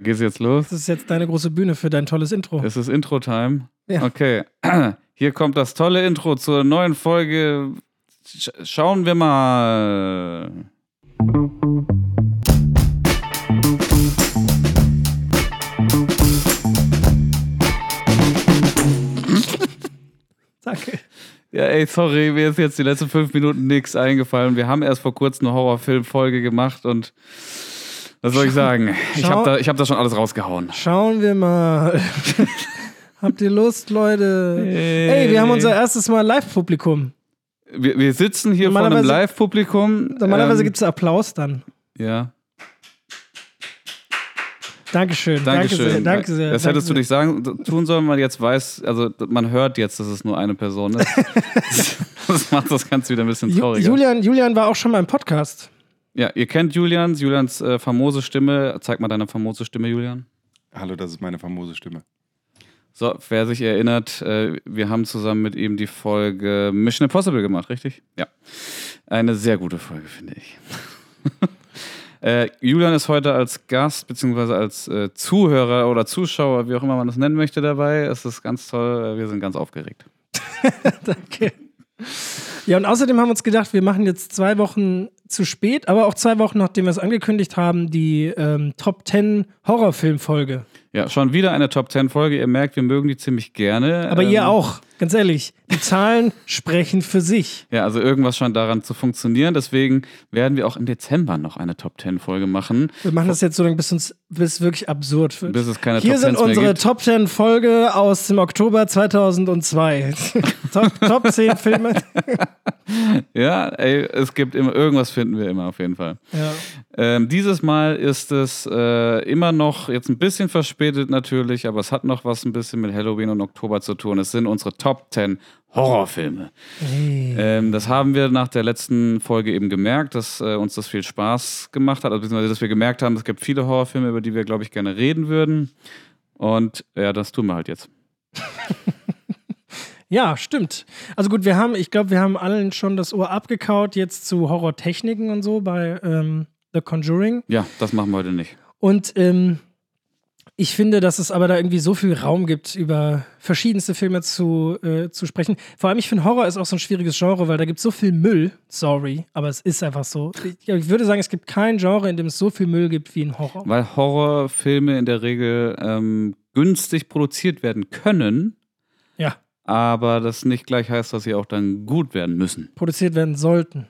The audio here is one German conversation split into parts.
Geht's jetzt los? Das ist jetzt deine große Bühne für dein tolles Intro. Es ist Intro-Time. Ja. Okay. Hier kommt das tolle Intro zur neuen Folge. Sch schauen wir mal. Danke. Ja, ey, sorry, mir ist jetzt die letzten fünf Minuten nichts eingefallen. Wir haben erst vor kurzem eine Horrorfilm-Folge gemacht und was soll ich sagen? Ich habe da, ich hab da schon alles rausgehauen. Schauen wir mal. Habt ihr Lust, Leute? Ey, wir haben unser erstes Mal Live-Publikum. Wir, wir sitzen hier vor einem Live-Publikum. Normalerweise Ähm, gibt es Applaus dann. Ja, Dankeschön. Danke Dankeschön. sehr. Danke sehr. Das danke hättest du sehr. nicht sagen tun sollen, weil jetzt weiß, also man hört jetzt, dass es nur eine Person ist. das macht das Ganze wieder ein bisschen trauriger. Julian, Julian war auch schon mal im Podcast. Ja, ihr kennt Julians, Julians äh, famose Stimme. Zeig mal deine famose Stimme, Julian. Hallo, das ist meine famose Stimme. So, wer sich erinnert, äh, wir haben zusammen mit ihm die Folge Mission Impossible gemacht, richtig? Ja. Eine sehr gute Folge, finde ich. äh, Julian ist heute als Gast beziehungsweise als äh, Zuhörer oder Zuschauer, wie auch immer man das nennen möchte, dabei. Es ist ganz toll. Wir sind ganz aufgeregt. Danke. Ja, und außerdem haben wir uns gedacht, wir machen jetzt zwei Wochen zu spät, aber auch zwei Wochen, nachdem wir es angekündigt haben, die ähm, Top 10 Horrorfilm-Folge. Ja, schon wieder eine Top 10 Folge. Ihr merkt, wir mögen die ziemlich gerne. Aber Ähm, ihr auch, ganz ehrlich. Die Zahlen sprechen für sich. Ja, also irgendwas scheint daran zu funktionieren. Deswegen werden wir auch im Dezember noch eine Top 10 Folge machen, Wir machen das jetzt so lange, bis uns bis es wirklich absurd wird. bis es keine Hier Top 10 sind unsere. Top 10 Folge aus dem Oktober 2002. Top, Top 10 Filme. Ja, ey, es gibt immer, irgendwas finden wir immer auf jeden Fall. Ja. Ähm, dieses Mal ist es äh, immer noch, jetzt ein bisschen verspätet natürlich, aber es hat noch was ein bisschen mit Halloween und Oktober zu tun. Es sind unsere Top 10 Horrorfilme. Ähm, das haben wir nach der letzten Folge eben gemerkt, dass äh, uns das viel Spaß gemacht hat, also beziehungsweise dass wir gemerkt haben, es gibt viele Horrorfilme, über die wir, glaube ich, gerne reden würden. Und ja, das tun wir halt jetzt. Ja, stimmt. Also gut, wir haben, ich glaube, wir haben allen schon das Ohr abgekaut jetzt zu Horrortechniken und so bei ähm, The Conjuring. Ja, das machen wir heute nicht. Und ähm, ich finde, dass es aber da irgendwie so viel Raum gibt, über verschiedenste Filme zu, äh, zu sprechen. Vor allem, ich finde, Horror ist auch so ein schwieriges Genre, weil da gibt es so viel Müll. Sorry, aber es ist einfach so. Ich, ich würde sagen, es gibt kein Genre, in dem es so viel Müll gibt wie in Horror. Weil Horrorfilme in der Regel ähm, günstig produziert werden können, Ja, aber das nicht gleich heißt, dass sie auch dann gut werden müssen. produziert werden sollten.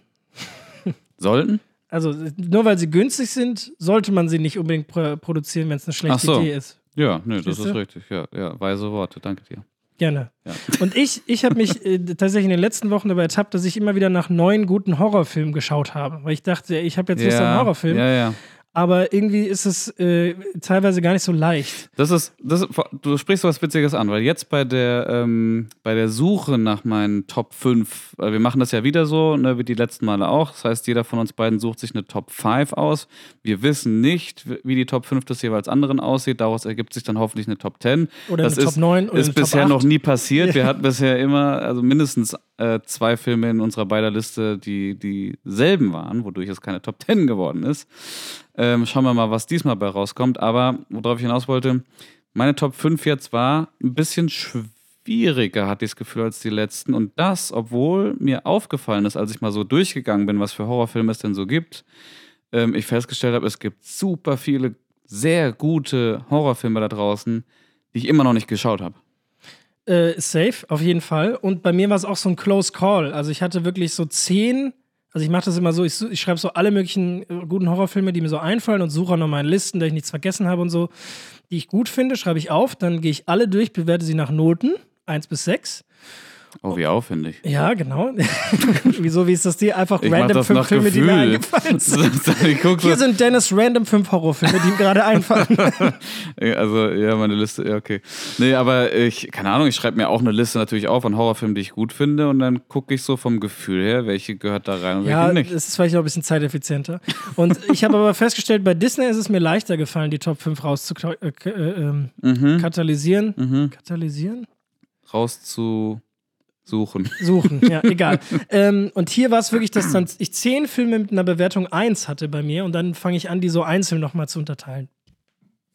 Sollten? Also nur weil sie günstig sind, sollte man sie nicht unbedingt pro produzieren, wenn es eine schlechte Ach so. Idee ist. Ja, nee, das Siehste? ist richtig. Ja, ja, weise Worte, danke dir. Gerne. Ja. Und ich, ich habe mich äh, tatsächlich in den letzten Wochen dabei ertappt, dass ich immer wieder nach neuen guten Horrorfilmen geschaut habe. Weil ich dachte, ich habe jetzt Lust auf einen Horrorfilm. ja, ja. Aber irgendwie ist es äh, teilweise gar nicht so leicht. Das ist, das ist, du sprichst was Witziges an, weil jetzt bei der, ähm, bei der Suche nach meinen Top 5, weil wir machen das ja wieder so, ne, wie die letzten Male auch. Das heißt, jeder von uns beiden sucht sich eine Top 5 aus. Wir wissen nicht, wie die Top 5 des jeweils anderen aussieht. Daraus ergibt sich dann hoffentlich eine Top 10. Oder das eine ist, Top 9 oder ist eine Top bisher 8. noch nie passiert. Wir hatten bisher immer, also mindestens äh, zwei Filme in unserer beider Liste, die dieselben waren, wodurch es keine Top 10 geworden ist. Ähm, schauen wir mal, was diesmal bei rauskommt. Aber worauf ich hinaus wollte, meine Top 5 jetzt war ein bisschen schwieriger, hatte ich das Gefühl, als die letzten. Und das, obwohl mir aufgefallen ist, als ich mal so durchgegangen bin, was für Horrorfilme es denn so gibt, ähm, ich festgestellt habe, es gibt super viele sehr gute Horrorfilme da draußen, die ich immer noch nicht geschaut habe. Äh, safe, auf jeden Fall. Und bei mir war es auch so ein Close Call. Also ich hatte wirklich so zehn, also ich mache das immer so, ich, ich schreibe so alle möglichen äh, guten Horrorfilme, die mir so einfallen und suche noch meine Listen, da ich nichts vergessen habe und so, die ich gut finde, schreibe ich auf, dann gehe ich alle durch, bewerte sie nach Noten, 1 bis 6. Oh, wie aufwendig. Ja, genau. Wieso, wie ist das dir? Einfach Ich random fünf Filme, die mir eingefallen sind. Hier sind Dennis random fünf Horrorfilme, die ihm gerade einfallen. Also, ja, meine Liste, ja, okay. Nee, aber ich, keine Ahnung, ich schreibe mir auch eine Liste natürlich auf an Horrorfilmen, die ich gut finde und dann gucke ich so vom Gefühl her, welche gehört da rein und Ja, welche nicht. das ist vielleicht noch ein bisschen zeiteffizienter. Und ich habe aber festgestellt, bei Disney ist es mir leichter gefallen, die Top 5 rauszukatalysieren. Äh, äh, ähm, Mhm. katalysieren? Mhm. Katalysieren? Rauszusuchen. Suchen, ja, egal. ähm, und hier war es wirklich, dass dann ich zehn Filme mit einer Bewertung 1 hatte bei mir und dann fange ich an, die so einzeln nochmal zu unterteilen.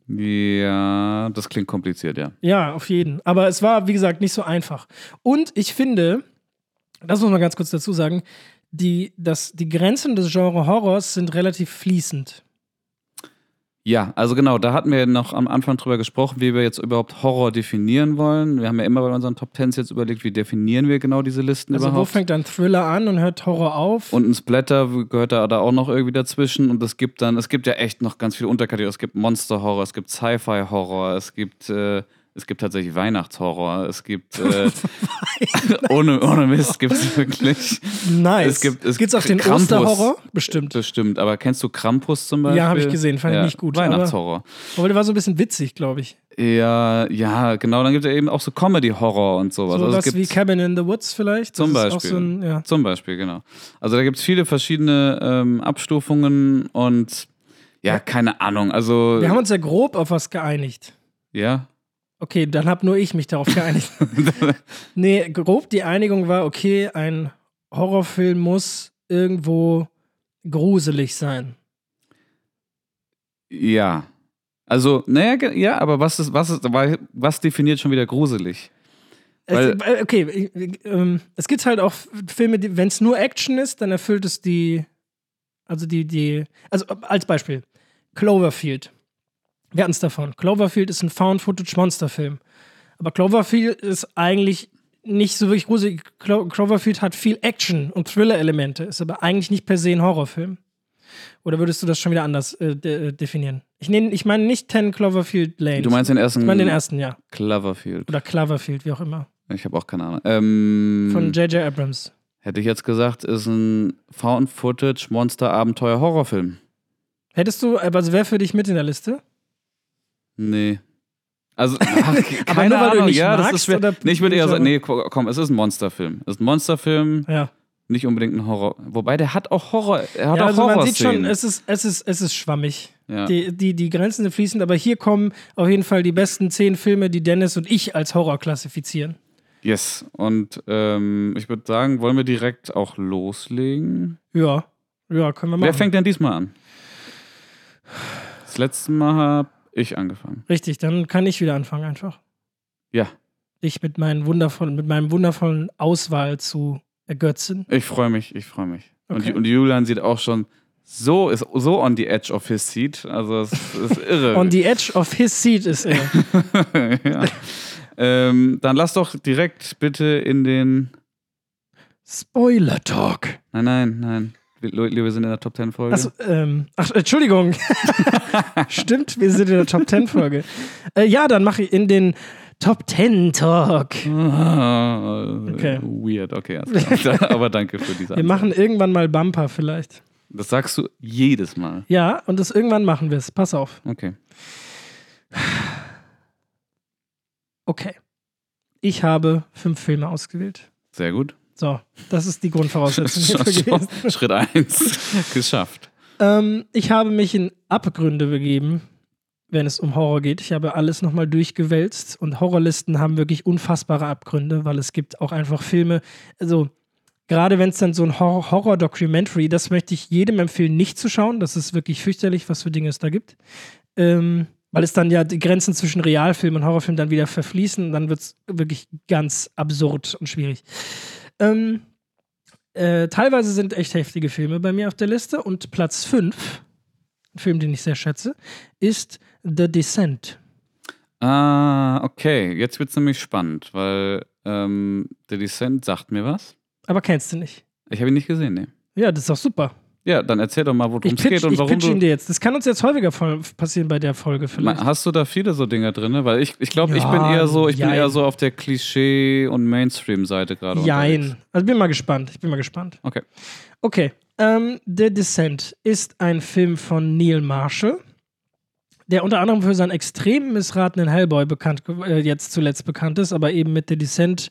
Ja, das klingt kompliziert, ja. Ja, auf jeden. Aber es war, wie gesagt, nicht so einfach. Und ich finde, das muss man ganz kurz dazu sagen, die, das, die Grenzen des Genre Horrors sind relativ fließend. Ja, also genau, da hatten wir noch am Anfang drüber gesprochen, wie wir jetzt überhaupt Horror definieren wollen. Wir haben ja immer bei unseren Top Tens jetzt überlegt, wie definieren wir genau diese Listen Also wo überhaupt. fängt dann Thriller an und hört Horror auf? Und ein Splatter gehört da, da auch noch irgendwie dazwischen. Und es gibt dann, es gibt ja echt noch ganz viele Unterkategorien. Es gibt Monster-Horror, es gibt Sci-Fi-Horror, es gibt, äh, es gibt tatsächlich Weihnachtshorror, es gibt, äh, ohne, ohne Mist gibt es wirklich. nice. es gibt- es Gibt's auch den Krampus. Osterhorror? Bestimmt. Das stimmt, aber kennst du Krampus zum Beispiel? Ja, hab ich gesehen, fand ich nicht gut, aber- Weihnachtshorror. Aber der war so ein bisschen witzig, glaube ich. Ja, ja, genau. Dann gibt es eben auch so Comedy-Horror und sowas. So Also es was wie Cabin in the Woods vielleicht. Zum Beispiel. So ein, ja. Zum Beispiel, genau. Also da gibt es viele verschiedene ähm, Abstufungen und ja, keine Ahnung. Also Wir haben uns ja grob auf was geeinigt. ja, Okay, dann hab nur ich mich darauf geeinigt. nee, grob die Einigung war, okay, ein Horrorfilm muss irgendwo gruselig sein. ja. Also, naja, ja, aber was ist, was ist, was definiert schon wieder gruselig? Weil- es, äh, okay, ähm, es gibt halt auch Filme, wenn es nur Action ist, dann erfüllt es die, also die, die, also als Beispiel, Cloverfield. Wir hatten es davon. Cloverfield ist ein Found-Footage-Monsterfilm. Aber Cloverfield ist eigentlich nicht so wirklich gruselig. Clo Cloverfield hat viel Action und Thriller-Elemente, ist aber eigentlich nicht per se ein Horrorfilm. Oder würdest du das schon wieder anders äh, de äh, definieren? Ich, ich meine nicht 10 Cloverfield Lane. Du meinst den ersten ich meine den ersten, ja. Cloverfield. Oder Cloverfield, wie auch immer. Ich habe auch keine Ahnung. Ähm, Von J.J. Abrams. hätte ich jetzt gesagt, ist ein Found-Footage Monster-Abenteuer-Horrorfilm. Hättest du, also wer für dich mit in der Liste? Nee. Also, ach, keine nur, weil du Ahnung. ja, das magst, ist schwer. Nee, ich würde eher sagen, nee, ko- komm, es ist ein Monsterfilm. Es ist ein Monsterfilm, Ja. nicht unbedingt ein Horror. Wobei, der hat auch Horror. Er hat ja auch also man sieht schon, es ist, es ist, es ist schwammig. Ja. Die, die, die Grenzen sind fließend, aber hier kommen auf jeden Fall die besten zehn Filme, die Dennis und ich als Horror klassifizieren. Yes. Und ähm, ich würde sagen, wollen wir direkt auch loslegen? Ja, ja, können wir machen. Wer fängt denn diesmal an? Das letzte Mal habe ich angefangen. Richtig, dann kann ich wieder anfangen einfach. Ja, Dich mit, meinen wundervollen, mit meinem wundervollen Auswahl zu ergötzen. ich freue mich, ich freue mich. Und, Okay. und Julian sieht auch schon so, ist so on the edge of his seat. Also, es ist irre. On the edge of his seat ist er. ja. ähm, dann lass doch direkt bitte in den. Spoiler Talk. Nein, nein, nein. Wir, wir sind in der Top 10 Folge. Achso, ähm, ach, Entschuldigung. Stimmt, wir sind in der Top 10 Folge. Äh, ja, dann mache ich in den Top 10 Talk. Ah, Okay. Weird, okay. Aber danke für diese Wir machen irgendwann mal Bumper vielleicht. Das sagst du jedes Mal. Ja, und das irgendwann machen wir es. Pass auf. Okay. Okay. Ich habe fünf Filme ausgewählt. Sehr gut. So, das ist die Grundvoraussetzung gewesen. Schritt 1 geschafft. Ähm, ich habe mich in Abgründe begeben, wenn es um Horror geht. Ich habe alles nochmal durchgewälzt und Horrorlisten haben wirklich unfassbare Abgründe, weil es gibt auch einfach Filme, also gerade wenn es dann so ein Hor- Horror-Documentary, das möchte ich jedem empfehlen, nicht zu schauen. Das ist wirklich fürchterlich, was für Dinge es da gibt. Ähm, weil es dann ja die Grenzen zwischen Realfilm und Horrorfilm dann wieder verfließen und dann wird es wirklich ganz absurd und schwierig. Ähm, äh, teilweise sind echt heftige Filme bei mir auf der Liste und Platz 5, ein Film, den ich sehr schätze, ist The Descent. Ah, okay. Jetzt wird es nämlich spannend, weil ähm, The Descent sagt mir was. Aber kennst du nicht? Ich habe ihn nicht gesehen, nee. Ja, das ist doch super. Ja, dann erzähl doch mal, worum Ich es geht und ich warum pitch ihn dir jetzt. Das kann uns jetzt häufiger passieren bei der Folge vielleicht. Hast du da viele so Dinger drin? Weil ich, ich glaube, ich Ja, bin eher so, ich bin jein. eher so auf der Klischee- und Mainstream-Seite gerade. Jein. unterwegs. Also bin mal gespannt. Ich bin mal gespannt. Okay. Okay. Ähm, The Descent ist ein Film von Neil Marshall, der unter anderem für seinen extrem missratenen Hellboy bekannt, äh, jetzt zuletzt bekannt ist, aber eben mit The Descent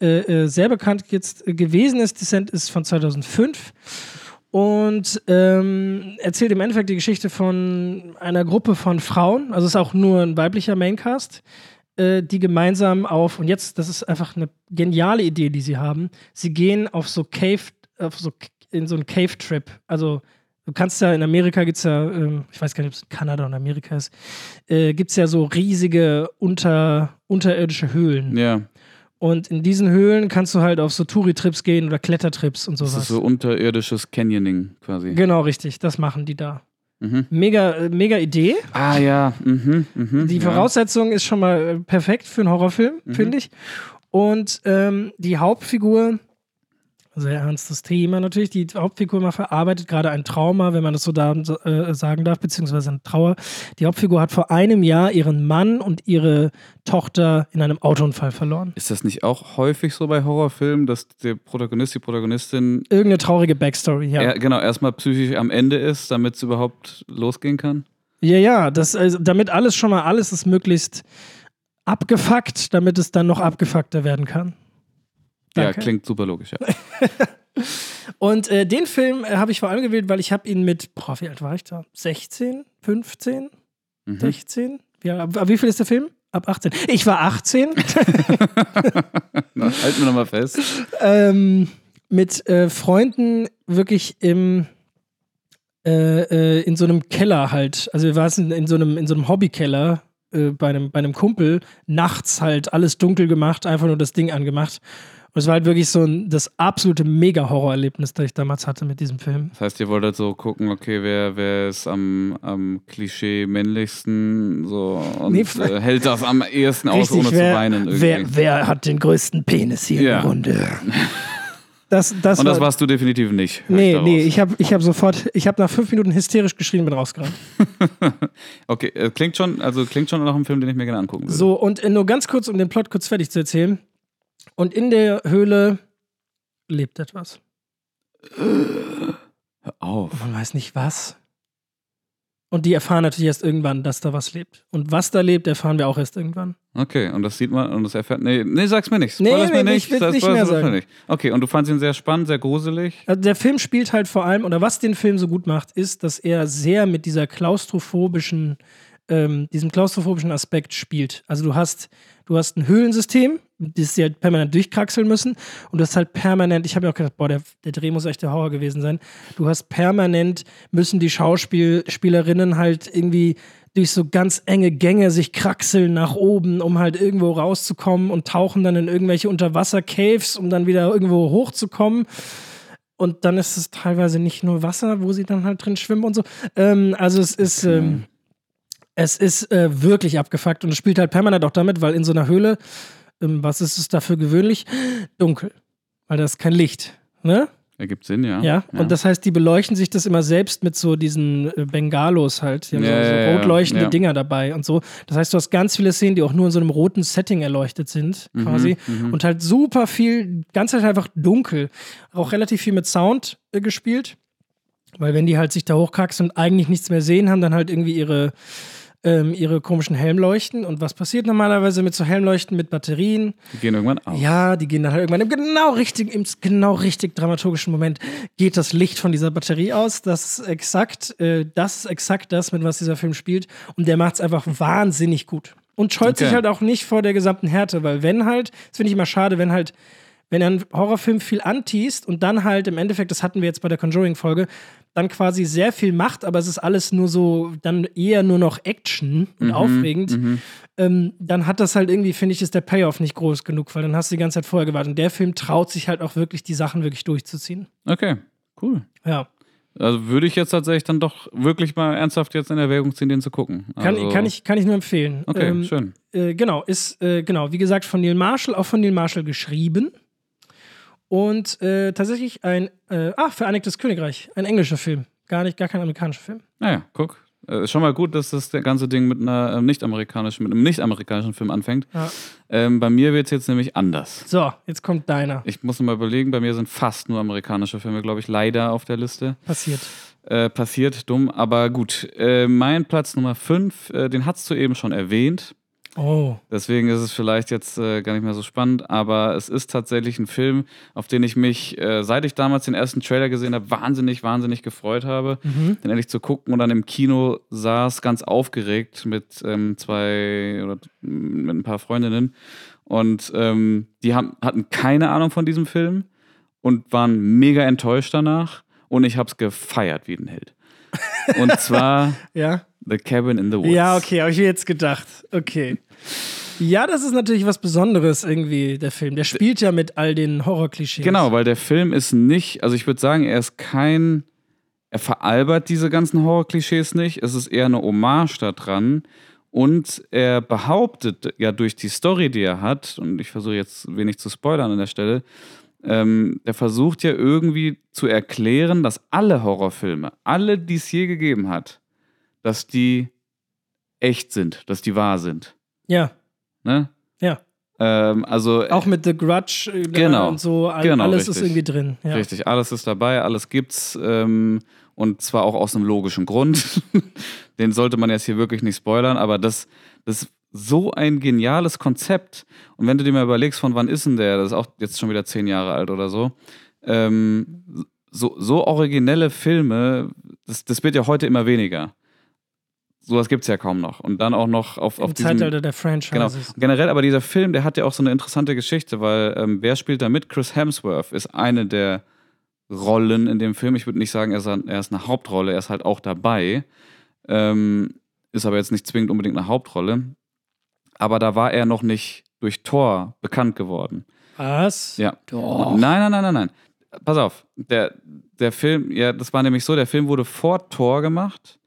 äh, äh, sehr bekannt jetzt äh, gewesen ist. Descent ist von 2005 und ähm, erzählt im Endeffekt die Geschichte von einer Gruppe von Frauen, also es ist auch nur ein weiblicher Maincast, äh, die gemeinsam auf, und jetzt, das ist einfach eine geniale Idee, die sie haben, sie gehen auf so Cave, auf so in so einen Cave-Trip, also Du kannst ja in Amerika gibt es ja, ähm, ich weiß gar nicht, ob es in Kanada oder Amerika ist, äh, gibt es ja so riesige unter, unterirdische Höhlen. Ja, Und in diesen Höhlen kannst du halt auf so Touri-Trips gehen oder Klettertrips und das sowas. ist so unterirdisches Canyoning quasi. Genau, richtig. Das machen die da. Mhm. Mega, äh, mega Idee. Ah ja, mhm, mhm, Die ja. Voraussetzung ist schon mal äh, perfekt für einen Horrorfilm, Mhm. finde ich. Und ähm, die Hauptfigur, sehr ernstes Thema natürlich, die Hauptfigur mal verarbeitet gerade ein Trauma, wenn man das so da, äh, sagen darf, beziehungsweise eine Trauer. Die Hauptfigur hat vor einem Jahr ihren Mann und ihre Tochter in einem Autounfall verloren. Ist das nicht auch häufig so bei Horrorfilmen, dass der Protagonist, die Protagonistin Irgendeine traurige Backstory, ja. er, genau erstmal psychisch am Ende ist, damit es überhaupt losgehen kann? Ja, ja, das, also, damit alles schon mal alles ist möglichst abgefuckt, damit es dann noch abgefuckter werden kann. Danke. Ja, klingt super logisch, ja. Und äh, den Film äh, habe ich vor allem gewählt, weil ich habe ihn mit, boah, wie alt war ich da? 16, 15, Mhm. 16? Wie, ab, ab wie viel ist der Film? Ab 18. Ich war 18. Na, halten wir nochmal fest. ähm, mit äh, Freunden wirklich im äh, äh, in so einem Keller halt. Also wir waren in, in so einem in so einem Hobbykeller äh, bei einem bei einem Kumpel nachts halt alles dunkel gemacht, einfach nur das Ding angemacht. Und es war halt wirklich so ein, das absolute Mega-Horror-Erlebnis, das ich damals hatte mit diesem Film. Das heißt, ihr wolltet so gucken, okay, wer, wer ist am, am Klischee männlichsten so und Nee, äh, hält das am ehesten aus, ohne zu wer, weinen. Irgendwie. wer, wer hat den größten Penis hier Ja. in der Runde? Das, das und das war, warst du definitiv nicht. Nee, daraus. nee, ich habe ich hab sofort, ich habe nach fünf Minuten hysterisch geschrien, bin rausgerannt. Okay, äh, klingt schon, also klingt schon nach einem Film, den ich mir gerne angucken würde. So, und äh, nur ganz kurz, um den Plot kurz fertig zu erzählen. Und in der Höhle lebt etwas. Hör auf. Man weiß nicht was. Und die erfahren natürlich erst irgendwann, dass da was lebt. Und was da lebt, erfahren wir auch erst irgendwann. Okay, und das sieht man und das erfährt. Nee, nee sag's mir nicht. Nee, Spoiler's nee, mir ich nicht. will Sag- nicht mehr sagen. nicht. Okay, und du fandst ihn sehr spannend, sehr gruselig. Also der Film spielt halt vor allem, oder was den Film so gut macht, ist, dass er sehr mit dieser klaustrophobischen, ähm, diesem klaustrophobischen Aspekt spielt. Also du hast, du hast ein Höhlensystem, das sie halt permanent durchkraxeln müssen. Und du hast halt permanent, ich habe mir auch gedacht, boah, der, der Dreh muss echt der Horror gewesen sein. Du hast permanent, müssen die Schauspielerinnen halt irgendwie durch so ganz enge Gänge sich kraxeln nach oben, um halt irgendwo rauszukommen und tauchen dann in irgendwelche Unterwasser-Caves, um dann wieder irgendwo hochzukommen. Und dann ist es teilweise nicht nur Wasser, wo sie dann halt drin schwimmen und so. Ähm, also es ist, ähm, es ist äh, wirklich abgefuckt und es spielt halt permanent auch damit, weil in so einer Höhle, ähm, was ist es dafür gewöhnlich? Dunkel. Weil da ist kein Licht. Ne? Ergibt Sinn, ja. Ja. Und das heißt, die beleuchten sich das immer selbst mit so diesen äh, Bengalos halt. Die haben Ja, so, so ja, ja, rot leuchtende ja. Dinger dabei und so. Das heißt, du hast ganz viele Szenen, die auch nur in so einem roten Setting erleuchtet sind, Mhm, quasi. Und halt super viel, ganz halt einfach dunkel. Auch relativ viel mit Sound äh, gespielt. Weil wenn die halt sich da hochkraxeln und eigentlich nichts mehr sehen, haben dann halt irgendwie ihre, ähm, ihre komischen Helmleuchten. Und was passiert normalerweise mit so Helmleuchten mit Batterien? Die gehen irgendwann auf. Ja, die gehen dann halt irgendwann im genau richtig, im genau richtig dramaturgischen Moment geht das Licht von dieser Batterie aus. Das ist exakt, äh, das ist exakt das, mit was dieser Film spielt. Und der macht es einfach wahnsinnig gut. Und scheut sich Okay. halt auch nicht vor der gesamten Härte, weil wenn halt, das finde ich immer schade, wenn halt, wenn ein Horrorfilm viel anteast und dann halt im Endeffekt, das hatten wir jetzt bei der Conjuring-Folge, dann quasi sehr viel macht, aber es ist alles nur so, dann eher nur noch Action und aufregend, ähm, dann hat das halt irgendwie, finde ich, ist der Payoff nicht groß genug, weil dann hast du die ganze Zeit vorher gewartet. Und der Film traut sich halt auch wirklich, die Sachen wirklich durchzuziehen. Okay, cool. Ja. Also würde ich jetzt tatsächlich dann doch wirklich mal ernsthaft jetzt in Erwägung ziehen, den zu gucken. Kann, Also, kann, ich, kann ich nur empfehlen. Okay, Ähm, schön. äh, genau, ist, äh, genau, wie gesagt, von Neil Marshall, auch von Neil Marshall geschrieben. Und äh, tatsächlich ein, äh, ah, Vereinigtes Königreich, ein englischer Film. Gar nicht, gar kein amerikanischer Film. Naja, guck. Äh, Ist schon mal gut, dass das ganze Ding mit einer ähm, nicht-amerikanischen, mit einem nicht-amerikanischen Film anfängt. Ja. Ähm, bei mir wird es jetzt nämlich anders. So, jetzt kommt deiner. Ich muss mal überlegen, bei mir sind fast nur amerikanische Filme, glaube ich, leider auf der Liste. Passiert. Äh, passiert, dumm, aber gut. Äh, mein Platz Nummer 5, äh, den hast du eben schon erwähnt. Oh. Deswegen ist es vielleicht jetzt äh, gar nicht mehr so spannend, aber es ist tatsächlich ein Film, auf den ich mich, äh, seit ich damals den ersten Trailer gesehen habe, wahnsinnig, wahnsinnig gefreut habe, Mhm. den endlich zu gucken und dann im Kino saß, ganz aufgeregt mit ähm, zwei oder mit ein paar Freundinnen. Und ähm, die haben, hatten keine Ahnung von diesem Film und waren mega enttäuscht danach. Und ich habe es gefeiert wie ein Held. Und zwar Ja? The Cabin in the Woods. Ja, okay, habe ich mir jetzt gedacht. Okay. Ja, das ist natürlich was Besonderes irgendwie, der Film. Der spielt ja mit all den Horrorklischees. Genau, weil der Film ist nicht, also ich würde sagen, er ist kein, er veralbert diese ganzen Horrorklischees nicht. Es ist eher eine Hommage daran. Und er behauptet ja durch die Story, die er hat, und ich versuche jetzt wenig zu spoilern an der Stelle, ähm, der versucht ja irgendwie zu erklären, dass alle Horrorfilme, alle, die es je gegeben hat, dass die echt sind, dass die wahr sind. Ja, Ne? ja. Ähm, also Auch mit The Grudge äh, Genau. und so, all, Genau, alles ist richtig. irgendwie drin. Ja. Richtig, alles ist dabei, alles gibt's. Ähm, und zwar auch aus einem logischen Grund. Den sollte man jetzt hier wirklich nicht spoilern, aber das, das ist so ein geniales Konzept. Und wenn du dir mal überlegst, von wann ist denn der, das ist auch jetzt schon wieder zehn Jahre alt oder so, ähm, so, so originelle Filme, das, das wird ja heute immer weniger. Sowas gibt's ja kaum noch. Und dann auch noch auf, auf Im diesem, Zeitalter der Genau. Franchises. Generell aber dieser Film, der hat ja auch so eine interessante Geschichte, weil ähm, wer spielt da mit? Chris Hemsworth ist eine der Rollen in dem Film. Ich würde nicht sagen, er ist, er ist eine Hauptrolle, er ist halt auch dabei. Ähm, ist aber jetzt nicht zwingend unbedingt eine Hauptrolle. Aber da war er noch nicht durch Thor bekannt geworden. Was? Ja. Doch. Nein, nein, nein, nein, nein. Pass auf. Der, der Film, ja, das war nämlich so, der Film wurde vor Tor gemacht.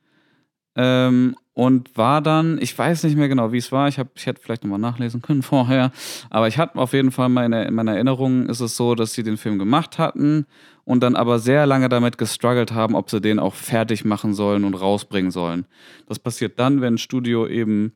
Ähm, und war dann, ich weiß nicht mehr genau, wie es war. Ich, hab, ich hätte vielleicht nochmal nachlesen können vorher. Aber ich hatte auf jeden Fall meine, in meiner Erinnerung ist es so, dass sie den Film gemacht hatten und dann aber sehr lange damit gestruggelt haben, ob sie den auch fertig machen sollen und rausbringen sollen. Das passiert dann, wenn ein Studio eben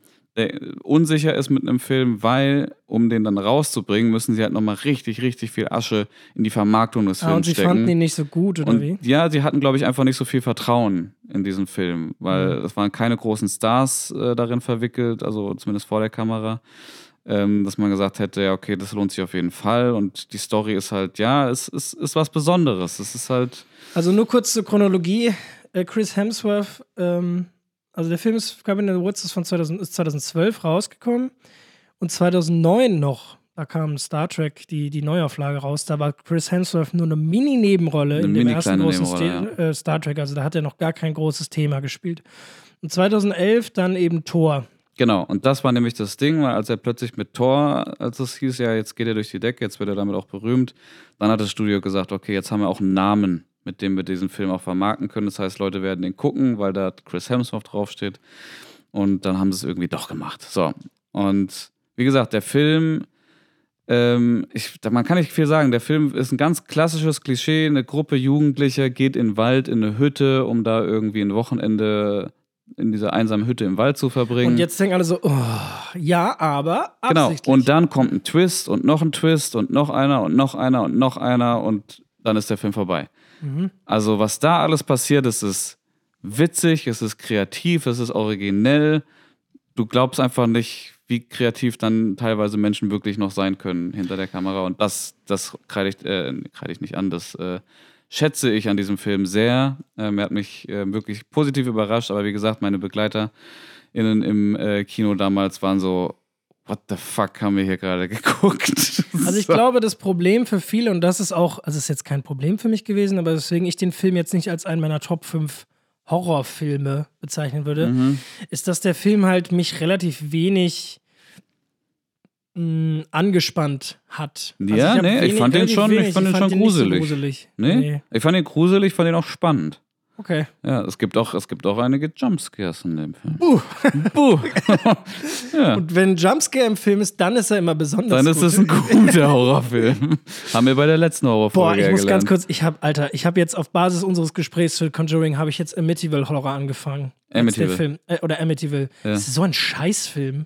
unsicher ist mit einem Film, weil, um den dann rauszubringen, müssen sie halt nochmal richtig, richtig viel Asche in die Vermarktung des Ah, Films und sie stecken. fanden ihn nicht so gut, oder Und wie? ja, sie hatten, glaube ich, einfach nicht so viel Vertrauen in diesen Film, weil Mhm. es waren keine großen Stars äh, darin verwickelt, also zumindest vor der Kamera, ähm, dass man gesagt hätte, ja, okay, das lohnt sich auf jeden Fall. Und die Story ist halt, ja, es ist, ist was Besonderes. Es ist halt, Also nur kurz zur Chronologie. Äh, Chris Hemsworth, ähm, also der Film ist, Cabin in the Woods ist von 2000, ist 2012 rausgekommen und 2009 noch, da kam Star Trek, die, die Neuauflage raus, da war Chris Hemsworth nur eine Mini-Nebenrolle in dem ersten großen Nebenrolle, Ste äh, Star Trek, also da hat er noch gar kein großes Thema gespielt. Und 2011 dann eben Thor. genau. Und das war nämlich das Ding, weil als er plötzlich mit Thor, als es hieß, ja, jetzt geht er durch die Decke, jetzt wird er damit auch berühmt, dann hat das Studio gesagt, okay, jetzt haben wir auch einen Namen, mit dem wir diesen Film auch vermarkten können. Das heißt, Leute werden den gucken, weil da Chris Hemsworth draufsteht. Und dann haben sie es irgendwie doch gemacht. So. Und wie gesagt, der Film, ähm, ich, man kann nicht viel sagen. Der Film ist ein ganz klassisches Klischee. Eine Gruppe Jugendlicher geht in den Wald, in eine Hütte, um da irgendwie ein Wochenende in dieser einsamen Hütte im Wald zu verbringen. Und jetzt denken alle so, oh, ja, aber Genau. Und dann kommt ein Twist und noch ein Twist und noch einer und noch einer und noch einer und dann ist der Film vorbei. Mhm. Also, was da alles passiert ist, witzig, es ist kreativ, es ist originell. Du glaubst einfach nicht, wie kreativ dann teilweise Menschen wirklich noch sein können hinter der Kamera. Und das, das kreide ich, äh, kreide ich nicht an. Das äh, schätze ich an diesem Film sehr. Ähm, er hat mich äh, wirklich positiv überrascht. Aber wie gesagt, meine BegleiterInnen im äh, Kino damals waren so, what the fuck haben wir hier gerade geguckt? Also ich glaube, das Problem für viele, und das ist auch, also es ist jetzt kein Problem für mich gewesen, aber deswegen ich den Film jetzt nicht als einen meiner Top 5 Horrorfilme bezeichnen würde, Mhm. ist, dass der Film halt mich relativ wenig mh, angespannt hat. Also Ja, hab nee, ich wenig- fand den schon- ich wenig. fand den schon nicht gruselig. Gruselig. Nee? Ich fand ihn gruselig, ich fand ihn auch spannend. Okay. Ja, es gibt auch, es gibt auch einige Jumpscares in dem Film. Uh. Buh. ja. Und wenn Jumpscare im Film ist, dann ist er immer besonders Dann ist gut. es ein guter Horrorfilm. Haben wir bei der letzten Horrorfolge Boah, ich muss ja ganz gelernt. kurz, ich habe, Alter, ich habe jetzt auf Basis unseres Gesprächs zu Conjuring, habe ich jetzt Amityville Horror angefangen. Amityville. Film, äh, oder Amityville. Ja. Das ist so ein Scheißfilm.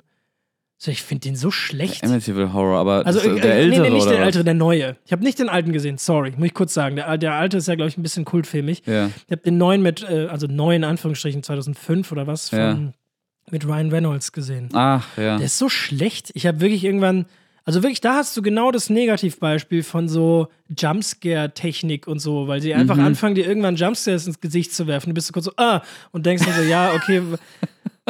So, ich finde den so schlecht. Amityville Horror, aber also, der äh, ältere nee, nee, nicht der ältere, der neue. Ich habe nicht den alten gesehen, sorry, muss ich kurz sagen. Der, der alte ist ja, glaube ich, ein bisschen kultfilmig. Ja. Ich habe den neuen mit, äh, also neuen Anführungsstrichen 2005 oder was, von, Ja. mit Ryan Reynolds gesehen. Ach, ja. Der ist so schlecht. Ich habe wirklich irgendwann, also wirklich, da hast du genau das Negativbeispiel von so Jumpscare-Technik und so, weil sie einfach Mhm. anfangen, dir irgendwann Jumpscares ins Gesicht zu werfen. Du bist so kurz so, ah, und denkst dann so, ja, okay.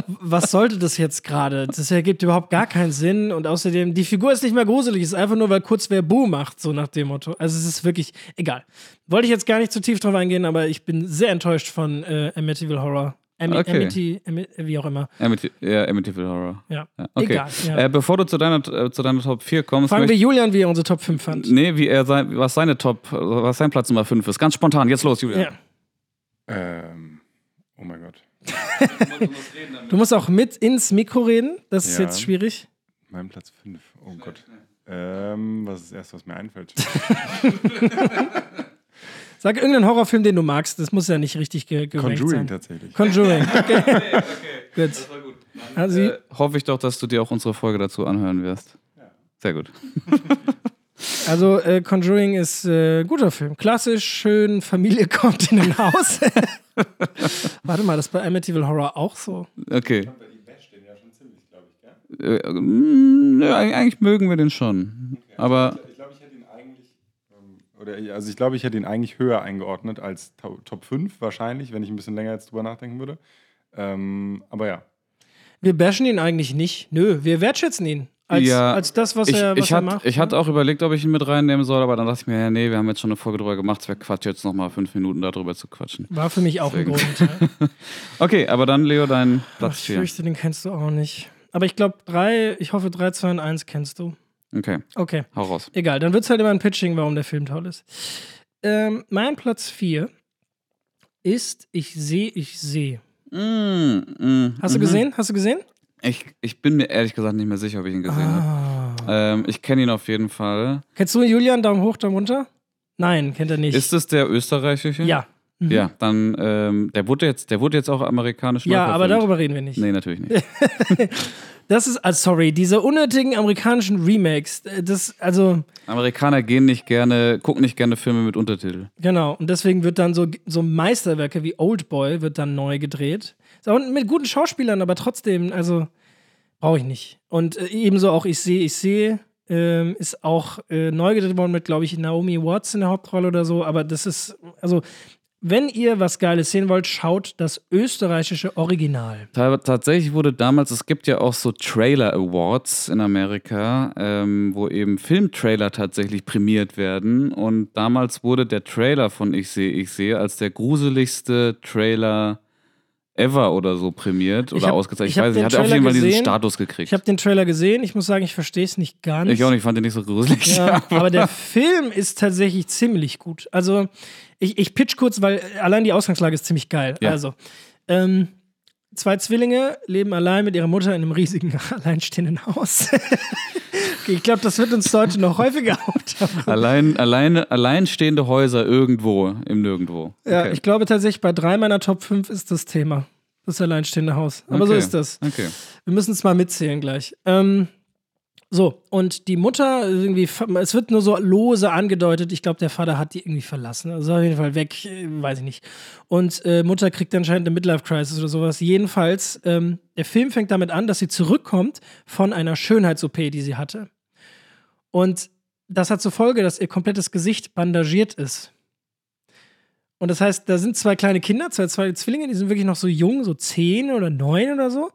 Was sollte das jetzt gerade? Das ergibt überhaupt gar keinen Sinn und außerdem, die Figur ist nicht mehr gruselig, ist einfach nur, weil kurz wer Boo macht, so nach dem Motto. Also es ist wirklich egal. Wollte ich jetzt gar nicht zu tief drauf eingehen, aber ich bin sehr enttäuscht von äh, Amityville Horror. Am Okay. Amity, Ami wie auch immer. Amity, ja, Amityville Horror. Ja. Ja, okay. Egal. Ja. Äh, bevor du zu deiner, äh, zu deiner Top 4 kommst, Fragen wir Julian, wie er unsere Top 5 fand. Nee, wie er sein, was seine Top, was sein Platz Nummer 5 ist. Ganz spontan, jetzt los, Julian. Ja. Ähm, oh mein Gott. Du musst auch mit ins Mikro reden. Das ist Ja. jetzt schwierig. Mein Platz 5. Oh Gott. Ähm, was ist das erste, was mir einfällt? Sag irgendeinen Horrorfilm, den du magst. Das muss ja nicht richtig ge Conjuring sein. tatsächlich. Conjuring. Okay. Gut. Also, Äh, hoffe ich doch, dass du dir auch unsere Folge dazu anhören wirst. Sehr gut. Also äh, Conjuring ist äh, guter Film. Klassisch, schön, Familie kommt in ein Haus. Warte mal, das ist bei Amityville Horror auch so. Okay. Äh, mm, nö, eig- eigentlich mögen wir den schon. Aber Ich glaube, ich hätte ihn eigentlich. ähm, Oder, also ich glaube, ich hätte ihn eigentlich höher eingeordnet als To- Top 5 wahrscheinlich, wenn ich ein bisschen länger jetzt drüber nachdenken würde. Ähm, aber ja. Wir bashen ihn eigentlich nicht. Nö, wir wertschätzen ihn. Als, Ja, als das, was ich, er, was ich, er hat, macht. ich hatte auch überlegt, ob ich ihn mit reinnehmen soll, aber dann dachte ich mir, ja, nee, wir haben jetzt schon eine Folge drüber gemacht, es wäre Quatsch, jetzt nochmal fünf Minuten darüber zu quatschen. War für mich auch ein Deswegen. Grund. Ja. Okay, aber dann, Leo, dein Platz ich 4. fürchte, den kennst du auch nicht. Aber ich glaube, drei, ich hoffe, 3, 2 und 1 kennst du. Okay, Okay. hau raus. Egal, dann wird es halt immer ein Pitching, warum der Film toll ist. Ähm, mein Platz 4 ist Ich sehe, ich sehe. Mm, mm, Hast du mhm. gesehen? Hast du gesehen? Ich, ich bin mir ehrlich gesagt nicht mehr sicher, ob ich ihn gesehen habe. Ah. Ähm, ich kenne ihn auf jeden Fall. Kennst du Julian? Daumen hoch, Daumen runter? Nein, kennt er nicht. Ist es der österreichische? ja. Mhm. Ja, dann, ähm, der wurde jetzt, der wurde jetzt auch amerikanisch Ja, aber darüber reden wir nicht. Nee, natürlich nicht. Das ist, ah, sorry, diese unnötigen amerikanischen Remakes, äh, das, also, Amerikaner gehen nicht gerne, gucken nicht gerne Filme mit Untertitel. genau. Und deswegen wird dann so, so Meisterwerke wie Old Boy wird dann neu gedreht. Auch mit guten Schauspielern, aber trotzdem, also, brauche ich nicht. Und äh, ebenso auch Ich sehe, ich sehe. Ähm, ist auch äh, neu gedreht worden mit, glaube ich, Naomi Watts in der Hauptrolle oder so. Aber das ist, also, wenn ihr was Geiles sehen wollt, schaut das österreichische Original. Ta- Tatsächlich wurde damals, es gibt ja auch so Trailer Awards in Amerika, ähm, wo eben Filmtrailer tatsächlich prämiert werden. Und damals wurde der Trailer von Ich sehe, ich sehe als der gruseligste Trailer ever oder so prämiert oder hab- ausgezeichnet. ich Ich, weiß nicht, hat auf jeden Fall diesen gesehen. Status gekriegt. Ich habe den Trailer gesehen. Ich muss sagen, ich verstehe es nicht ganz. Ich auch nicht, ich fand den nicht so gruselig. Ja, aber der Film ist tatsächlich ziemlich gut. Also, ich, ich pitch kurz, weil allein die Ausgangslage ist ziemlich geil. Ja. Also, ähm, zwei Zwillinge leben allein mit ihrer Mutter in einem riesigen, alleinstehenden Haus. ich glaube, das wird uns heute noch häufiger auftauchen. Allein, alleine, alleinstehende Häuser irgendwo im Nirgendwo. Ja, Okay. ich glaube tatsächlich, bei drei meiner Top 5 ist das Thema. Das alleinstehende Haus. Aber so Okay. ist das. Okay. Wir müssen es mal mitzählen gleich. Ähm, so, und die Mutter, irgendwie, es wird nur so lose angedeutet, ich glaube, der Vater hat die irgendwie verlassen. Also auf jeden Fall weg, äh, weiß ich nicht. Und äh, Mutter kriegt anscheinend eine Midlife-Crisis oder sowas. Jedenfalls, ähm, der Film fängt damit an, dass sie zurückkommt von einer Schönheits-OP, die sie hatte. Und das hat zur Folge, dass ihr komplettes Gesicht bandagiert ist. Und das heißt, da sind zwei kleine Kinder, zwei, zwei Zwillinge, die sind wirklich noch so jung, so zehn oder neun oder so.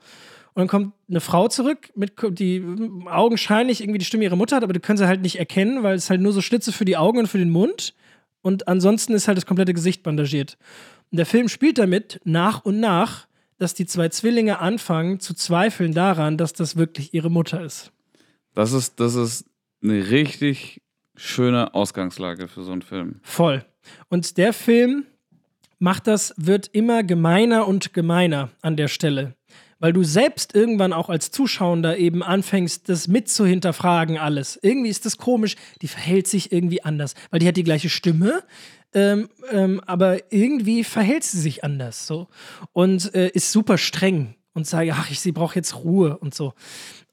Und dann kommt eine Frau zurück, mit, die augenscheinlich irgendwie die Stimme ihrer Mutter hat, aber die können sie halt nicht erkennen, weil es halt nur so Schlitze für die Augen und für den Mund. Und ansonsten ist halt das komplette Gesicht bandagiert. Und der Film spielt damit nach und nach, dass die zwei Zwillinge anfangen zu zweifeln daran, dass das wirklich ihre Mutter ist. Das ist, das ist eine richtig schöne Ausgangslage für so einen Film. Voll. Und der Film macht das, wird immer gemeiner und gemeiner an der Stelle. Weil du selbst irgendwann auch als Zuschauender eben anfängst, das mit zu hinterfragen, alles. Irgendwie ist das komisch, die verhält sich irgendwie anders. Weil die hat die gleiche Stimme, ähm, ähm, aber irgendwie verhält sie sich anders so. Und äh, ist super streng und sage, ach, ich, sie braucht jetzt Ruhe und so.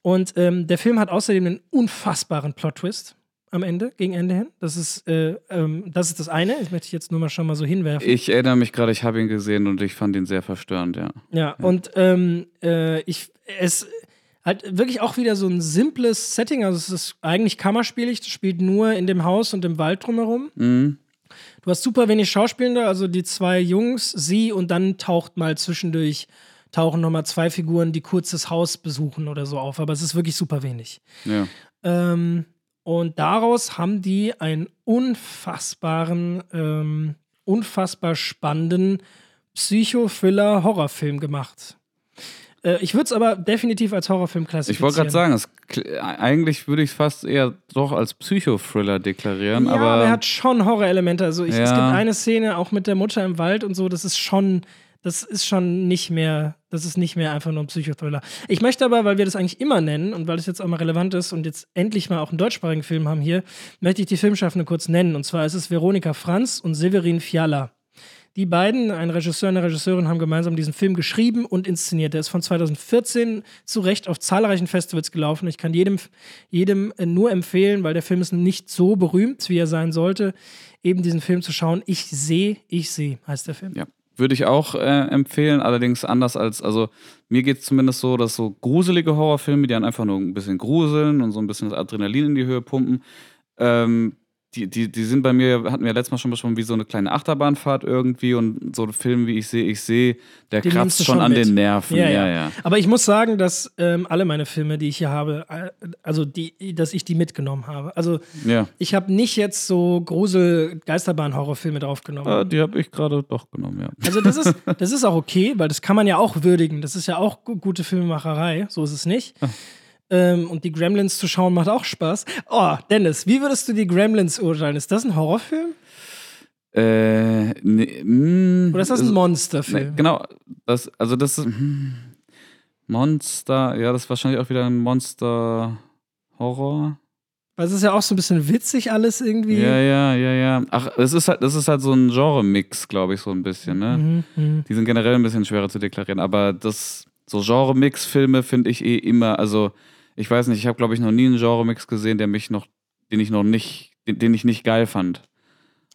Und ähm, der Film hat außerdem einen unfassbaren Plot-Twist am Ende, gegen Ende hin. Das ist, äh, ähm, das ist das eine. Das möchte ich jetzt nur mal schon mal so hinwerfen. Ich erinnere mich gerade, ich habe ihn gesehen und ich fand ihn sehr verstörend, ja. Ja, und ähm, äh, ich, es halt wirklich auch wieder so ein simples Setting. Also es ist eigentlich kammerspielig, es spielt nur in dem Haus und im Wald drumherum. Mhm. Du hast super wenig Schauspielende, also die zwei Jungs, sie und dann taucht mal zwischendurch tauchen nochmal zwei Figuren, die kurz das Haus besuchen oder so auf, aber es ist wirklich super wenig. Ja. Ähm, und daraus haben die einen unfassbaren, ähm, unfassbar spannenden Psycho-Thriller-Horrorfilm gemacht. Äh, ich würde es aber definitiv als Horrorfilm klassifizieren. Ich wollte gerade sagen, es, kl- eigentlich würde ich es fast eher doch als Psychothriller deklarieren, Ja, aber, aber er hat schon Horrorelemente. Also ich, es Ja. gibt eine Szene auch mit der Mutter im Wald und so, das ist schon, das ist schon nicht mehr, das ist nicht mehr einfach nur ein Psychothriller. Ich möchte aber, weil wir das eigentlich immer nennen und weil es jetzt auch mal relevant ist und jetzt endlich mal auch einen deutschsprachigen Film haben hier, möchte ich die Filmschaffende kurz nennen. Und zwar ist es Veronika Franz und Severin Fiala. Die beiden, ein Regisseur und eine Regisseurin, haben gemeinsam diesen Film geschrieben und inszeniert. Der ist von 2014 zu Recht auf zahlreichen Festivals gelaufen. Ich kann jedem, jedem äh, nur empfehlen, weil der Film ist nicht so berühmt, wie er sein sollte, eben diesen Film zu schauen. Ich sehe, ich sehe, heißt der Film. ja, würde ich auch äh, empfehlen, allerdings anders als, also mir geht es zumindest so, dass so gruselige Horrorfilme, die dann einfach nur ein bisschen gruseln und so ein bisschen das Adrenalin in die Höhe pumpen, ähm, die, die, die sind bei mir, hatten wir letztes Mal schon besprochen, wie so eine kleine Achterbahnfahrt irgendwie und so ein Film wie Ich sehe, ich sehe, der Den kratzt schon schon an den Nerven. Ja, Ja, ja. Aber ich muss sagen, dass ähm, alle meine Filme, die ich hier habe, äh, also die, dass ich die mitgenommen habe. Also ja. ich habe nicht jetzt so Grusel-Geisterbahn-Horrorfilme draufgenommen. Äh, die habe ich gerade doch genommen, ja. Also das ist, das ist auch okay, weil das kann man ja auch würdigen. Das ist ja auch gu- gute Filmemacherei, so ist es nicht. Ähm, und die Gremlins zu schauen macht auch Spaß. Oh, Dennis, wie würdest du die Gremlins urteilen? Ist das ein Horrorfilm? Äh, nee, mh, Oder ist das ein Nee, Monsterfilm? genau, das, also das ist hm, Monster, ja, das ist wahrscheinlich auch wieder ein Monster-Horror. Weil es ist ja auch so ein bisschen witzig alles irgendwie. Ja, ja, ja, ja. Ach, es ist halt, das ist halt so ein Genre-Mix, glaube ich, so ein bisschen, ne? Mhm, mhm. Die sind generell ein bisschen schwerer zu deklarieren, aber das, so Genre-Mix-Filme finde ich eh immer, also ich weiß nicht, ich habe, glaube ich, noch nie einen Genre-Mix gesehen, der mich noch, den ich noch nicht, den, den ich nicht geil fand.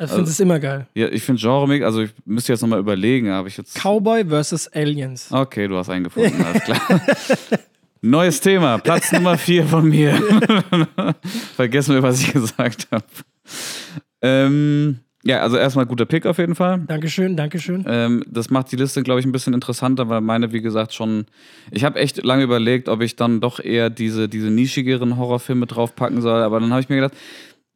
Ich finde es immer geil. Ja, ich finde Genre-Mix, also ich müsste jetzt nochmal überlegen, habe ich jetzt. Cowboy versus Aliens. Okay, du hast einen gefunden, alles klar. Neues Thema, Platz Nummer vier von mir. Vergessen wir, was ich gesagt habe. Ähm, ja, also erstmal guter Pick auf jeden Fall. Dankeschön, Dankeschön. Ähm, das macht die Liste, glaube ich, ein bisschen interessanter, weil meine, wie gesagt, schon. Ich habe echt lange überlegt, ob ich dann doch eher diese, diese nischigeren Horrorfilme draufpacken soll. Aber dann habe ich mir gedacht,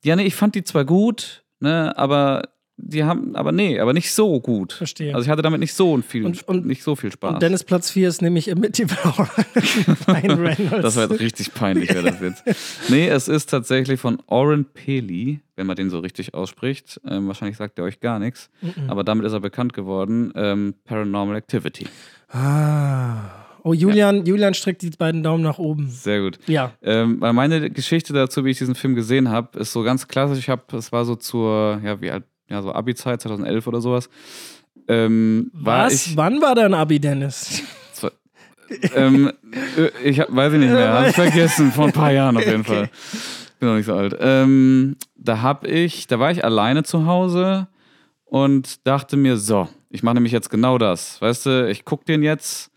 ja, nee, ich fand die zwar gut, ne, aber die haben, aber nee, aber nicht so gut. Verstehe. Also ich hatte damit nicht so viel, Und- und- nicht so viel Spaß. Und Dennis Platz 4 ist nämlich. Ryan Reynolds. Das war jetzt richtig peinlich, wäre das jetzt. Nee, es ist tatsächlich von Oren Peli, wenn man den so richtig ausspricht. Ähm, wahrscheinlich sagt er euch gar nichts. Aber damit ist er bekannt geworden. Ähm, Paranormal Activity. Ah. Oh, Julian, Julian streckt die beiden Daumen nach oben. Sehr gut. Ja. Ähm, weil meine Geschichte dazu, wie ich diesen Film gesehen habe, ist so ganz klassisch. Ich habe, es war so zur, ja, wie alt, ja, so Abi-Zeit, 2011 oder sowas. Ähm, war Was? ich, Wann war dein Abi, Dennis? ähm, äh, ich hab, weiß ich nicht mehr, habe ich vergessen, vor ein paar Jahren auf jeden Fall. Bin noch nicht so alt. Ähm, da hab ich, da war ich alleine zu Hause und dachte mir, so, ich mache nämlich jetzt genau das. Weißt du, ich guck den jetzt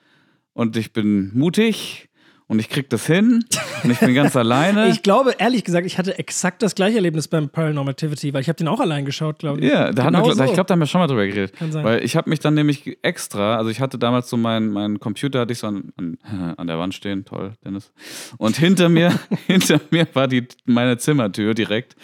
und ich bin mutig und ich krieg das hin und ich bin ganz alleine. Ich glaube, ehrlich gesagt, ich hatte exakt das gleiche Erlebnis beim Paranormal Activity, weil ich habe den auch allein geschaut, glaube ich. Ja, da hatten Genau wir, so. ich glaube, da haben wir schon mal drüber geredet. Kann sein. Weil ich habe mich dann nämlich extra, also ich hatte damals so meinen mein Computer, hatte ich so an, an, an der Wand stehen, toll, Dennis. Und hinter mir, hinter mir war die, meine Zimmertür direkt.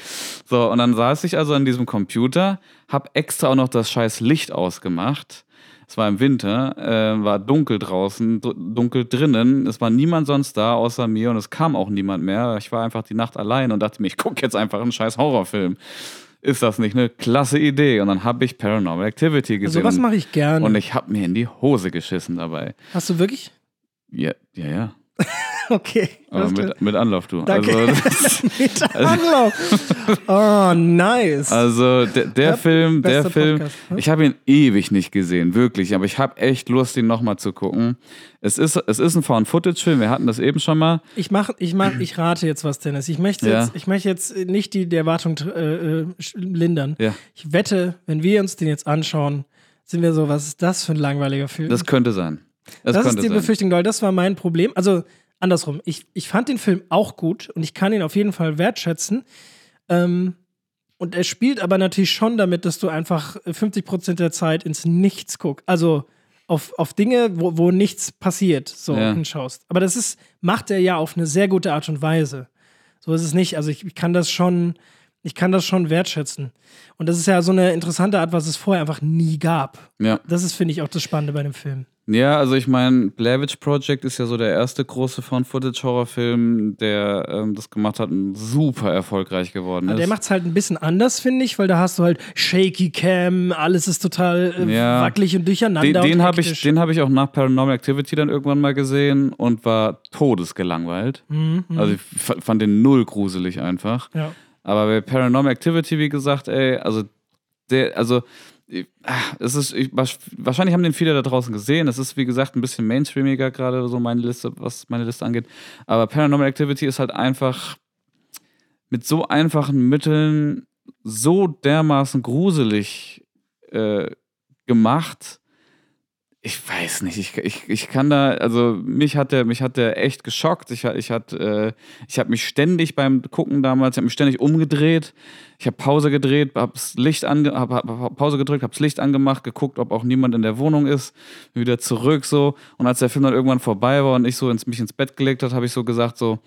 So, und dann saß ich also an diesem Computer, habe extra auch noch das scheiß Licht ausgemacht. Es war im Winter, äh, war dunkel draußen, dr- dunkel drinnen. Es war niemand sonst da außer mir und es kam auch niemand mehr. Ich war einfach die Nacht allein und dachte mir, ich gucke jetzt einfach einen scheiß Horrorfilm. Ist das nicht eine klasse Idee? Und dann habe ich Paranormal Activity gesehen. Sowas mache ich gerne. und ich habe mir in die Hose geschissen dabei. Hast du wirklich? Ja, ja, ja. Okay. Klar. mit, mit Anlauf, du. Danke. Also, Mit Anlauf. Oh, nice. also der, der Ja, Film, der Film, Podcast, ne? ich habe ihn ewig nicht gesehen, wirklich. Aber ich habe echt Lust, ihn nochmal zu gucken. Es ist, es ist ein Found-Footage-Film, wir hatten das eben schon mal. Ich mach, ich mach, ich rate jetzt was, Dennis. Ich möchte Ja. jetzt, ich möchte jetzt nicht die, die Erwartung äh, äh, lindern. Ja. Ich wette, wenn wir uns den jetzt anschauen, sind wir so, was ist das für ein langweiliger Film? Das könnte sein. Das, das ist die sein. Befürchtung, weil das war mein Problem. Also andersrum, ich, ich fand den Film auch gut und ich kann ihn auf jeden Fall wertschätzen. Ähm, und er spielt aber natürlich schon damit, dass du einfach 50% der Zeit ins Nichts guckst. Also auf, auf Dinge, wo, wo nichts passiert, so Ja. hinschaust. Aber das ist, macht er ja auf eine sehr gute Art und Weise. So ist es nicht. Also ich, ich kann das schon, ich kann das schon wertschätzen. Und das ist ja so eine interessante Art, was es vorher einfach nie gab. Ja. Das ist, finde ich, auch das Spannende bei dem Film. Ja, also ich meine, Blair Witch Project ist ja so der erste große Found-Footage-Horrorfilm, der ähm, das gemacht hat und super erfolgreich geworden Aber ist. der macht es halt ein bisschen anders, finde ich, weil da hast du halt Shaky Cam, alles ist total äh, Ja. wackelig und durcheinander. den den habe ich, den hab ich auch nach Paranormal Activity dann irgendwann mal gesehen und war todesgelangweilt. Mhm, mhm. Also ich fand den null gruselig einfach. ja. Aber bei Paranormal Activity, wie gesagt, ey, also der, also ah, es ist, ich, wahrscheinlich haben den viele da draußen gesehen. Es ist, wie gesagt, ein bisschen mainstreamiger gerade so meine Liste, was meine Liste angeht. Aber Paranormal Activity ist halt einfach mit so einfachen Mitteln so dermaßen gruselig äh, gemacht. Ich weiß nicht, ich, ich, ich kann da, also mich hat der, mich hat der echt geschockt. Ich, ich, hat, äh, ich habe mich ständig beim Gucken damals, ich habe mich ständig umgedreht. Ich habe Pause gedreht, hab's Licht ange, hab, hab, hab Pause gedrückt, hab's Licht angemacht, geguckt, ob auch niemand in der Wohnung ist, wieder zurück so. Und als der Film dann irgendwann vorbei war und ich so ins, mich ins Bett gelegt hat, habe ich so gesagt so,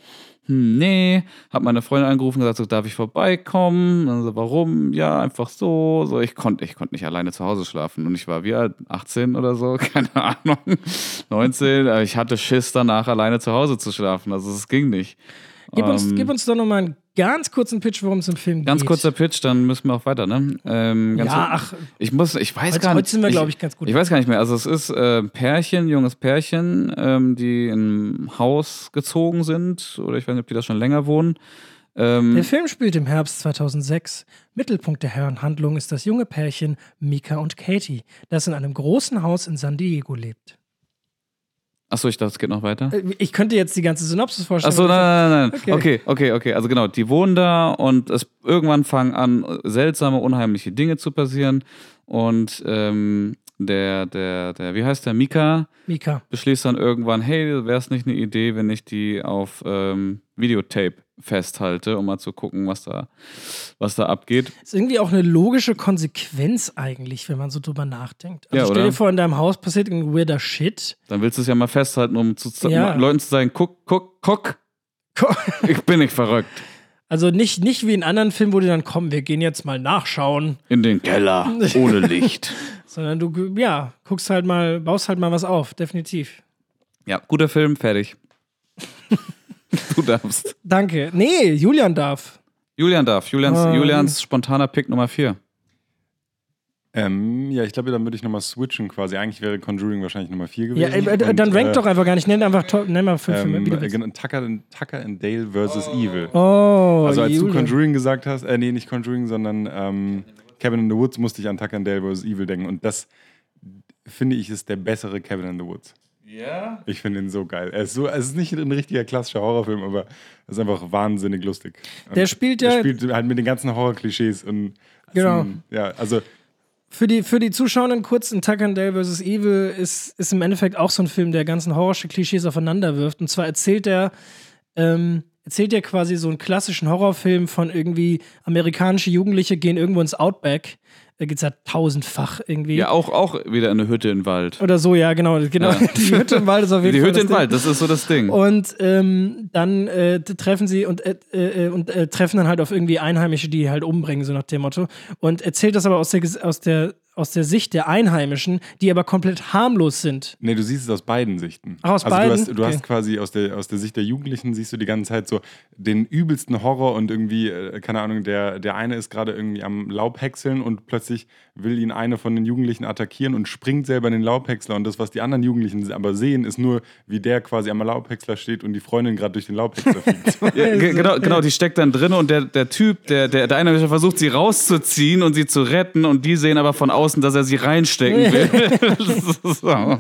hm, nee, hab meine Freundin angerufen und gesagt, so, darf ich vorbeikommen? Dann so, warum? Ja, einfach so. So, ich konnte, ich konnte nicht alleine zu Hause schlafen. Und ich war wie alt, 18 oder so, keine Ahnung, 19. Aber ich hatte Schiss danach, alleine zu Hause zu schlafen. Also es ging nicht. Gib, uns, Ähm, gib uns doch noch mal einen ganz kurzen Pitch, worum es im Film Ganz geht. kurzer Pitch, dann müssen wir auch weiter, ne? Ähm, ganz Ja, ach, ich muss, ich weiß heute, gar nicht. heute sind wir, glaube ich, ganz gut. Ich weiß gar nicht mehr. Also es ist äh, ein Pärchen, junges Pärchen, ähm, die in ein Haus gezogen sind. Oder ich weiß nicht, ob die da schon länger wohnen. Ähm, Der Film spielt im Herbst 2006. Mittelpunkt der Herrenhandlung ist das junge Pärchen Mika und Katie, das in einem großen Haus in San Diego lebt. Achso, ich dachte, es geht noch weiter. Äh, Ich könnte jetzt die ganze Synopsis vorstellen. Achso, nein, nein, nein, nein. Okay. Okay. okay, okay, Also genau, die wohnen da und es irgendwann fangen an, seltsame, unheimliche Dinge zu passieren. Und ähm, der, der, der, wie heißt der, Mika, Mika. beschließt dann irgendwann, hey, wäre es nicht eine Idee, wenn ich die auf ähm, Videotape festhalte, um mal zu gucken, was da, was da abgeht. Ist irgendwie auch eine logische Konsequenz eigentlich, wenn man so drüber nachdenkt. Also Ja, stell dir vor, in deinem Haus passiert irgendein weirder Shit. Dann willst du es ja mal festhalten, um zu Ja. Leuten zu sagen, guck, guck, guck, ich bin nicht verrückt. Also nicht, nicht wie in anderen Filmen, wo die dann kommen, wir gehen jetzt mal nachschauen, In den Keller, ohne Licht. sondern du, ja, guckst halt mal, baust halt mal was auf, definitiv. Ja, guter Film, fertig. du darfst. Danke. Nee, Julian darf. Julian darf. Julians, Ähm. Julians spontaner Pick Nummer 4. Ähm, ja, ich glaube, dann würde ich nochmal switchen quasi. Eigentlich wäre Conjuring wahrscheinlich Nummer 4 gewesen. Ja, äh, äh, Und, dann rank äh, doch einfach gar nicht. Nenn einfach top, nenn mal fünf Filme, ähm, wie du äh, genau, Tucker, Tucker and Dale versus Evil. Oh, Also als du Julian. Conjuring gesagt hast, äh, nee, nicht Conjuring, sondern ähm, Cabin in the Woods musste ich an Tucker and Dale vs. Evil denken. Und das finde ich ist der bessere Cabin in the Woods. Ja. Ich finde ihn so geil. Er ist so, es ist nicht ein richtiger klassischer Horrorfilm, aber es ist einfach wahnsinnig lustig. Und Der spielt ja- Der spielt halt mit den ganzen Horror-Klischees und Genau. Sind, ja, also Für die, für die Zuschauenden kurz, in Dale vs. Evil ist, ist im Endeffekt auch so ein Film, der ganzen Horror-Klischees aufeinander wirft. Und zwar erzählt er, ähm, erzählt er quasi so einen klassischen Horrorfilm von irgendwie amerikanische Jugendliche gehen irgendwo ins Outback. Da geht's ja tausendfach irgendwie. Ja, auch, auch wieder eine Hütte im Wald. Oder so, ja, genau. genau. Ja. Die Hütte im Wald ist auf jeden Die Fall. Hütte das im Ding. Wald, das ist so das Ding. Und ähm, dann äh, treffen sie und, äh, äh, und äh, treffen dann halt auf irgendwie Einheimische, die halt umbringen, so nach dem Motto. Und erzählt das aber aus der, aus der, aus der Sicht der Einheimischen, die aber komplett harmlos sind. Nee, du siehst es aus beiden Sichten. Ach, aus also beiden? Du hast, du Okay. hast quasi aus der, aus der Sicht der Jugendlichen siehst du die ganze Zeit so den übelsten Horror und irgendwie, äh, keine Ahnung, der, der eine ist gerade irgendwie am Laubhäckseln und plötzlich will ihn eine von den Jugendlichen attackieren und springt selber in den Laubhäcksler und das, was die anderen Jugendlichen aber sehen, ist nur, wie der quasi am Laubhäcksler steht und die Freundin gerade durch den Laubhäcksler fliegt. Ja, ge- genau, genau, die steckt dann drin und der, der Typ, der, der, der eine versucht, sie rauszuziehen und sie zu retten und die sehen aber von außen, dass er sie reinstecken will. das, ist so.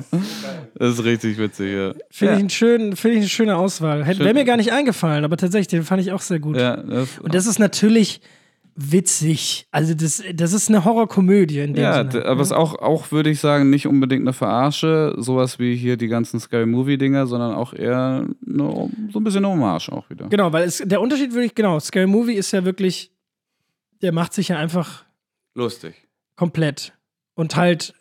das ist richtig witzig, ja. Finde ja. ich, einen schönen- finde ich eine schöne Auswahl. Schön. Wäre mir gar nicht eingefallen, aber tatsächlich, den fand ich auch sehr gut. Ja, das, Und das ist natürlich witzig. Also, das, das ist eine Horrorkomödie in dem ja, Sinne. d- aber es ist auch, auch würde ich sagen, nicht unbedingt eine Verarsche, sowas wie hier die ganzen Scary Movie-Dinger, sondern auch eher eine, so ein bisschen eine Hommage auch wieder. Genau, weil es, der Unterschied würde ich, genau, Scary Movie ist ja wirklich, der macht sich ja einfach Lustig. komplett. Und halt,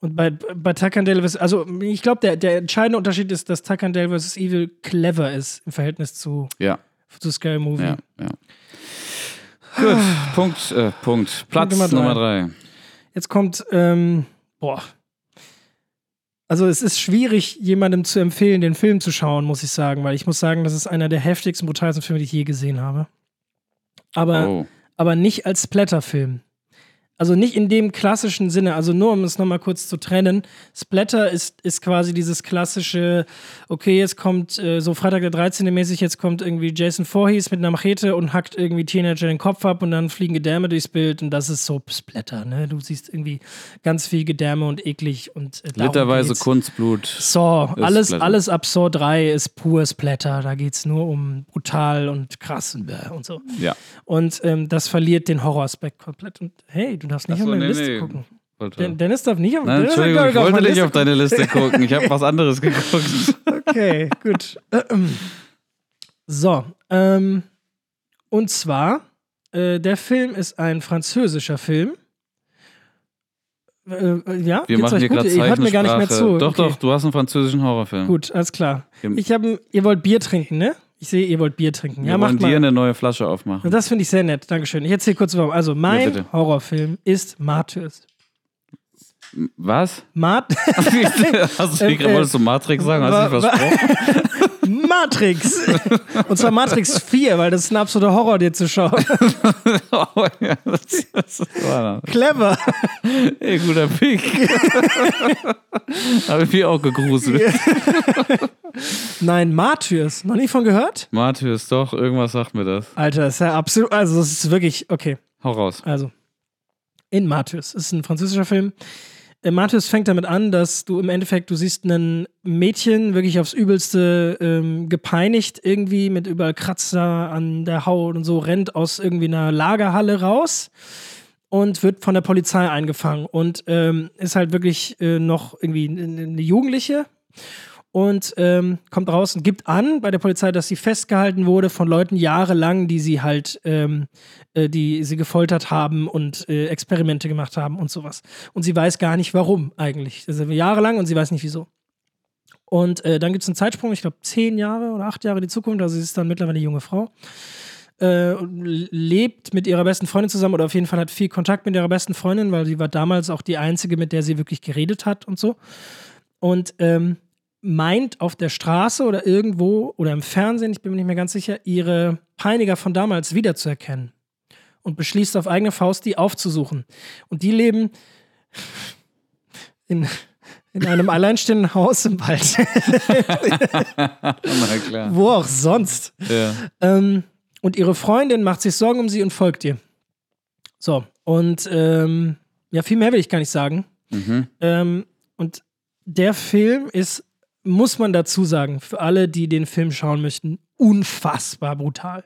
Und bei, bei Takandale vs. Also, ich glaube, der, der entscheidende Unterschied ist, dass Takandale vs. Evil clever ist im Verhältnis zu, Ja, zu Scary Movie. ja, ja. Gut, Punkt, äh, Punkt. Platz Nummer drei. Nummer drei. Jetzt kommt, ähm, boah. Also es ist schwierig, jemandem zu empfehlen, den Film zu schauen, muss ich sagen, weil ich muss sagen, das ist einer der heftigsten, brutalsten Filme, die ich je gesehen habe. Aber, Oh. aber nicht als Splatterfilm. Also nicht in dem klassischen Sinne, also nur um es nochmal kurz zu trennen. Splatter ist, ist quasi dieses klassische, okay, jetzt kommt äh, so Freitag der 13. mäßig, jetzt kommt irgendwie Jason Voorhees mit einer Machete und hackt irgendwie Teenager den Kopf ab und dann fliegen Gedärme durchs Bild und das ist so Splatter, ne? Du siehst irgendwie ganz viel Gedärme und eklig und äh, Literweise. Kunstblut. Ist alles, Splatter. alles ab Saw 3 ist pur Splatter. Da geht es nur um brutal und krass und, und so. Ja. Und ähm, das verliert den Horroraspekt komplett. Und hey, du darfst nicht Ach so, auf meine nee, Liste nee. gucken. Den, Dennis darf nicht auf Nein, Dennis Entschuldigung, gar ich wollte nicht auf Liste deine Liste gucken. Ich habe was anderes geguckt. gucken. Okay, gut. So, ähm, und zwar, äh, der Film ist ein französischer Film. Äh, äh, ja, Wir machen hier gerade hört mir gar nicht mehr zu. Doch, Okay. doch, du hast einen französischen Horrorfilm. Gut, alles klar. Ich habe, ihr wollt Bier trinken, ne? Ich sehe, ihr wollt Bier trinken. Wir ja, wollen dir eine neue Flasche aufmachen. Das finde ich sehr nett. Dankeschön. Ich erzähle kurz warum. Also, mein bitte. Horrorfilm ist Martyrs. Was? Mart Hast du gerade wolltest du Matrix sagen? Hast du versprochen? Matrix. Und zwar Matrix 4, weil das ist ein absoluter Horror, dir zu schauen. oh, ja, das, das Clever. Ey, guter Pick. Habe ich mich auch gegruselt. Nein, Martyrs. Noch nie von gehört? Martyrs, doch, irgendwas sagt mir das. Alter, das ist ja absolut. Also, das ist wirklich. Okay. Hau raus. Also, in Martyrs. Ist ein französischer Film. Äh, Martyrs fängt damit an, dass du im Endeffekt, du siehst ein Mädchen wirklich aufs Übelste ähm, gepeinigt, irgendwie mit überall Kratzer an der Haut und so, rennt aus irgendwie einer Lagerhalle raus und wird von der Polizei eingefangen und ähm, ist halt wirklich äh, noch irgendwie eine eine Jugendliche und ähm, kommt raus und gibt an bei der Polizei, dass sie festgehalten wurde von Leuten jahrelang, die sie halt, ähm, äh, die sie gefoltert haben und äh, Experimente gemacht haben und sowas. Und sie weiß gar nicht, warum eigentlich. Also jahrelang und sie weiß nicht, wieso. Und äh, dann gibt es einen Zeitsprung, ich glaube zehn Jahre oder acht Jahre in die Zukunft, also sie ist dann mittlerweile eine junge Frau. Äh, lebt mit ihrer besten Freundin zusammen oder auf jeden Fall hat viel Kontakt mit ihrer besten Freundin, weil sie war damals auch die einzige, mit der sie wirklich geredet hat und so. Und ähm, meint auf der Straße oder irgendwo oder im Fernsehen, ich bin mir nicht mehr ganz sicher, ihre Peiniger von damals wiederzuerkennen. Und beschließt auf eigene Faust, die aufzusuchen. Und die leben in, in einem alleinstehenden Haus im Wald. Wo auch sonst. Ja. Ähm, und ihre Freundin macht sich Sorgen um sie und folgt ihr. So, und ähm, ja, viel mehr will ich gar nicht sagen. Mhm. Ähm, und der Film ist, muss man dazu sagen, für alle, die den Film schauen möchten, unfassbar brutal.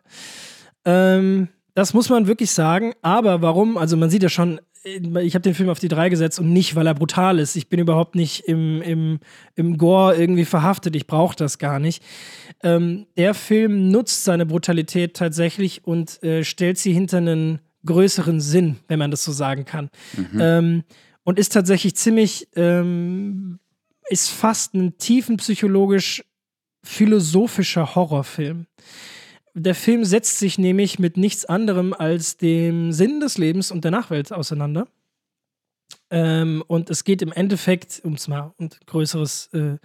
Ähm, das muss man wirklich sagen. Aber warum? Also man sieht ja schon, ich habe den Film auf die drei gesetzt und nicht, weil er brutal ist. Ich bin überhaupt nicht im, im, im Gore irgendwie verhaftet. Ich brauche das gar nicht. Ähm, der Film nutzt seine Brutalität tatsächlich und äh, stellt sie hinter einen größeren Sinn, wenn man das so sagen kann. Ähm, und ist tatsächlich ziemlich, ähm, ist fast ein tiefenpsychologisch philosophischer Horrorfilm. Der Film setzt sich nämlich mit nichts anderem als dem Sinn des Lebens und der Nachwelt auseinander. Ähm, und es geht im Endeffekt, um es mal und Größeres äh,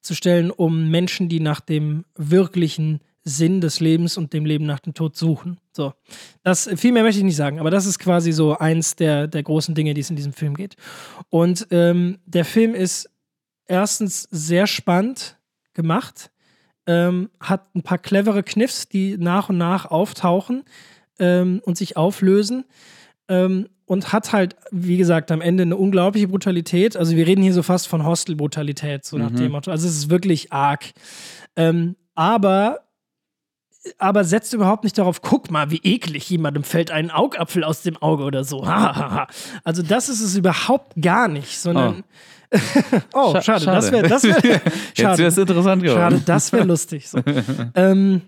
zu stellen, um Menschen, die nach dem wirklichen Sinn des Lebens und dem Leben nach dem Tod suchen. So. Das, viel mehr möchte ich nicht sagen, aber das ist quasi so eins der, der großen Dinge, die es in diesem Film geht. Und ähm, der Film ist erstens sehr spannend gemacht, ähm, hat ein paar clevere Kniffs, die nach und nach auftauchen ähm, und sich auflösen. Ähm, und hat halt, wie gesagt, am Ende eine unglaubliche Brutalität. Also wir reden hier so fast von Hostel-Brutalität, so nach Mhm. dem Motto. Also es ist wirklich arg. Ähm, aber aber setzt überhaupt nicht darauf, guck mal, wie eklig jemandem fällt ein Augapfel aus dem Auge oder so. also das ist es überhaupt gar nicht, sondern oh, Scha- schade, schade. das wäre das wär, Jetzt wäre es interessant geworden. schade, das wäre lustig. So. ähm,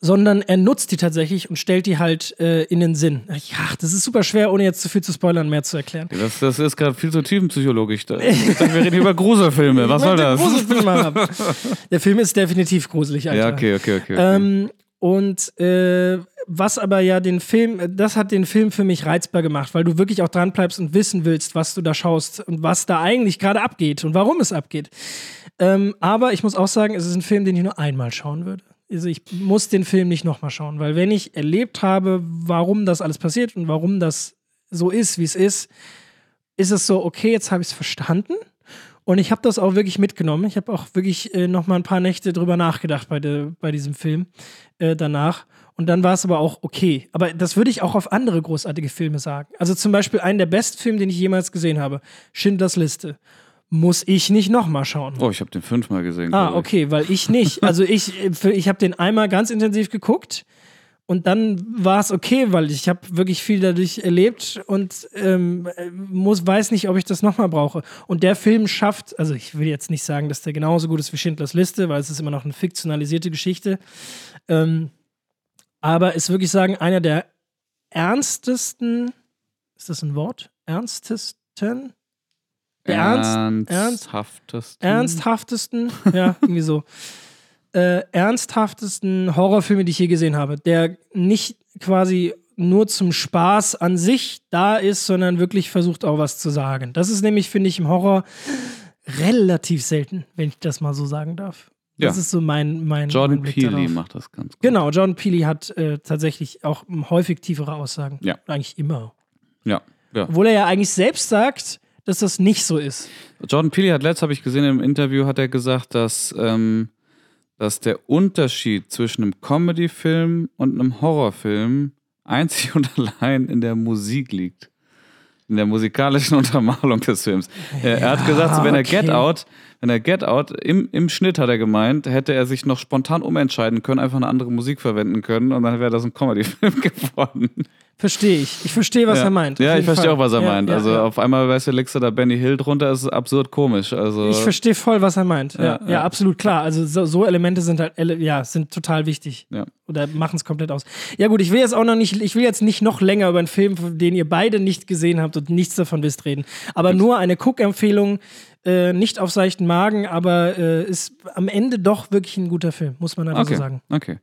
sondern er nutzt die tatsächlich und stellt die halt äh, in den Sinn. Ja, das ist super schwer, ohne jetzt zu viel zu spoilern, mehr zu erklären. Das, das ist gerade viel zu tiefenpsychologisch. Wir reden über Gruselfilme. Was soll das? Gruselfilme haben. Der Film ist definitiv gruselig, Alter. Ja, okay, okay, okay. okay. Ähm, und äh, was aber ja den Film, das hat den Film für mich reizbar gemacht, weil du wirklich auch dran bleibst und wissen willst, was du da schaust und was da eigentlich gerade abgeht und warum es abgeht. Ähm, aber ich muss auch sagen, es ist ein Film, den ich nur einmal schauen würde. Also ich muss den Film nicht nochmal schauen, weil wenn ich erlebt habe, warum das alles passiert und warum das so ist, wie es ist, ist es so, okay, jetzt habe ich es verstanden. Und ich habe das auch wirklich mitgenommen. Ich habe auch wirklich äh, noch mal ein paar Nächte drüber nachgedacht bei, de, bei diesem Film äh, danach. Und dann war es aber auch okay. Aber das würde ich auch auf andere großartige Filme sagen. Also zum Beispiel einen der besten Filme, den ich jemals gesehen habe, Schindlers Liste. Muss ich nicht noch mal schauen. oh, ich habe den fünfmal gesehen. Ah, okay, weil ich nicht. Also ich, äh, ich habe den einmal ganz intensiv geguckt und dann war es okay, weil ich habe wirklich viel dadurch erlebt und ähm, äh, muss, weiß nicht, ob ich das nochmal brauche. Und der Film schafft, also ich will jetzt nicht sagen, dass der genauso gut ist wie Schindlers Liste, weil es ist immer noch eine fiktionalisierte Geschichte. Ähm, aber ist wirklich sagen, einer der ernstesten, ist das ein Wort? Ernstesten? Ernst, Ernsthaftesten. ernsthaftesten, ja, irgendwie so, äh, ernsthaftesten Horrorfilme, die ich je gesehen habe, der nicht quasi nur zum Spaß an sich da ist, sondern wirklich versucht auch was zu sagen. Das ist nämlich, finde ich, im Horror relativ selten, wenn ich das mal so sagen darf. Das Ja. ist so mein, mein, Jordan mein Peele darauf. macht das ganz gut. Genau, Jordan Peele hat äh, tatsächlich auch häufig tiefere Aussagen. Ja. Eigentlich immer. Ja, ja. Obwohl er ja eigentlich selbst sagt, dass das nicht so ist. Jordan Peele hat letztes, habe ich gesehen im Interview, hat er gesagt, dass, ähm, dass der Unterschied zwischen einem Comedy-Film und einem Horrorfilm einzig und allein in der Musik liegt. In der musikalischen Untermalung des Films. er, er hat gesagt, so, wenn er okay. Get Out, wenn er Get Out, im, im Schnitt hat er gemeint, hätte er sich noch spontan umentscheiden können, einfach eine andere Musik verwenden können und dann wäre das ein Comedy-Film geworden. Verstehe ich. Ich verstehe, was ja. er meint. Ja, ich verstehe auch, was er Ja, meint. ja, also auf einmal, weißt du, legst du da Benny Hill drunter, ist absurd komisch. Also, Ich verstehe voll, was er meint. Ja, Ja, absolut klar. Also so, so Elemente sind halt, ja, sind total wichtig. Ja. Oder machen es komplett aus. Ja gut, ich will jetzt auch noch nicht, ich will jetzt nicht noch länger über einen Film, den ihr beide nicht gesehen habt und nichts davon wisst, reden. Aber nur eine Cook-Empfehlung, äh, nicht auf seichten Magen, aber äh, ist am Ende doch wirklich ein guter Film, muss man einfach Okay, so sagen. okay.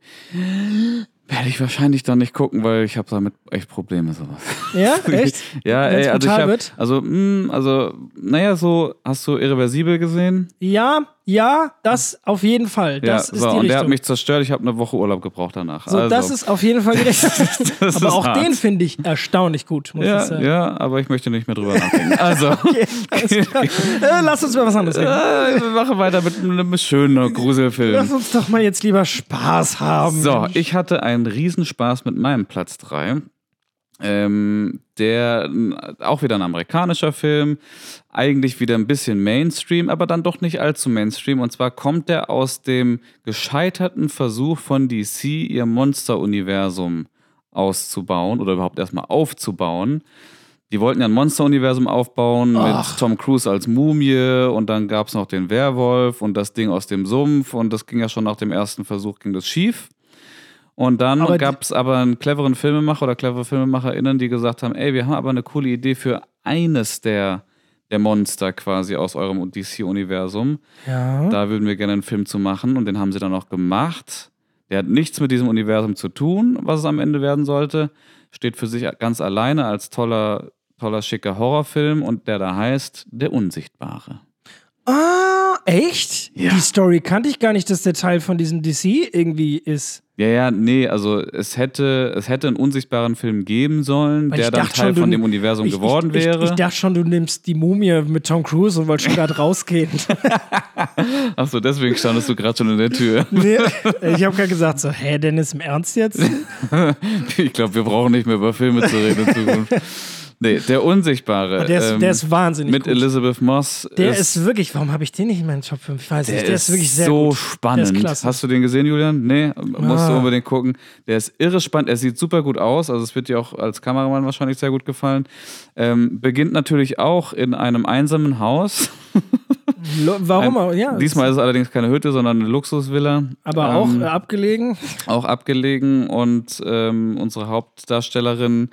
Werde ich wahrscheinlich dann nicht gucken, weil ich habe damit echt Probleme sowas. Ja, echt? ja, ey, also ich hab, also, mh, also, naja, so, hast du Irreversibel gesehen? Ja, ja, das auf jeden Fall. Das ja, ist so, die und der hat Richtung. mich zerstört, ich habe eine Woche Urlaub gebraucht danach. so, also, das ist auf jeden Fall Richtung. das aber auch hart. den finde ich erstaunlich gut, muss ich ja, sagen. ja, aber ich möchte nicht mehr drüber nachdenken. Also, Okay, äh, lass uns über was anderes reden. äh, wir machen weiter mit einem schönen Gruselfilm. Lass uns doch mal jetzt lieber Spaß haben. So, ich hatte einen Riesenspaß mit meinem Platz 3. Ähm, der auch wieder ein amerikanischer Film, eigentlich wieder ein bisschen Mainstream, aber dann doch nicht allzu Mainstream. Und zwar kommt der aus dem gescheiterten Versuch von DC, ihr Monster-Universum auszubauen oder überhaupt erstmal aufzubauen. Die wollten ja ein Monster-Universum aufbauen mit Tom Cruise als Mumie und dann gab es noch den Werwolf und das Ding aus dem Sumpf und das ging ja schon nach dem ersten Versuch, ging das schief. Und dann gab es aber einen cleveren Filmemacher oder clevere FilmemacherInnen, die gesagt haben, ey, wir haben aber eine coole Idee für eines der, der Monster quasi aus eurem DC-Universum. Ja. Da würden wir gerne einen Film zu machen und den haben sie dann auch gemacht. Der hat nichts mit diesem Universum zu tun, was es am Ende werden sollte. Steht für sich ganz alleine als toller, toller, schicker Horrorfilm und der da heißt Der Unsichtbare. Ah, echt? Ja. Die Story kannte ich gar nicht, dass der Teil von diesem DC irgendwie ist. Ja, ja, nee, also es hätte, es hätte einen unsichtbaren Film geben sollen, Weil der dann Teil schon, von dem Universum ich, geworden ich, wäre. Ich, ich dachte schon, du nimmst die Mumie mit Tom Cruise und wolltest schon gerade rausgehen. Achso, deswegen standest du gerade schon in der Tür. nee, ich habe gerade gesagt, so, hä, Dennis, im Ernst jetzt? Ich glaube, wir brauchen nicht mehr über Filme zu reden in Zukunft. Nee, der Unsichtbare. Der ist, ähm, der ist wahnsinnig mit gut. Elizabeth Moss. Der ist, wirklich, warum habe ich den nicht in meinen Top 5? Ich weiß nicht, der ist wirklich sehr so gut. spannend. Der ist klasse. Hast du den gesehen, Julian? Nee, musst Ah. du unbedingt gucken. Der ist irre spannend. Er sieht super gut aus. Also es wird dir auch als Kameramann wahrscheinlich sehr gut gefallen. Ähm, beginnt natürlich auch in einem einsamen Haus. Warum auch? Ja. Diesmal ist es allerdings keine Hütte, sondern eine Luxusvilla. aber auch Ähm, äh, abgelegen. auch abgelegen und ähm, unsere Hauptdarstellerin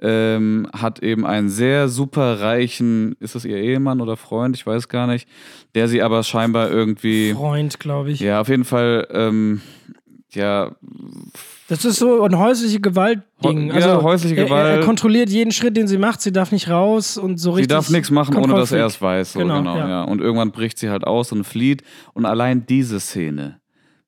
ähm, hat eben einen sehr super reichen, ist das ihr Ehemann oder Freund, ich weiß gar nicht, der sie aber scheinbar irgendwie, Freund, glaube ich. ja, auf jeden Fall, ähm, ja, Das ist so ein häusliche Gewalt-Ding. Heu- ja, häusliche er, Er, er Gewalt. kontrolliert jeden Schritt, den sie macht. Sie darf nicht raus und so sie richtig. darf nichts machen, ohne dass er es weiß. So, Genau, genau, ja. ja. Und irgendwann bricht sie halt aus und flieht. Und allein diese Szene,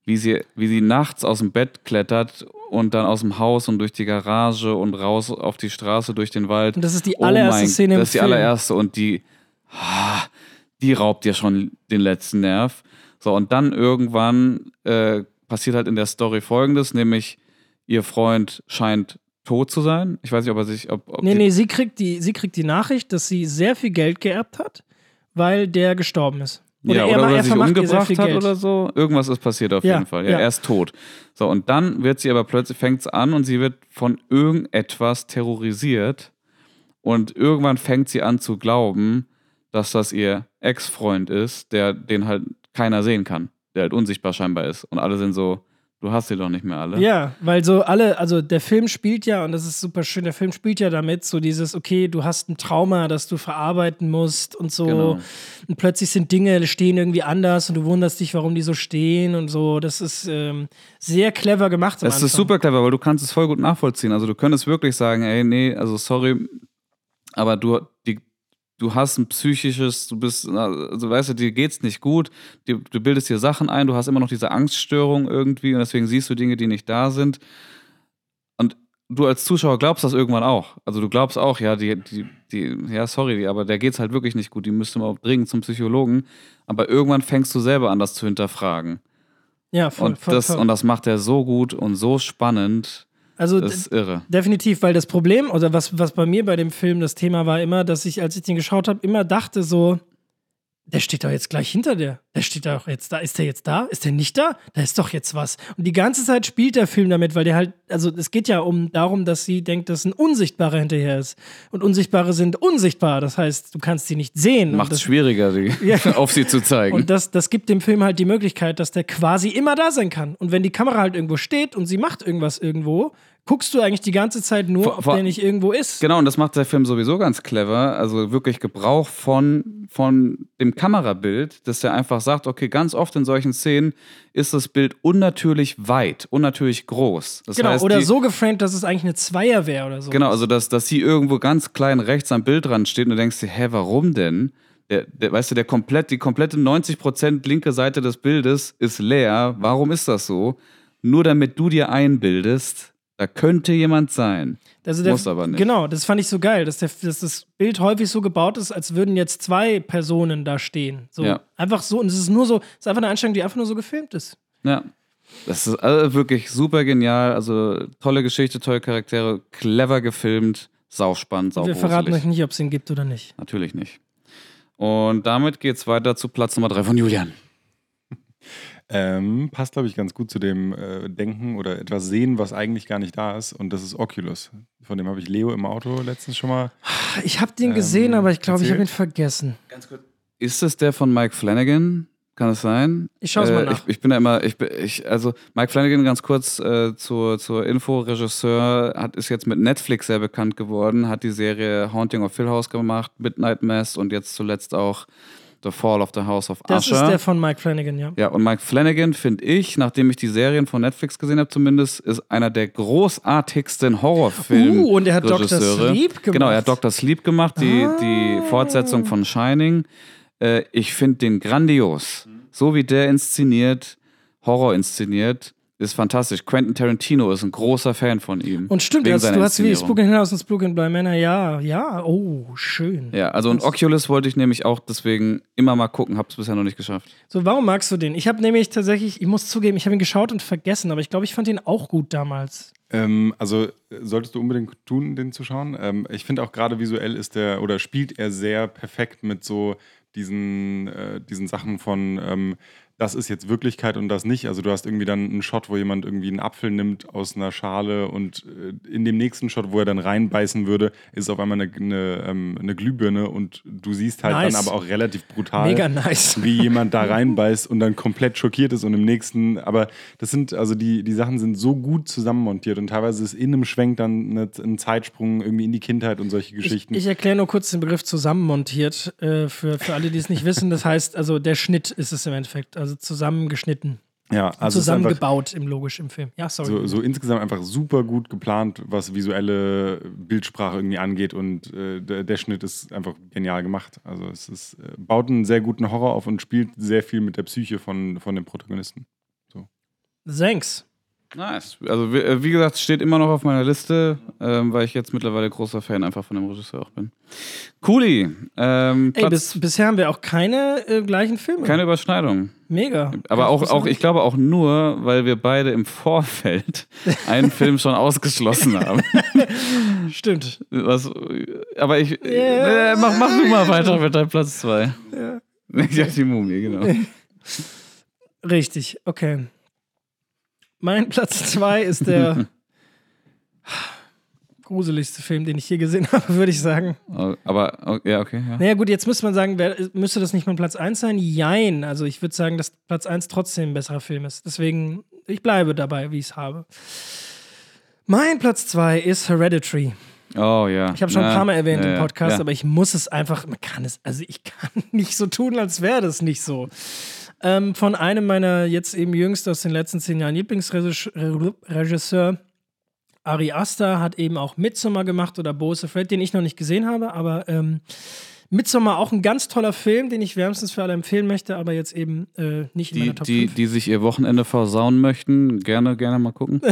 wie sie, wie sie nachts aus dem Bett klettert und dann aus dem Haus und durch die Garage und raus auf die Straße durch den Wald. Und das ist die Oh allererste mein- Szene im Das ist die Film. allererste und die, ah, die raubt dir schon den letzten Nerv. So, und dann irgendwann äh, passiert halt in der Story folgendes, nämlich ihr Freund scheint tot zu sein. Ich weiß nicht, ob er sich. Ob, ob Nee, nee, sie kriegt, die, sie kriegt die Nachricht, dass sie sehr viel Geld geerbt hat, weil der gestorben ist. Ja, er, oder, ma- oder er sich umgebracht hat oder so. Irgendwas ist passiert auf Ja, jeden Fall. Ja, ja. Er ist tot. So, und dann wird sie aber plötzlich, fängt es an und sie wird von irgendetwas terrorisiert. Und irgendwann fängt sie an zu glauben, dass das ihr Ex-Freund ist, der den halt keiner sehen kann, der halt unsichtbar scheinbar ist. Und alle sind so, du hast sie doch nicht mehr alle. Ja, weil so alle, also der Film spielt ja, und das ist super schön, der Film spielt ja damit, so dieses, okay, du hast ein Trauma, das du verarbeiten musst und so. Genau. Und plötzlich sind Dinge, stehen irgendwie anders und du wunderst dich, warum die so stehen und so. Das ist ähm, sehr clever gemacht. Es ist super clever, weil du kannst es voll gut nachvollziehen. Also du könntest wirklich sagen, ey, nee, also sorry, aber du, die, du hast ein psychisches, du bist, also weißt du, dir geht's nicht gut, du, du bildest dir Sachen ein, du hast immer noch diese Angststörung irgendwie und deswegen siehst du Dinge, die nicht da sind. Und du als Zuschauer glaubst das irgendwann auch. Also du glaubst auch, ja, die, die, die, ja, sorry, aber der geht's halt wirklich nicht gut, die müsste mal dringend zum Psychologen. Aber irgendwann fängst du selber an, das zu hinterfragen. Ja, voll, Und voll, das, voll. und das macht er so gut und so spannend. Also Das ist irre. Definitiv, weil das Problem, oder was, was bei mir bei dem Film das Thema war immer, dass ich, als ich den geschaut habe, immer dachte so, der steht doch jetzt gleich hinter dir. Der steht doch jetzt da. Ist der jetzt da? Ist der nicht da? Da ist doch jetzt was. Und die ganze Zeit spielt der Film damit, weil der halt, also es geht ja um darum, dass sie denkt, dass ein Unsichtbarer hinterher ist. Und Unsichtbare sind unsichtbar. Das heißt, du kannst sie nicht sehen. Macht es schwieriger, die, Ja. auf sie zu zeigen. und das, das gibt dem Film halt die Möglichkeit, dass der quasi immer da sein kann. Und wenn die Kamera halt irgendwo steht und sie macht irgendwas irgendwo, guckst du eigentlich die ganze Zeit nur, Vor- ob vor- der nicht irgendwo ist. genau, und das macht der Film sowieso ganz clever. Also wirklich Gebrauch von, von dem Kamerabild, dass der einfach sagt, okay, ganz oft in solchen Szenen ist das Bild unnatürlich weit, unnatürlich groß. Das Genau, heißt, oder die, so geframed, dass es eigentlich eine Zweier wäre oder so. Genau, also dass, dass sie irgendwo ganz klein rechts am Bildrand steht und du denkst dir, hä, warum denn? Der, der, weißt du, der komplett, die komplette 90% linke Seite des Bildes ist leer. Warum ist das so? Nur damit du dir einbildest, da könnte jemand sein. also der, muss aber nicht. Genau, das fand ich so geil, dass, der, dass das Bild häufig so gebaut ist, als würden jetzt zwei Personen da stehen. So Ja. einfach so, und es ist nur so, es ist einfach eine Einstellung, die einfach nur so gefilmt ist. Ja. Das ist also wirklich super genial. Also tolle Geschichte, tolle Charaktere, clever gefilmt, sauspannend, Wir verraten euch nicht, ob es ihn gibt oder nicht. Natürlich nicht. Und damit geht's weiter zu Platz Nummer drei von Julian. Ähm, passt, glaube ich, ganz gut zu dem äh, Denken oder etwas sehen, was eigentlich gar nicht da ist. Und das ist Oculus. Von dem habe ich Leo im Auto letztens schon mal. Ich habe den Ähm, gesehen, aber ich glaube, ich habe ihn vergessen. Ist es der von Mike Flanagan? Kann es sein? Ich schaue es mal Äh, nach. Ich, ich bin da immer, ich, bin- ich, also Mike Flanagan ganz kurz äh, zur, zur Info, Regisseur, hat, ist jetzt mit Netflix sehr bekannt geworden, hat die Serie Haunting of Hill House gemacht, Midnight Mass und jetzt zuletzt auch The Fall of the House of Das Usher. ist der von Mike Flanagan, ja. Ja, und Mike Flanagan, finde ich, nachdem ich die Serien von Netflix gesehen habe zumindest, ist einer der großartigsten Horrorfilme. Uh, und er hat Dr. Sleep gemacht. Genau, er hat Dr. Sleep gemacht, die, Ah. die Fortsetzung von Shining. Äh, ich finde den grandios. So wie der inszeniert, Horror inszeniert, ist fantastisch. Quentin Tarantino ist ein großer Fan von ihm. Und stimmt, du hast, du hast wie in House und Spook in Bly Manor, ja, ja, oh, schön. Ja, also und Oculus wollte ich nämlich auch deswegen immer mal gucken, hab's bisher noch nicht geschafft. So, warum magst du den? Ich habe nämlich tatsächlich, ich muss zugeben, ich habe ihn geschaut und vergessen, aber ich glaube, ich fand ihn auch gut damals. Ähm, also solltest du unbedingt tun, den zu schauen. Ähm, ich finde auch gerade visuell ist der oder spielt er sehr perfekt mit so diesen, äh, diesen Sachen von ähm, das ist jetzt Wirklichkeit und das nicht. Also du hast irgendwie dann einen Shot, wo jemand irgendwie einen Apfel nimmt aus einer Schale und äh, in dem nächsten Shot, wo er dann reinbeißen würde, ist auf einmal eine, eine, ähm, eine Glühbirne und du siehst halt Nice. dann aber auch relativ brutal, nice. wie jemand da reinbeißt und dann komplett schockiert ist und im nächsten, aber das sind, also die, die Sachen sind so gut zusammenmontiert und teilweise ist in einem Schwenk dann eine, ein Zeitsprung irgendwie in die Kindheit und solche Geschichten. Ich, ich erkläre nur kurz den Begriff zusammenmontiert äh, für, für alle, die es nicht wissen. Das heißt, also der Schnitt ist es im Endeffekt, also zusammengeschnitten, ja, also zusammengebaut im logisch im Film. Ja, sorry. so, so insgesamt einfach super gut geplant, was visuelle Bildsprache irgendwie angeht und äh, der, der Schnitt ist einfach genial gemacht. Also es ist, äh, baut einen sehr guten Horror auf und spielt sehr viel mit der Psyche von, von den Protagonisten. Thanks. Nice. Also wie, äh, wie gesagt, es steht immer noch auf meiner Liste, ähm, weil ich jetzt mittlerweile großer Fan einfach von dem Regisseur auch bin. Cooli. Ähm, Ey, bis, bisher haben wir auch keine äh, gleichen Filme. keine Überschneidung. Mega. Aber auch, ich auch, ich glaube auch nur, weil wir beide im Vorfeld einen Film schon ausgeschlossen haben. Stimmt. Was, aber ich. Ja. Äh, mach, mach du mal weiter mit deinem Platz 2. Ja. ja, die Mumie, genau. Richtig, okay. Mein Platz 2 ist der gruseligste Film, den ich je gesehen habe, würde ich sagen. Oh, Aber, oh, ja, okay. Ja. Naja, gut, jetzt müsste man sagen, müsste das nicht mein Platz 1 sein? Jein. Also, ich würde sagen, dass Platz 1 trotzdem ein besserer Film ist. Deswegen, ich bleibe dabei, wie ich es habe. Mein Platz 2 ist Hereditary. Oh ja. Ich habe schon ein Ja, paar Mal erwähnt ja, im Podcast, ja. aber ich muss es einfach, man kann es, also ich kann nicht so tun, als wäre das nicht so. Ähm, von einem meiner jetzt eben jüngst aus den letzten zehn Jahren Lieblingsregisseur, Ari Aster, hat eben auch Midsommar gemacht oder Bose Fred, den ich noch nicht gesehen habe, aber ähm, Midsommar auch ein ganz toller Film, den ich wärmstens für alle empfehlen möchte, aber jetzt eben äh, nicht in Die, meiner Top die, 5. die sich ihr Wochenende versauen möchten, gerne, gerne mal gucken.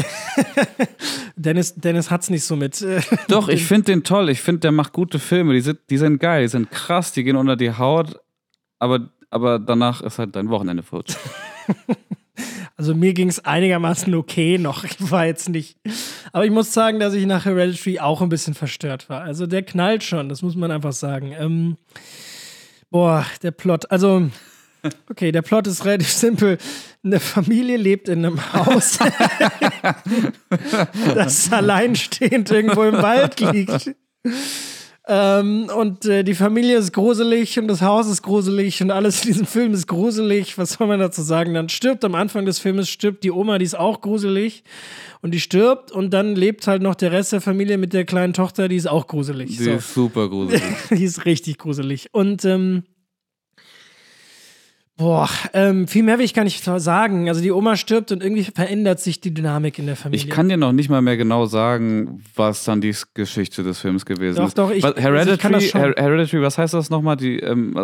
Dennis, Dennis hat's nicht so mit. äh, Doch, ich finde den toll. Ich finde, der macht gute Filme. Die sind, die sind geil, die sind krass, die gehen unter die Haut, aber, aber danach ist halt dein Wochenende futsch. Also mir ging es einigermaßen okay noch. Ich war jetzt nicht. Aber ich muss sagen, dass ich nach Hereditary auch ein bisschen verstört war. Also der knallt schon, das muss man einfach sagen. Ähm, boah, der Plot. Also, okay, der Plot ist relativ simpel. Eine Familie lebt in einem Haus, das alleinstehend irgendwo im Wald liegt. Ähm, und äh, die Familie ist gruselig und das Haus ist gruselig und alles in diesem Film ist gruselig. Was soll man dazu sagen? Dann stirbt am Anfang des Filmes stirbt die Oma, die ist auch gruselig und die stirbt und dann lebt halt noch der Rest der Familie mit der kleinen Tochter, die ist auch gruselig. Die So. ist super gruselig. die ist richtig gruselig. Und ähm, boah, ähm, viel mehr will ich gar nicht sagen. Also die Oma stirbt und irgendwie verändert sich die Dynamik in der Familie. Ich kann dir noch nicht mal mehr genau sagen, was dann die Geschichte des Films gewesen Doch, ist. doch, ich- Was- also Hereditary, ich kann das schon. Her Hereditary, was heißt das nochmal? Die, ähm,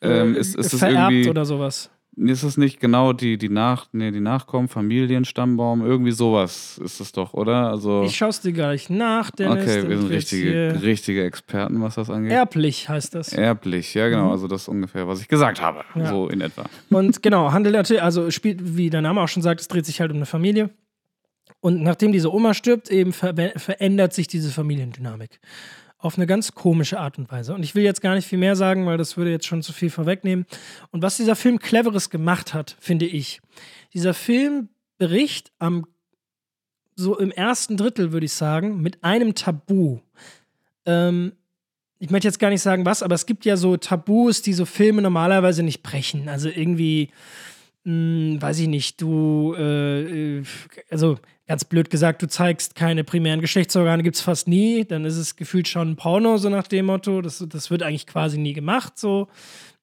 ähm, Äh, ist, ist das vererbt irgendwie, oder sowas. Ist es nicht genau die, die Nach, nee, die Nachkommen, Familienstammbaum, irgendwie sowas ist es doch, oder? Also, Ich schaue es dir gleich nach, Dennis. okay, wir sind richtige, richtige Experten, was das angeht. Erblich heißt das. Erblich, ja genau, also das ist ungefähr, was ich gesagt habe, Ja. so in etwa. Und genau, handelt natürlich, also spielt, wie der Name auch schon sagt, es dreht sich halt um eine Familie. Und nachdem diese Oma stirbt, eben ver verändert sich diese Familiendynamik. Auf eine ganz komische Art und Weise. Und ich will jetzt gar nicht viel mehr sagen, weil das würde jetzt schon zu viel vorwegnehmen. Und was dieser Film Cleveres gemacht hat, finde ich, dieser Film bricht am, so im ersten Drittel, würde ich sagen, mit einem Tabu. Ähm, ich möchte jetzt gar nicht sagen, was, aber es gibt ja so Tabus, die so Filme normalerweise nicht brechen. Also irgendwie, mh, weiß ich nicht, du, äh, äh, also ganz blöd gesagt, du zeigst keine primären Geschlechtsorgane, gibt es fast nie. Dann ist es gefühlt schon Porno, so nach dem Motto. Das, das wird eigentlich quasi nie gemacht, so.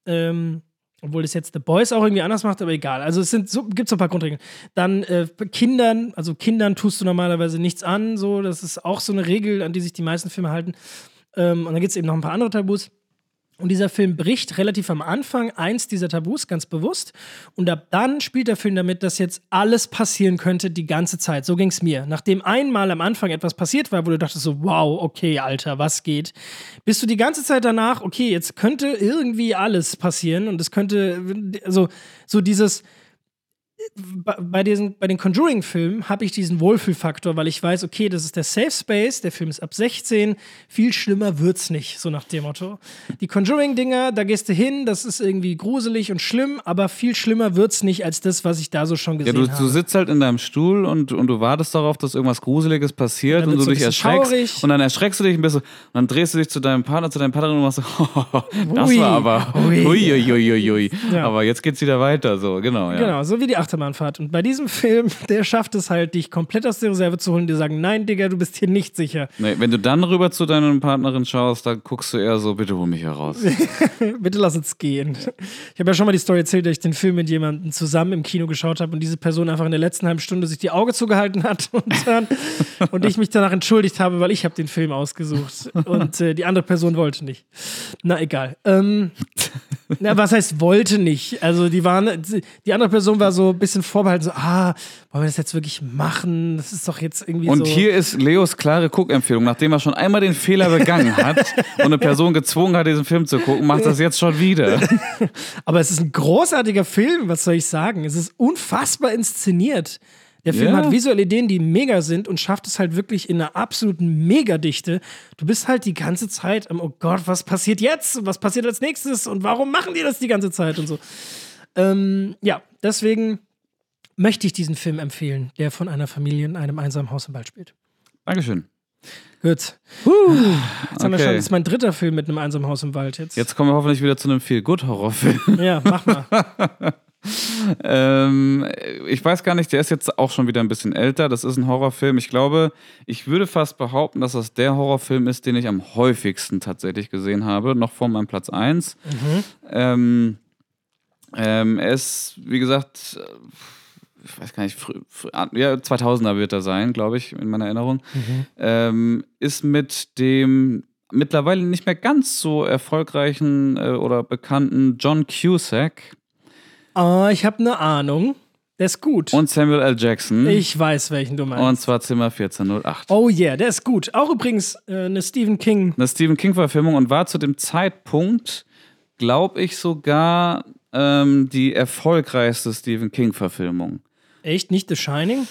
Ähm, obwohl das jetzt The Boys auch irgendwie anders macht, aber egal. Also es sind so, gibt so ein paar Grundregeln. Dann äh, Kindern, also Kindern tust du normalerweise nichts an, so. Das ist auch so eine Regel, an die sich die meisten Filme halten. Ähm, und dann gibt es eben noch ein paar andere Tabus. Und dieser Film bricht relativ am Anfang eins dieser Tabus ganz bewusst. Und ab dann spielt der Film damit, dass jetzt alles passieren könnte die ganze Zeit. So ging es mir. Nachdem einmal am Anfang etwas passiert war, wo du dachtest so, wow, okay, Alter, was geht? Bist du die ganze Zeit danach, okay, jetzt könnte irgendwie alles passieren und es könnte, also so dieses, bei, diesen, bei den Conjuring-Filmen habe ich diesen Wohlfühlfaktor, weil ich weiß, okay, das ist der Safe Space, der Film ist ab 16, viel schlimmer wird's nicht, so nach dem Motto. Die Conjuring-Dinger, da gehst du hin, das ist irgendwie gruselig und schlimm, aber viel schlimmer wird's nicht als das, was ich da so schon gesehen ja, du, habe. du sitzt halt in deinem Stuhl und, und du wartest darauf, dass irgendwas Gruseliges passiert und, wird's du dich erschreckst. schaurig. Und dann erschreckst du dich ein bisschen und dann drehst du dich zu deinem Partner, zu deinem Partnerin und machst so, das Ui. war aber, Ui. ui, ui, ui, ui. Ja. Aber jetzt geht's wieder weiter, so, genau, ja. Genau, so wie die Achterbahnfahrt. Und bei diesem Film, der schafft es halt, dich komplett aus der Reserve zu holen, die sagen, nein, Digga, du bist hier nicht sicher. Nee, wenn du dann rüber zu deiner Partnerin schaust, dann guckst du eher so, bitte hol mich hier raus. Bitte lass uns gehen. Ich habe ja schon mal die Story erzählt, dass ich den Film mit jemandem zusammen im Kino geschaut habe und diese Person einfach in der letzten halben Stunde sich die Augen zugehalten hat und, dann, und ich mich danach entschuldigt habe, weil ich habe den Film ausgesucht und äh, die andere Person wollte nicht. Na egal. Ähm, na, was heißt wollte nicht? Also die waren, die andere Person war so ein bisschen vorbehalten, so, ah, wollen wir das jetzt wirklich machen? Das ist doch jetzt irgendwie Und so. hier ist Leos klare Guckempfehlung. Nachdem er schon einmal den Fehler begangen hat und eine Person gezwungen hat, diesen Film zu gucken, macht das jetzt schon wieder. Aber es ist ein großartiger Film, was soll ich sagen? Es ist unfassbar inszeniert. Der Film Ja. hat visuelle Ideen, die mega sind und schafft es halt wirklich in einer absoluten Megadichte. Du bist halt die ganze Zeit am, oh Gott, was passiert jetzt? Und Was passiert als nächstes? Und warum machen die das die ganze Zeit und so? Ähm, ja, deswegen möchte ich diesen Film empfehlen, der von einer Familie in einem einsamen Haus im Wald spielt. Dankeschön. Gut. Jetzt haben wir Okay. schon, das ist mein dritter Film mit einem einsamen Haus im Wald jetzt. Jetzt kommen wir hoffentlich wieder zu einem Feel-Good-Horrorfilm. Ja, mach mal. ähm, ich weiß gar nicht, der ist jetzt auch schon wieder ein bisschen älter. Das ist ein Horrorfilm. Ich glaube, ich würde fast behaupten, dass das der Horrorfilm ist, den ich am häufigsten tatsächlich gesehen habe, noch vor meinem Platz 1. Ähm, ähm, er ist, wie gesagt, ich weiß gar nicht, frü, frü, ja, 2000er wird er sein, glaube ich, in meiner Erinnerung. Ähm, ist mit dem mittlerweile nicht mehr ganz so erfolgreichen äh, oder bekannten John Cusack Oh, ich habe eine Ahnung. Der ist gut. und Samuel L. Jackson. ich weiß, welchen du meinst. und zwar Zimmer 1408. oh yeah, der ist gut. Auch übrigens äh, eine Stephen King. Eine Stephen King-Verfilmung und war zu dem Zeitpunkt, glaube ich, sogar ähm, die erfolgreichste Stephen King-Verfilmung. Echt nicht The Shining?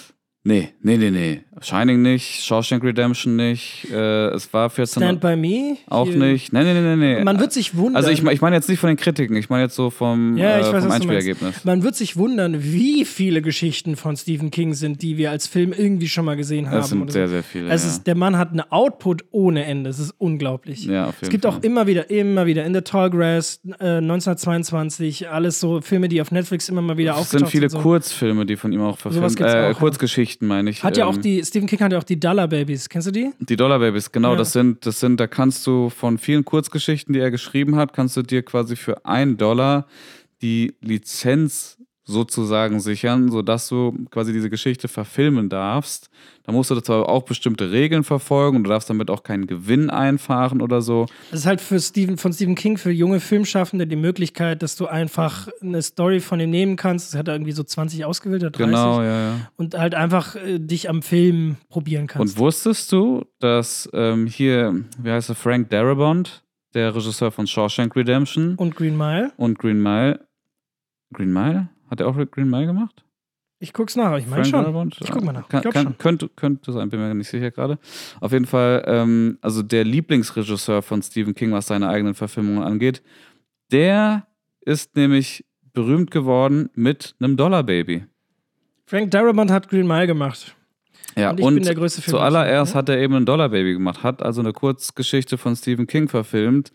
Nee, nee, nee, nee. Shining nicht, Shawshank Redemption nicht, äh, es war 14 Stand by Me? auch Hier- nicht. Nee, nee, nee, nee, nee. Man wird sich wundern. also ich, ich meine jetzt nicht von den Kritiken, ich meine jetzt so vom, ja, ich äh, weiß, vom. Einspielergebnis. Man wird sich wundern, wie viele Geschichten von Stephen King sind, die wir als Film irgendwie schon mal gesehen haben. Das sind sehr, so. sehr viele. Es ja. ist, der Mann hat eine Output ohne Ende. Es ist unglaublich. Ja, auf jeden es gibt Fall. auch immer wieder, immer wieder in The Tall Grass, äh, 1922, alles so Filme, die auf Netflix immer mal wieder es aufgetaucht sind viele sind. So. Kurzfilme, die von ihm auch verfilmt äh, auch, ja. Kurzgeschichten, meine ich. Hat ja auch ähm, die, Stephen King hat ja auch die Dollar Babies. Kennst du die? Die Dollar Babies, genau, Ja. das sind, das sind, da kannst du von vielen Kurzgeschichten, die er geschrieben hat, kannst du dir quasi für einen Dollar die Lizenz sozusagen sichern, sodass du quasi diese Geschichte verfilmen darfst. Da musst du zwar auch bestimmte Regeln verfolgen und du darfst damit auch keinen Gewinn einfahren oder so. Das ist halt für Stephen, von Stephen King für junge Filmschaffende die Möglichkeit, dass du einfach eine Story von ihm nehmen kannst. Das hat er irgendwie so 20 ausgewählt oder 30. Genau, ja, ja. Und halt einfach äh, dich am Film probieren kannst. Und wusstest du, dass ähm, hier, wie heißt er, Frank Darabont, der Regisseur von Shawshank Redemption Und Green Mile? und Green Mile, Green Mile? Hat er auch Green Mile gemacht? Ich guck's nach, ich meine schon. Darabont? Ich guck mal nach. Ich Kann, glaub kann, schon. Könnte, könnte sein, bin mir nicht sicher gerade. Auf jeden Fall, ähm, also der Lieblingsregisseur von Stephen King, was seine eigenen Verfilmungen angeht, der ist nämlich berühmt geworden mit einem Dollar Baby. Frank Darabont hat Green Mile gemacht. Ja, Und ich bin der größte Film- zuallererst Ja. hat er eben ein Dollar Baby gemacht, hat also eine Kurzgeschichte von Stephen King verfilmt.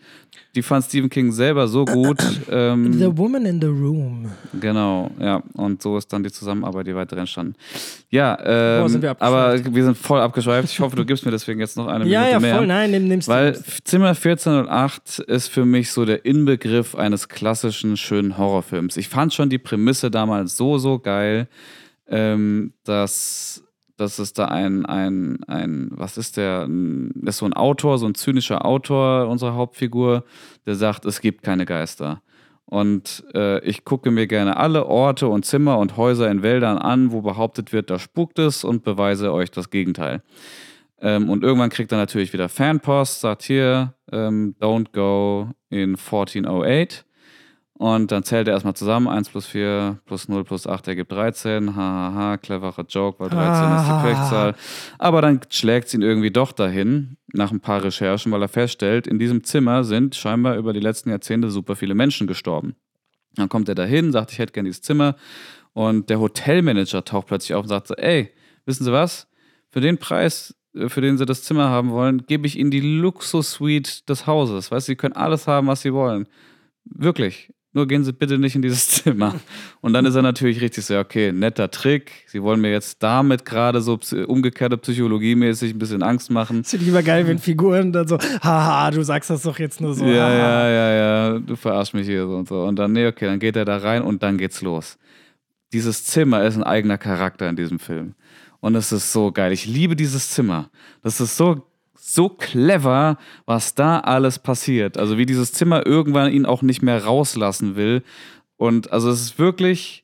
Die fand Stephen King selber so gut. ähm, The Woman in the Room. Genau, ja. Und so ist dann die Zusammenarbeit, die weiter entstanden. Ja, ähm, sind wir aber wir sind voll abgeschweift. Ich hoffe, du gibst mir deswegen jetzt noch eine Ja, Minute ja, mehr. voll. Nein, nimm, nimmst du. Weil. Zimmer 1408 ist für mich so der Inbegriff eines klassischen, schönen Horrorfilms. Ich fand schon die Prämisse damals so, so geil, ähm, dass, dass es da ein, ein, ein, was ist der, das ist so ein Autor, so ein zynischer Autor unserer Hauptfigur, der sagt, es gibt keine Geister. Und äh, ich gucke mir gerne alle Orte und Zimmer und Häuser in Wäldern an, wo behauptet wird, da spukt es und beweise euch das Gegenteil. Ähm, und irgendwann kriegt er natürlich wieder Fanpost, sagt hier, ähm, don't go in 1408. Und dann zählt er erstmal zusammen. 1 plus 4 plus 0 plus 8 ergibt 13. Hahaha, ha, ha, cleverer Joke, weil 13 ah. ist die Quechzahl. Aber dann schlägt es ihn irgendwie doch dahin, nach ein paar Recherchen, weil er feststellt, in diesem Zimmer sind scheinbar über die letzten Jahrzehnte super viele Menschen gestorben. Dann kommt er dahin, sagt, ich hätte gerne dieses Zimmer. Und der Hotelmanager taucht plötzlich auf und sagt so, ey, wissen Sie was? Für den Preis, äh, für den Sie das Zimmer haben wollen, gebe ich Ihnen die Luxus-Suite des Hauses. Weißt du, Sie können alles haben, was Sie wollen. Wirklich. Nur gehen Sie bitte nicht in dieses Zimmer. Und dann ist er natürlich richtig so, okay, netter Trick. Sie wollen mir jetzt damit gerade so umgekehrte psychologiemäßig ein bisschen Angst machen. Es ist lieber geil, wenn Figuren dann so, haha, du sagst das doch jetzt nur so. Ja, haha. ja, ja, ja, du verarsch mich hier so und so. Und dann, nee, okay, dann geht er da rein und dann geht's los dieses Zimmer ist ein eigener Charakter in diesem Film. Und es ist so geil. Ich liebe dieses Zimmer. Das ist so, so clever, was da alles passiert. Also wie dieses Zimmer irgendwann ihn auch nicht mehr rauslassen will. Und also es ist wirklich.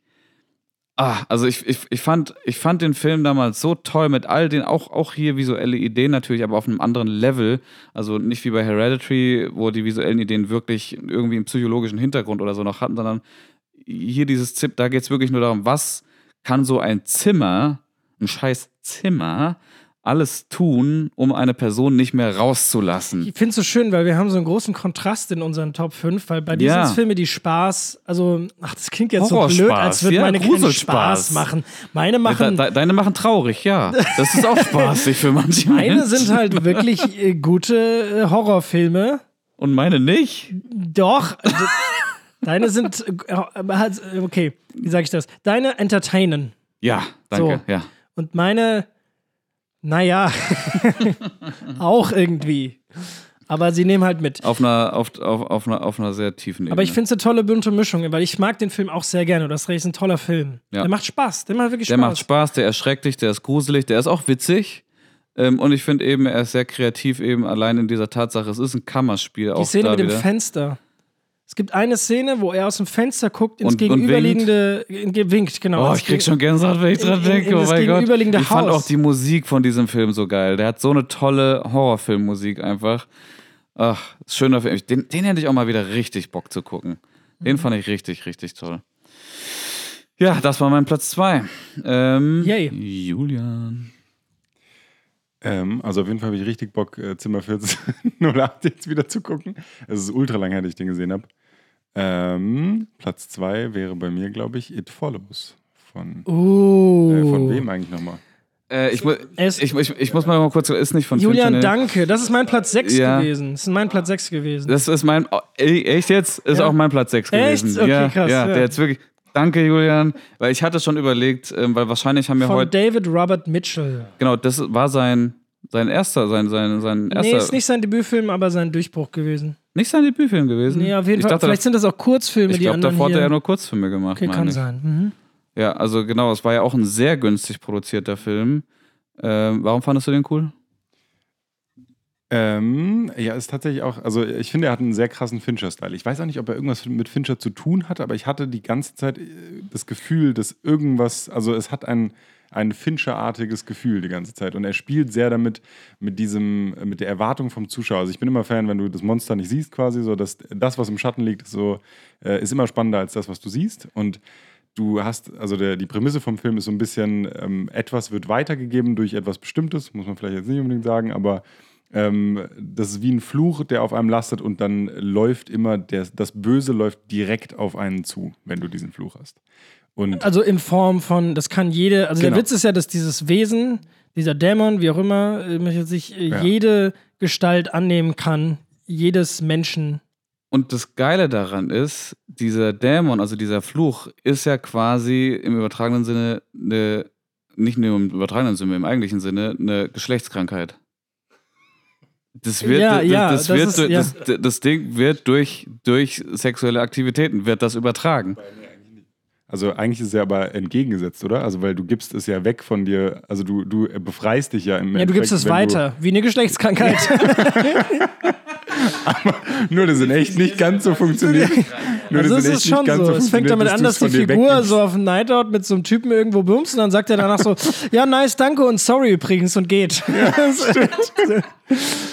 Ah, also ich, ich, ich, fand, ich fand den Film damals so toll mit all den, auch, auch hier visuelle Ideen natürlich, aber auf einem anderen Level. Also nicht wie bei Hereditary, wo die visuellen Ideen wirklich irgendwie einen psychologischen Hintergrund oder so noch hatten, sondern hier dieses Zip, da geht es wirklich nur darum, was kann so ein Zimmer, ein scheiß Zimmer, alles tun, um eine Person nicht mehr rauszulassen. Ich finde es so schön, weil wir haben so einen großen Kontrast in unseren Top 5, weil bei diesen ja. Filmen, die Spaß, also, ach, das klingt jetzt so blöd, als würde ja, meine keine Spaß machen. Meine machen. De, de, deine machen traurig, ja. Das ist auch spaßig für manche. Meine sind halt wirklich äh, gute äh, Horrorfilme. Und meine nicht? Doch. Deine sind, äh, äh, okay, wie sage ich das? Deine entertainen. Ja, danke, so. ja. Und meine, naja, auch irgendwie. Aber sie nehmen halt mit. Auf einer, auf, auf, auf einer, auf einer sehr tiefen Ebene. Aber ich finde es eine tolle bunte Mischung, weil ich mag den Film auch sehr gerne. Das ist ein toller Film. Ja. Der macht Spaß. Der macht wirklich Spaß. Der macht Spaß, der erschreckt dich, der ist gruselig, der ist auch witzig. Ähm, und ich finde eben, er ist sehr kreativ eben allein in dieser Tatsache. Es ist ein Kammerspiel. Die Szene mit dem Fenster. Es gibt eine Szene, wo er aus dem Fenster guckt ins und, gegenüberliegende, und winkt. winkt. genau. Oh, ich krieg schon Gänsehaut, wenn ich dran denke. oh mein Gott. Ich fand auch die Musik von diesem Film so geil. Der hat so eine tolle Horrorfilmmusik einfach. Ach, schöner Film. Den, den hätte ich auch mal wieder richtig Bock zu gucken. Den mhm. fand ich richtig, richtig toll. Ja, das war mein Platz 2. Ähm, Yay. Julian. Ähm, also auf jeden Fall habe ich richtig Bock, äh, Zimmer 1408 jetzt wieder zu gucken. Es ist ultra lang her, dass ich den gesehen habe. Ähm, Platz 2 wäre bei mir, glaube ich, It Follows. Von, oh. äh, von wem eigentlich nochmal? Äh, ich, mu ich, ich, ich, muss mal kurz, ist nicht von Julian, Finchane. danke. Das ist mein Platz 6 ja. gewesen. Das ist mein Platz 6 gewesen. Das ist mein, oh, echt jetzt? Ist ja. auch mein Platz 6 gewesen. Echt? Okay, ja, krass. Ja, der jetzt wirklich, Danke, Julian. Weil ich hatte schon überlegt, ähm, weil wahrscheinlich haben wir Von heute. David Robert Mitchell. Genau, das war sein, sein erster, sein, sein, sein erster. Nee, ist nicht sein Debütfilm, aber sein Durchbruch gewesen. Nicht sein Debütfilm gewesen? Nee, auf jeden ich Fall. Dachte, Vielleicht sind das auch Kurzfilme, ich die anderen. Ich glaube, davor hat er ja nur Kurzfilme gemacht. Okay, kann ich. sein. Mhm. Ja, also genau, es war ja auch ein sehr günstig produzierter Film. Ähm, warum fandest du den cool? Ähm, ja, ist tatsächlich auch, also ich finde, er hat einen sehr krassen Fincher-Style. Ich weiß auch nicht, ob er irgendwas mit Fincher zu tun hat, aber ich hatte die ganze Zeit äh, das Gefühl, dass irgendwas, also es hat ein, ein Fincher-artiges Gefühl die ganze Zeit. Und er spielt sehr damit, mit diesem, mit der Erwartung vom Zuschauer. Also ich bin immer Fan, wenn du das Monster nicht siehst, quasi, so dass das, was im Schatten liegt, so, äh, ist immer spannender als das, was du siehst. Und du hast, also der, die Prämisse vom Film ist so ein bisschen, ähm, etwas wird weitergegeben durch etwas Bestimmtes, muss man vielleicht jetzt nicht unbedingt sagen, aber ähm, das ist wie ein Fluch, der auf einem lastet und dann läuft immer, der, das Böse läuft direkt auf einen zu, wenn du diesen Fluch hast. Und also in Form von, das kann jede, also genau. der Witz ist ja, dass dieses Wesen, dieser Dämon, wie auch immer, äh, sich äh, ja. jede Gestalt annehmen kann, jedes Menschen. Und das Geile daran ist, dieser Dämon, also dieser Fluch, ist ja quasi im übertragenen Sinne eine, nicht nur im übertragenen Sinne, im eigentlichen Sinne, eine Geschlechtskrankheit. Das wird, ja, das, ja, das, das, wird, ist, ja. das, das, Ding wird durch, durch sexuelle Aktivitäten, wird das übertragen. Also eigentlich ist es ja aber entgegengesetzt, oder? Also weil du gibst es ja weg von dir, also du, du befreist dich ja im Ja, du gibst es weiter, wie eine Geschlechtskrankheit. aber nur das in echt nicht ganz so funktioniert. Nur also das ist schon so. so es fängt damit an, dass die Figur so auf einem Nightout mit so einem Typen irgendwo bumst und dann sagt er danach so, ja, nice, danke und sorry übrigens und geht. Ja,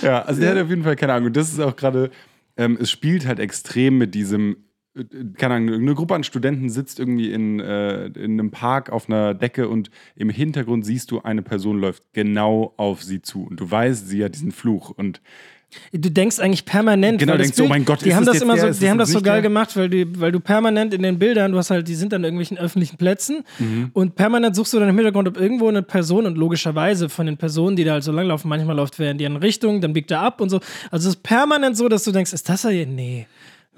ja also der hat auf jeden Fall keine Ahnung. Und das ist auch gerade, ähm, es spielt halt extrem mit diesem keine Ahnung, eine Gruppe an Studenten sitzt irgendwie in, äh, in einem Park auf einer Decke und im Hintergrund siehst du, eine Person läuft genau auf sie zu. Und du weißt, sie hat diesen Fluch. Und Du denkst eigentlich permanent. Genau, das denkst du, oh mein Gott, die ist haben das immer der? so, die haben das so geil der? gemacht, weil du, weil du permanent in den Bildern, du hast halt, die sind an irgendwelchen öffentlichen Plätzen Mhm. und permanent suchst du dann im Hintergrund, ob irgendwo eine Person und logischerweise von den Personen, die da halt so langlaufen, manchmal läuft wer in die andere Richtung, dann biegt er ab und so. Also es ist permanent so, dass du denkst, ist das er jetzt? Nee.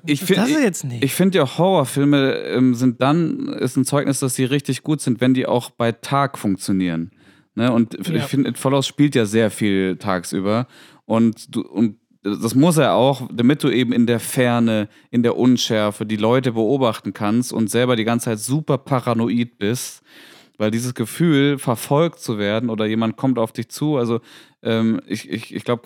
Ich Das find- ist er jetzt nicht. Ich finde ja Horrorfilme ähm, sind dann ist ein Zeugnis, dass sie richtig gut sind, wenn die auch bei Tag funktionieren. Ne? Und Ja. ich finde, It Follows spielt ja sehr viel tagsüber und du und das muss er auch, damit du eben in der Ferne, in der Unschärfe die Leute beobachten kannst und selber die ganze Zeit super paranoid bist, weil dieses Gefühl, verfolgt zu werden oder jemand kommt auf dich zu, also ähm, ich, ich, ich glaube,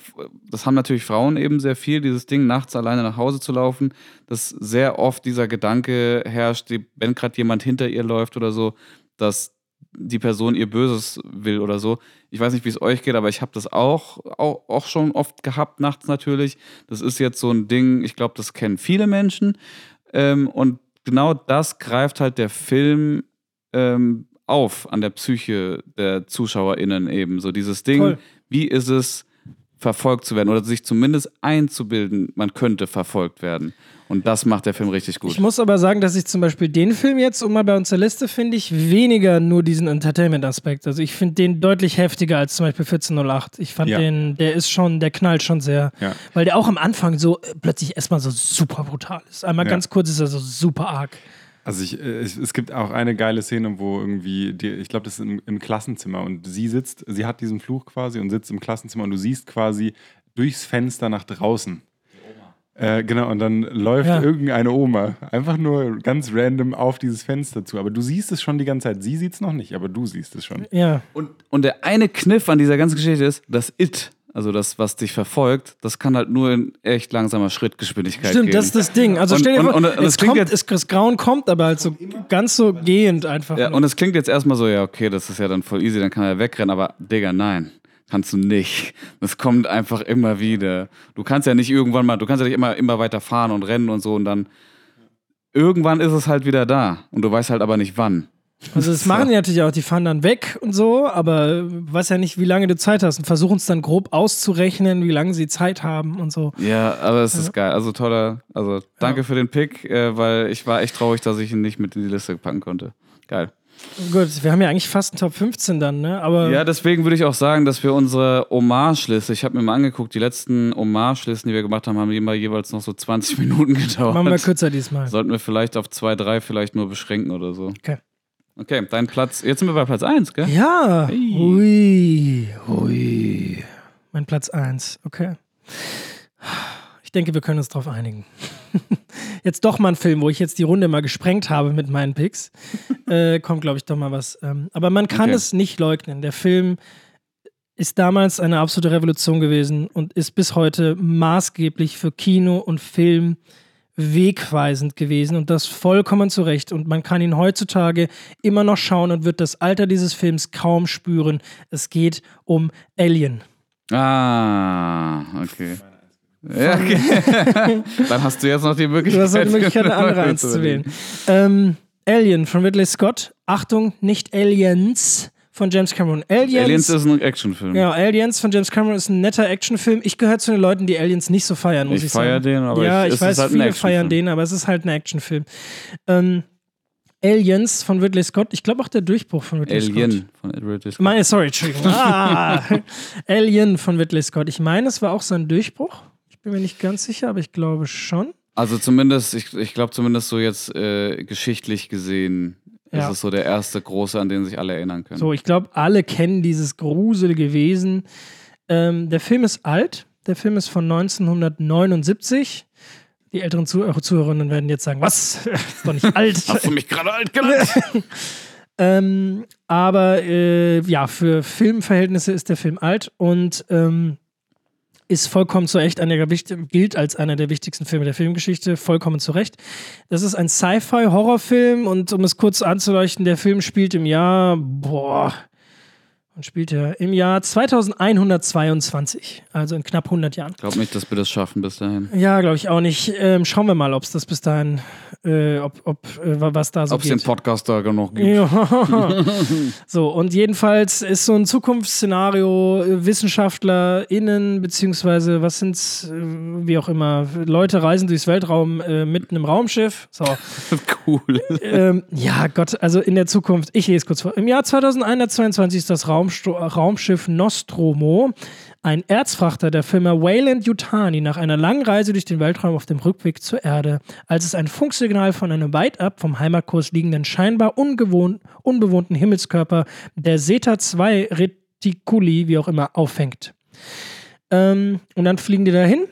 das haben natürlich Frauen eben sehr viel, dieses Ding, nachts alleine nach Hause zu laufen, dass sehr oft dieser Gedanke herrscht, wenn gerade jemand hinter ihr läuft oder so, dass die Person ihr Böses will oder so. Ich weiß nicht, wie es euch geht, aber ich habe das auch, auch, auch schon oft gehabt, nachts natürlich. Das ist jetzt so ein Ding, ich glaube, das kennen viele Menschen. Ähm, und genau das greift halt der Film ähm, auf an der Psyche der ZuschauerInnen eben. So dieses Ding, Voll. wie ist es, verfolgt zu werden oder sich zumindest einzubilden, man könnte verfolgt werden. Und das macht der Film richtig gut. Ich muss aber sagen, dass ich zum Beispiel den Film jetzt, um mal bei uns der Liste, finde ich weniger nur diesen Entertainment-Aspekt. Also ich finde den deutlich heftiger als zum Beispiel 1408. Ich fand Ja. den, der ist schon, der knallt schon sehr. Ja. Weil der auch am Anfang so äh, plötzlich erstmal so super brutal ist. Einmal Ja. ganz kurz ist er so super arg. Also ich, äh, es, es gibt auch eine geile Szene, wo irgendwie, die, ich glaube, das ist im, im Klassenzimmer und sie sitzt, sie hat diesen Fluch quasi und sitzt im Klassenzimmer und du siehst quasi durchs Fenster nach draußen. Äh, genau, und dann läuft Ja. irgendeine Oma einfach nur ganz random auf dieses Fenster zu. Aber du siehst es schon die ganze Zeit. Sie sieht es noch nicht, aber du siehst es schon. Ja. Und, und der eine Kniff an dieser ganzen Geschichte ist, das It, also das, was dich verfolgt, das kann halt nur in echt langsamer Schrittgeschwindigkeit Stimmt, gehen. das ist das Ding. Also Und- stell dir und- vor, und- es kommt, jetzt- es, das Grauen kommt, aber halt so ganz so gehend einfach. ja, nur. und es klingt jetzt erstmal so, ja, okay, das ist ja dann voll easy, dann kann er wegrennen, aber Digga, nein. Kannst du nicht. Das kommt einfach immer wieder. Du kannst ja nicht irgendwann mal, du kannst ja nicht immer, immer weiter fahren und rennen und so und dann irgendwann ist es halt wieder da. Und du weißt halt aber nicht wann. Also das machen die natürlich auch, die fahren dann weg und so, aber du weißt ja nicht, wie lange du Zeit hast und versuchen es dann grob auszurechnen, wie lange sie Zeit haben und so. Ja, aber es ist geil. Also toller, also danke für den Pick, äh, weil ich war echt traurig, dass ich ihn nicht mit in die Liste packen konnte. Geil. Gut, wir haben ja eigentlich fast einen Top 15 dann, ne? Aber Ja, deswegen würde ich auch sagen, dass wir unsere Hommage-Liste, ich habe mir mal angeguckt, die letzten Hommage-Listen, die wir gemacht haben, haben immer jeweils noch so 20 Minuten gedauert. machen wir kürzer diesmal. Sollten wir vielleicht auf zwei, drei vielleicht nur beschränken oder so. Okay. Okay, dein Platz. Jetzt sind wir bei Platz 1, gell? Ja. Hey. Hui. Hui. Mein Platz 1. Okay. Ich denke, wir können uns darauf einigen. Jetzt doch mal ein Film, wo ich jetzt die Runde mal gesprengt habe mit meinen Picks. äh, kommt, glaube ich, doch mal was. Ähm, aber man kann Okay. es nicht leugnen. Der Film ist damals eine absolute Revolution gewesen und ist bis heute maßgeblich für Kino und Film wegweisend gewesen und das vollkommen zu Recht. Und man kann ihn heutzutage immer noch schauen und wird das Alter dieses Films kaum spüren. Es geht um Alien. Ah, okay. Ja, okay. Dann hast du jetzt noch die Möglichkeit. Du hast die Möglichkeit, eine andere eins zu wählen. Ähm, Alien von Ridley Scott. Achtung, nicht Aliens von James Cameron. Aliens, Aliens ist ein Actionfilm. ja, Aliens von James Cameron ist ein netter Actionfilm. Ich gehöre zu den Leuten, die Aliens nicht so feiern, muss ich, Ich sagen. feier den, aber ja, ich- ich, weiß, halt viele feiern den, aber es ist halt ein Actionfilm. Ähm, Aliens von Ridley Scott. Ich glaube auch der Durchbruch von Ridley Scott. Alien von Ridley Scott. Meine, sorry, Entschuldigung. Ah, Alien von Ridley Scott. Ich meine, es war auch sein Durchbruch. Ich bin mir nicht ganz sicher, aber ich glaube schon. Also zumindest, ich, ich glaube zumindest so jetzt äh, geschichtlich gesehen Ja. ist so der erste große, an den sich alle erinnern können. So, ich glaube, alle kennen dieses gruselige Wesen. Ähm, der Film ist alt. Der Film ist von 1979. Die älteren Zuh Zuhörerinnen werden jetzt sagen, was? ist doch nicht alt. Hast du mich gerade alt genannt? Ähm, aber äh, ja, für Filmverhältnisse ist der Film alt und ähm, ist vollkommen zu Recht einer der gilt als einer der wichtigsten Filme der Filmgeschichte, vollkommen zu Recht. Das ist ein Sci-Fi-Horrorfilm und um es kurz anzuleuchten, der Film spielt im Jahr, boah, Und spielte im Jahr 2122, also in knapp 100 Jahren. Ich glaube nicht, dass wir das schaffen bis dahin. Ja, glaube ich auch nicht. Ähm, schauen wir mal, ob es das bis dahin, äh, ob, ob äh, was da so Ob es den Podcast da genug gibt. Ja. so, und jedenfalls ist so ein Zukunftsszenario, äh, WissenschaftlerInnen, beziehungsweise was sind's, äh, wie auch immer, Leute reisen durchs Weltraum äh, mit einem Raumschiff. So. cool. ähm, ja, Gott, also in der Zukunft, ich lese kurz vor. Im Jahr 2122 ist das Raumsto Raumschiff Nostromo, ein Erzfrachter der Firma Wayland Yutani, nach einer langen Reise durch den Weltraum auf dem Rückweg zur Erde, als es ein Funksignal von einem weit ab vom Heimatkurs liegenden, scheinbar unbewohnten Himmelskörper der Zeta 2 Reticuli, wie auch immer, auffängt. Ähm, und dann fliegen die dahin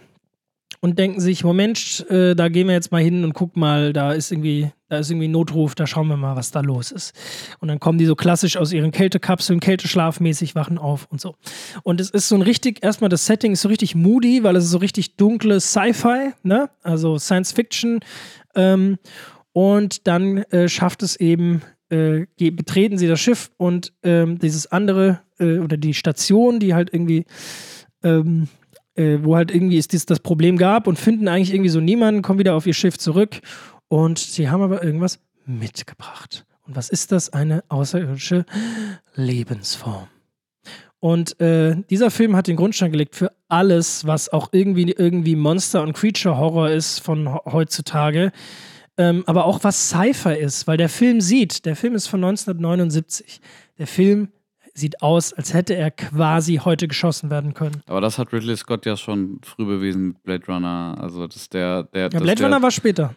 und denken sich, Moment, äh, da gehen wir jetzt mal hin und gucken mal, da ist irgendwie, da ist irgendwie ein Notruf, da schauen wir mal, was da los ist. Und dann kommen die so klassisch aus ihren Kältekapseln, kälteschlafmäßig, wachen auf und so. Und es ist so ein richtig, erstmal das Setting ist so richtig moody, weil es ist so richtig dunkle Sci-Fi, ne? Also Science Fiction. Ähm, und dann äh, schafft es eben, äh, betreten sie das Schiff und ähm, dieses andere äh, oder die Station, die halt irgendwie ähm, äh, wo halt irgendwie es dies, das Problem gab und finden eigentlich irgendwie so niemanden, kommen wieder auf ihr Schiff zurück und sie haben aber irgendwas mitgebracht. Und was ist das? Eine außerirdische Lebensform. Und äh, dieser Film hat den Grundstein gelegt für alles, was auch irgendwie, irgendwie Monster- und Creature-Horror ist von he- heutzutage. Ähm, aber auch was Sci-Fi ist, weil der Film sieht, der Film ist von 1979. Der Film sieht aus, als hätte er quasi heute geschossen werden können. Aber das hat Ridley Scott ja schon früh bewiesen mit Blade Runner. Also, dass der. der Ja, Blade der, Runner war später.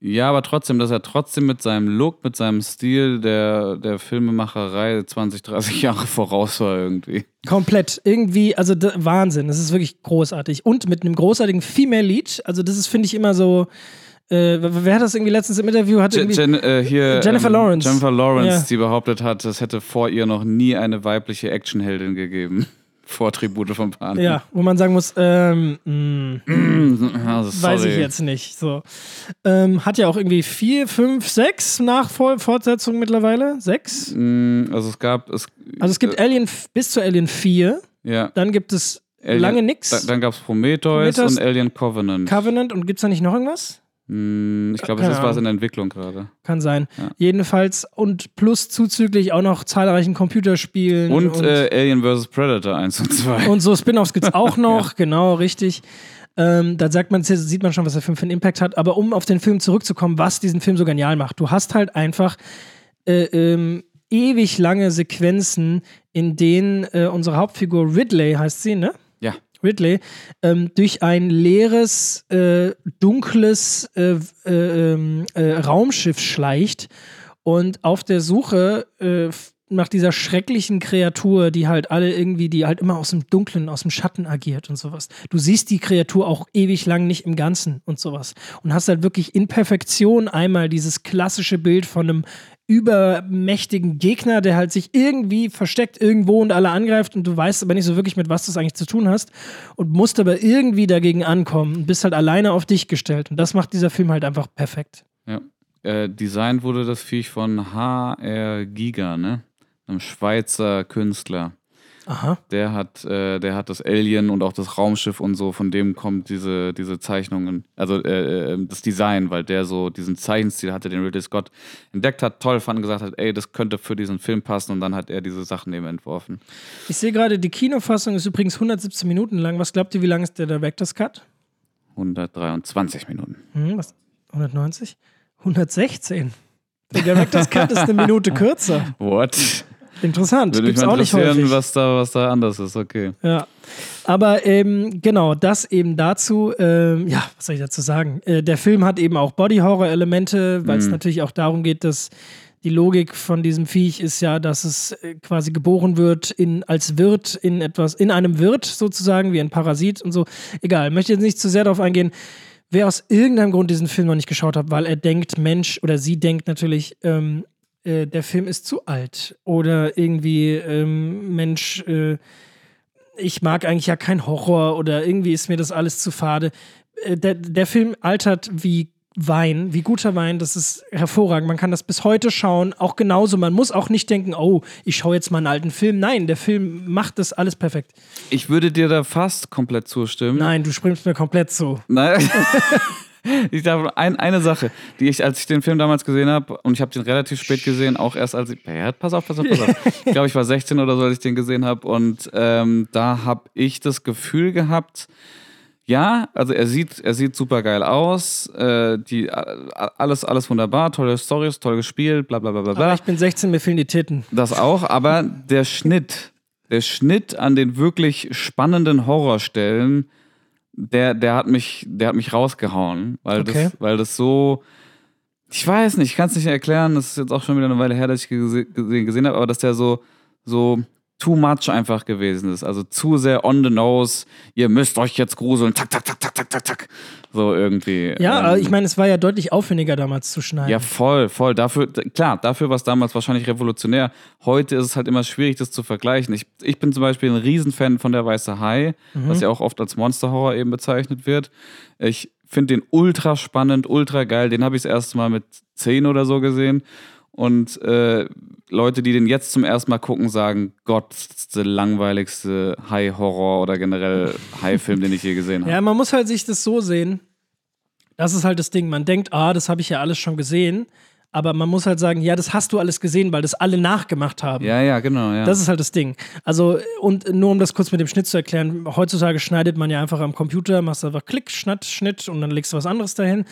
Ja, aber trotzdem, dass er trotzdem mit seinem Look, mit seinem Stil der, der Filmemacherei 20, 30 Jahre voraus war irgendwie. Komplett. Irgendwie, also Wahnsinn. Das ist wirklich großartig. Und mit einem großartigen Female Lead. Also, das ist, finde ich, immer so. Äh, wer hat das irgendwie letztens im Interview? Hat Je- irgendwie, Jen, äh, hier, Jennifer Lawrence. Jennifer Lawrence, Ja. die behauptet hat, es hätte vor ihr noch nie eine weibliche Actionheldin gegeben. Vor Tribute von Panem. ja, wo man sagen muss, ähm, mh, Also, weiß ich jetzt nicht. So. Ähm, hat ja auch irgendwie vier, fünf, sechs Nachfortsetzungen mittlerweile. Sechs? Mm, Also es gab es. Also es gibt äh, Alien bis zu Alien 4, ja, dann gibt es Alien- lange nix. Da, dann gab es Prometheus, Prometheus, und Alien Covenant. Covenant und gibt es da nicht noch irgendwas? Mm, ich glaube, es ist was Ahnung. in der Entwicklung gerade. Kann sein. Ja. Jedenfalls und plus zuzüglich auch noch zahlreichen Computerspielen. Und, äh, Alien vs. Predator 1 und 2. Und so Spin-offs gibt es auch noch, genau, richtig. Ähm, da sagt man, sieht man schon, was der Film für einen Impact hat. Aber um auf den Film zurückzukommen, was diesen Film so genial macht, du hast halt einfach äh, ähm, ewig lange Sequenzen, in denen äh, unsere Hauptfigur Ridley heißt sie, ne? Ridley, ähm, durch ein leeres, äh, dunkles äh, äh, ähm, äh, Raumschiff schleicht und auf der Suche äh, nach dieser schrecklichen Kreatur, die halt alle irgendwie, die halt immer aus dem Dunklen, aus dem Schatten agiert und sowas. Du siehst die Kreatur auch ewig lang nicht im Ganzen und sowas. Und hast halt wirklich in Perfektion einmal dieses klassische Bild von einem übermächtigen Gegner, der halt sich irgendwie versteckt irgendwo und alle angreift und du weißt aber nicht so wirklich, mit was du es eigentlich zu tun hast und musst aber irgendwie dagegen ankommen und bist halt alleine auf dich gestellt. Und das macht dieser Film halt einfach perfekt. Ja. Äh, designt wurde das Viech von H.R. Giga, ne? Einem Schweizer Künstler. Aha. Der hat, äh, der hat das Alien und auch das Raumschiff und so, von dem kommt diese, diese Zeichnungen, also äh, äh, das Design, weil der so diesen Zeichenstil hatte, den Ridley Scott entdeckt hat, toll fand und gesagt hat, ey, das könnte für diesen Film passen und dann hat er diese Sachen eben entworfen. Ich sehe gerade, die Kinofassung ist übrigens 117 Minuten lang. Was glaubt ihr, wie lang ist der Director's Cut? 123 Minuten. Hm, was? 190? 116. Der Director's Cut ist eine Minute kürzer. What? Interessant. Würde mich Gibt's mal auch nicht interessieren, was da, was da anders ist, okay. Ja. Aber ähm, genau, das eben dazu, ähm, ja, was soll ich dazu sagen? Äh, der Film hat eben auch Body-Horror-Elemente, weil es Mhm. natürlich auch darum geht, dass die Logik von diesem Viech ist ja, dass es äh, quasi geboren wird in, als Wirt in etwas, in einem Wirt sozusagen, wie ein Parasit und so. Egal, möchte jetzt nicht zu sehr darauf eingehen. Wer aus irgendeinem Grund diesen Film noch nicht geschaut hat, weil er denkt, Mensch, oder sie denkt natürlich, ähm, äh, der Film ist zu alt. Oder irgendwie, ähm, Mensch, äh, ich mag eigentlich ja kein Horror oder irgendwie ist mir das alles zu fade. Äh, Der, der Film altert wie Wein, wie guter Wein, das ist hervorragend. Man kann das bis heute schauen, auch genauso. Man muss auch nicht denken, oh, ich schaue jetzt mal einen alten Film. Nein, der Film macht das alles perfekt. Ich würde dir da fast komplett zustimmen. Nein, du springst mir komplett zu. Nein. Ich glaube, ein, eine Sache, die ich, als ich den Film damals gesehen habe, und ich habe den relativ spät gesehen, auch erst als ich, ja, pass auf, pass auf, pass auf. Ich glaube, ich war 16 oder so, als ich den gesehen habe, und ähm, da habe ich das Gefühl gehabt, ja, also er sieht, er sieht super geil aus, äh, die, alles, alles wunderbar, tolle Storys, toll gespielt, bla bla bla bla. Aber ich bin 16, mir fehlen die Titten. Das auch, aber der Schnitt, der Schnitt an den wirklich spannenden Horrorstellen, der, der hat mich, der hat mich rausgehauen, weil Okay. das, weil das so, ich weiß nicht, ich kann es nicht erklären, das ist jetzt auch schon wieder eine Weile her, dass ich gese gesehen, gesehen habe, aber dass der so, so too much einfach gewesen ist, also zu sehr on the nose, ihr müsst euch jetzt gruseln, tak, tak, tak, tak, tak, tak, tak, so irgendwie. Ja, ähm, aber ich meine, es war ja deutlich aufwendiger damals zu schneiden. ja, voll, voll. Dafür, klar, dafür war es damals wahrscheinlich revolutionär. Heute ist es halt immer schwierig, das zu vergleichen. Ich, ich bin zum Beispiel ein Riesenfan von der Weiße Hai, was ja auch oft als Monster-Horror eben bezeichnet wird. Ich finde den ultra spannend, ultra geil. Den habe ich das erste Mal mit 10 oder so gesehen. Und äh, Leute, die den jetzt zum ersten Mal gucken, sagen, Gott, das ist der langweiligste Hai-Horror oder generell Hai-Film, den ich je gesehen habe. Ja, man muss halt sich das so sehen. Das ist halt das Ding. Man denkt, ah, das habe ich ja alles schon gesehen. Aber man muss halt sagen, ja, das hast du alles gesehen, weil das alle nachgemacht haben. Ja, ja, genau, ja. Das ist halt das Ding. Also, und nur um das kurz mit dem Schnitt zu erklären, heutzutage schneidet man ja einfach am Computer, machst einfach Klick, Schnitt, Schnitt und dann legst du was anderes dahin.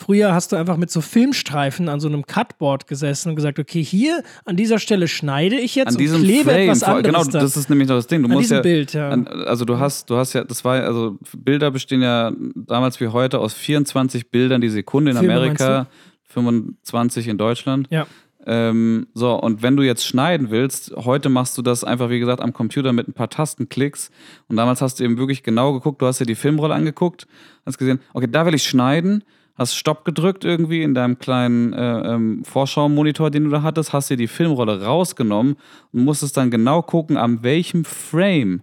Früher hast du einfach mit so Filmstreifen an so einem Cutboard gesessen und gesagt, okay, hier an dieser Stelle schneide ich jetzt an und diesem klebe Frame, etwas anderes genau, da. das ist nämlich noch das Ding. Du An musst diesem ja, Bild, ja. An, also du hast, du hast ja, das war, also Bilder bestehen ja damals wie heute aus 24 Bildern die Sekunde in Filme, Amerika, 25 in Deutschland. ja. Ähm, so, und wenn du jetzt schneiden willst, heute machst du das einfach, wie gesagt, am Computer mit ein paar Tastenklicks. Und damals hast du eben wirklich genau geguckt, du hast dir die Filmrolle angeguckt, hast gesehen, okay, da will ich schneiden, hast Stopp gedrückt irgendwie in deinem kleinen äh, ähm, Vorschau-Monitor, den du da hattest, hast dir die Filmrolle rausgenommen und musstest dann genau gucken, an welchem Frame,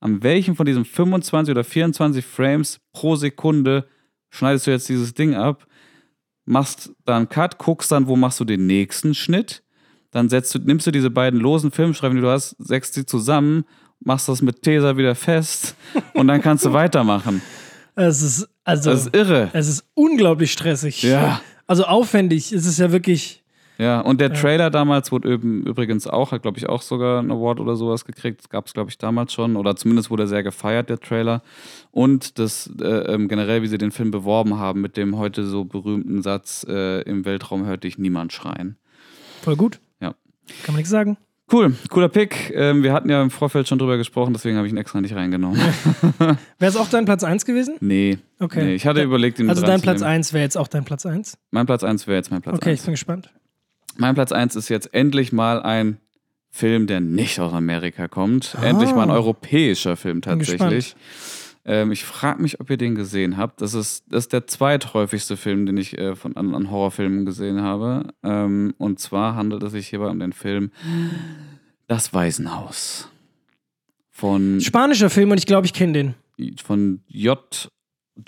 an welchem von diesen 25 oder 24 Frames pro Sekunde schneidest du jetzt dieses Ding ab machst dann Cut, guckst dann, wo machst du den nächsten Schnitt. Dann setzt du, nimmst du diese beiden losen Filmstreifen, die du hast, setzt sie zusammen, machst das mit Tesa wieder fest und dann kannst du weitermachen. Es ist, also, Das ist irre. es ist unglaublich stressig. Ja. Also aufwendig. Es ist ja wirklich. Ja, und der Trailer damals wurde üb- übrigens auch, hat glaube ich auch sogar einen Award oder sowas gekriegt. Das gab es glaube ich damals schon oder zumindest wurde er sehr gefeiert, der Trailer. Und das äh, ähm, generell, wie sie den Film beworben haben mit dem heute so berühmten Satz, äh, im Weltraum hört dich niemand schreien. Voll gut. Ja. Kann man nichts sagen. Cool, cooler Pick. Ähm, wir hatten ja im Vorfeld schon drüber gesprochen, deswegen habe ich ihn extra nicht reingenommen. Wäre es auch dein Platz 1 gewesen? Nee. Okay. Nee, ich hatte Ja, überlegt, ihn Also dein Platz reinzunehmen. 1 wäre jetzt auch dein Platz 1? Mein Platz 1 wäre jetzt mein Platz Okay, ich 1. bin gespannt. Mein Platz 1 ist jetzt endlich mal ein Film, der nicht aus Amerika kommt. Endlich mal ein europäischer Film Ah. Bin tatsächlich. Ähm, ich frage mich, ob ihr den gesehen habt. Das ist, das ist der zweithäufigste Film, den ich äh, von, an, an Horrorfilmen gesehen habe. Ähm, und zwar handelt es sich hierbei um den Film Das Waisenhaus. Von Spanischer Film und ich glaube, ich kenne den. von J.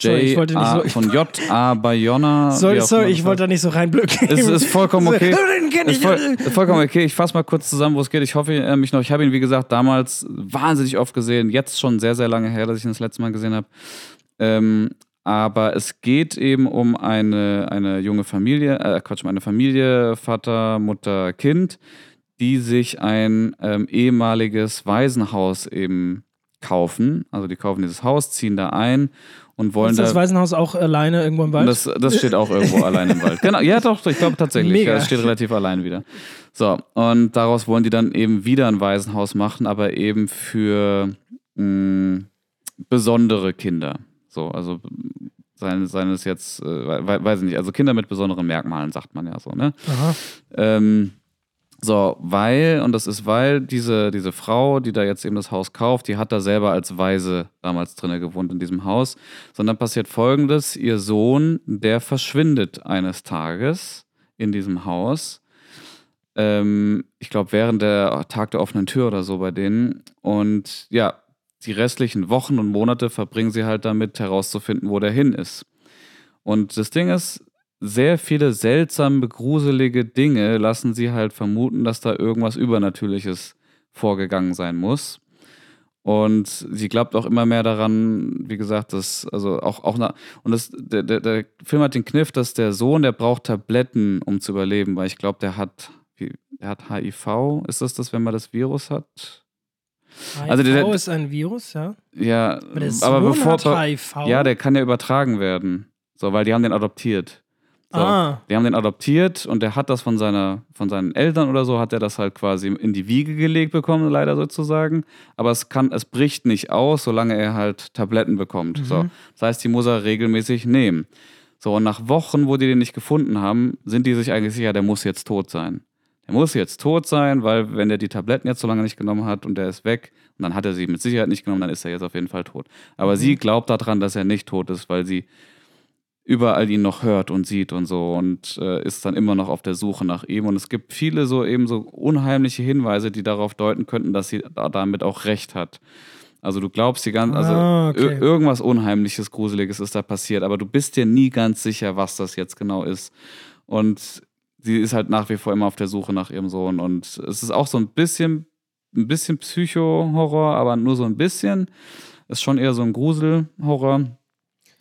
Sorry, wollte nicht A, so- von J. A. Bayona. Sorry, sorry, ich wollte da nicht so reinblöcken. Es ist vollkommen okay. Ist, ich. voll, ist vollkommen okay. Ich fasse mal kurz zusammen, wo es geht. Ich hoffe, erinnert mich noch. Ich habe ihn, wie gesagt, damals wahnsinnig oft gesehen. Jetzt schon sehr, sehr lange her, dass ich ihn das letzte Mal gesehen habe. Ähm, aber es geht eben um eine, eine junge Familie, äh, Quatsch, um eine Familie, Vater, Mutter, Kind, die sich ein ähm, ehemaliges Waisenhaus eben kaufen. Also die kaufen dieses Haus, ziehen da ein und wollen Ist das da Waisenhaus auch alleine irgendwo im Wald? das, das steht auch irgendwo allein im Wald. Genau, ja doch, ich glaube tatsächlich. Mega. Ja, es steht relativ allein wieder. So, und daraus wollen die dann eben wieder ein Waisenhaus machen, aber eben für mh, besondere Kinder. So, also seien, seien es jetzt, äh, we- weiß ich nicht, also Kinder mit besonderen Merkmalen, sagt man ja so, ne? Aha. Ähm, so, weil, und das ist weil, diese, diese Frau, die da jetzt eben das Haus kauft, die hat da selber als Waise damals drinne gewohnt in diesem Haus. Sondern passiert folgendes: Ihr Sohn, der verschwindet eines Tages in diesem Haus. Ähm, ich glaube, während der Tag der offenen Tür oder so bei denen. Und ja, die restlichen Wochen und Monate verbringen sie halt damit, herauszufinden, wo der hin ist. Und das Ding ist, sehr viele seltsame, gruselige Dinge lassen sie halt vermuten, dass da irgendwas Übernatürliches vorgegangen sein muss. Und sie glaubt auch immer mehr daran, wie gesagt, dass, also auch, auch na, und das, der, der, der Film hat den Kniff, dass der Sohn, der braucht Tabletten, um zu überleben, weil ich glaube, der hat, der hat HIV. Ist das das, wenn man das Virus hat? HIV Also der- ist ein Virus, ja. Ja, Aber der aber bevor. Ja, der kann ja übertragen werden. So, weil die haben den adoptiert. So. Ah, Die haben den adoptiert und der hat das von, seiner, von seinen Eltern oder so, hat er das halt quasi in die Wiege gelegt bekommen, leider sozusagen. Aber es kann, es bricht nicht aus, solange er halt Tabletten bekommt. Mhm. So. Das heißt, die muss er regelmäßig nehmen. So, und nach Wochen, wo die den nicht gefunden haben, sind die sich eigentlich sicher, der muss jetzt tot sein. Der muss jetzt tot sein, weil wenn er die Tabletten jetzt so lange nicht genommen hat und der ist weg, und dann hat er sie mit Sicherheit nicht genommen, dann ist er jetzt auf jeden Fall tot. Aber Mhm. sie glaubt daran, dass er nicht tot ist, weil sie überall ihn noch hört und sieht und so und äh, ist dann immer noch auf der Suche nach ihm. Und es gibt viele so eben so unheimliche Hinweise, die darauf deuten könnten, dass sie da damit auch recht hat. Also du glaubst die ganze, also Ah, okay. ir- irgendwas Unheimliches, Gruseliges ist da passiert, aber du bist dir nie ganz sicher, was das jetzt genau ist. Und sie ist halt nach wie vor immer auf der Suche nach ihrem Sohn. Und es ist auch so ein bisschen, ein bisschen Psycho-Horror, aber nur so ein bisschen. Ist schon eher so ein Gruselhorror.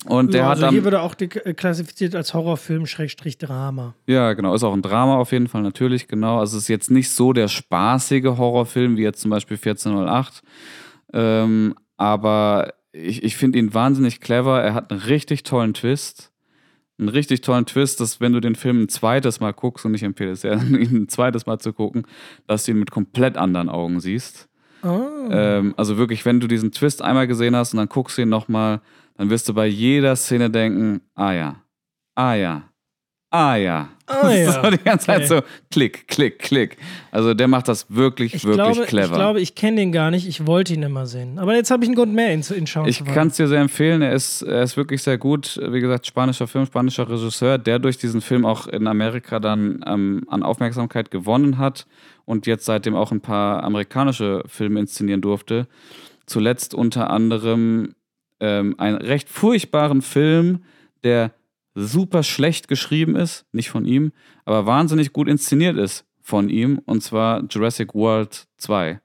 Und der ja, hat also am, hier würde auch die, äh, klassifiziert als Horrorfilm Schrägstrich Drama. ja, genau, ist auch ein Drama auf jeden Fall, natürlich, genau. Also es ist jetzt nicht so der spaßige Horrorfilm wie jetzt zum Beispiel 1408. Ähm, aber ich, ich finde ihn wahnsinnig clever. Er hat einen richtig tollen Twist. Einen richtig tollen Twist, dass wenn du den Film ein zweites Mal guckst, und ich empfehle es sehr, ihn ein zweites Mal zu gucken, dass du ihn mit komplett anderen Augen siehst. Ah. Ähm, also wirklich, wenn du diesen Twist einmal gesehen hast und dann guckst du ihn nochmal, dann wirst du bei jeder Szene denken, ah ja, ah ja, ah ja. Ah ja. so die ganze Zeit Okay. so klick, klick, klick. Also der macht das wirklich, ich, wirklich glaube, clever. ich glaube, ich kenne den gar nicht. Ich wollte ihn immer sehen. Aber jetzt habe ich einen Grund mehr, ihn, zu- ihn schauen Ich kann es dir sehr empfehlen. Er ist, er ist wirklich sehr gut. Wie gesagt, spanischer Film, spanischer Regisseur, der durch diesen Film auch in Amerika dann ähm, an Aufmerksamkeit gewonnen hat und jetzt seitdem auch ein paar amerikanische Filme inszenieren durfte. Zuletzt unter anderem ähm, einen recht furchtbaren Film, der super schlecht geschrieben ist, nicht von ihm, aber wahnsinnig gut inszeniert ist von ihm, und zwar Jurassic World 2.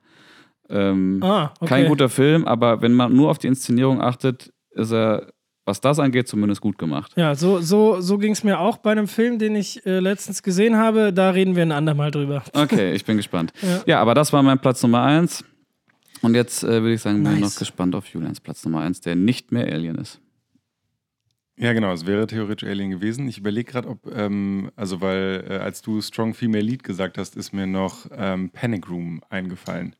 Ähm, Ah, okay. kein guter Film, aber wenn man nur auf die Inszenierung achtet, ist er, was das angeht, zumindest gut gemacht. Ja, so, so, so ging es mir auch bei einem Film, den ich äh, letztens gesehen habe. Da reden wir ein andermal drüber. Okay, ich bin gespannt. Ja. Ja. aber das war mein Platz Nummer eins. Und jetzt äh, würde ich sagen, bin ich Nice. noch gespannt auf Julians Platz Nummer eins, der nicht mehr Alien ist. Ja, genau, es wäre theoretisch Alien gewesen. Ich überlege gerade, ob, ähm, also weil äh, als du Strong Female Lead gesagt hast, ist mir noch ähm, Panic Room eingefallen.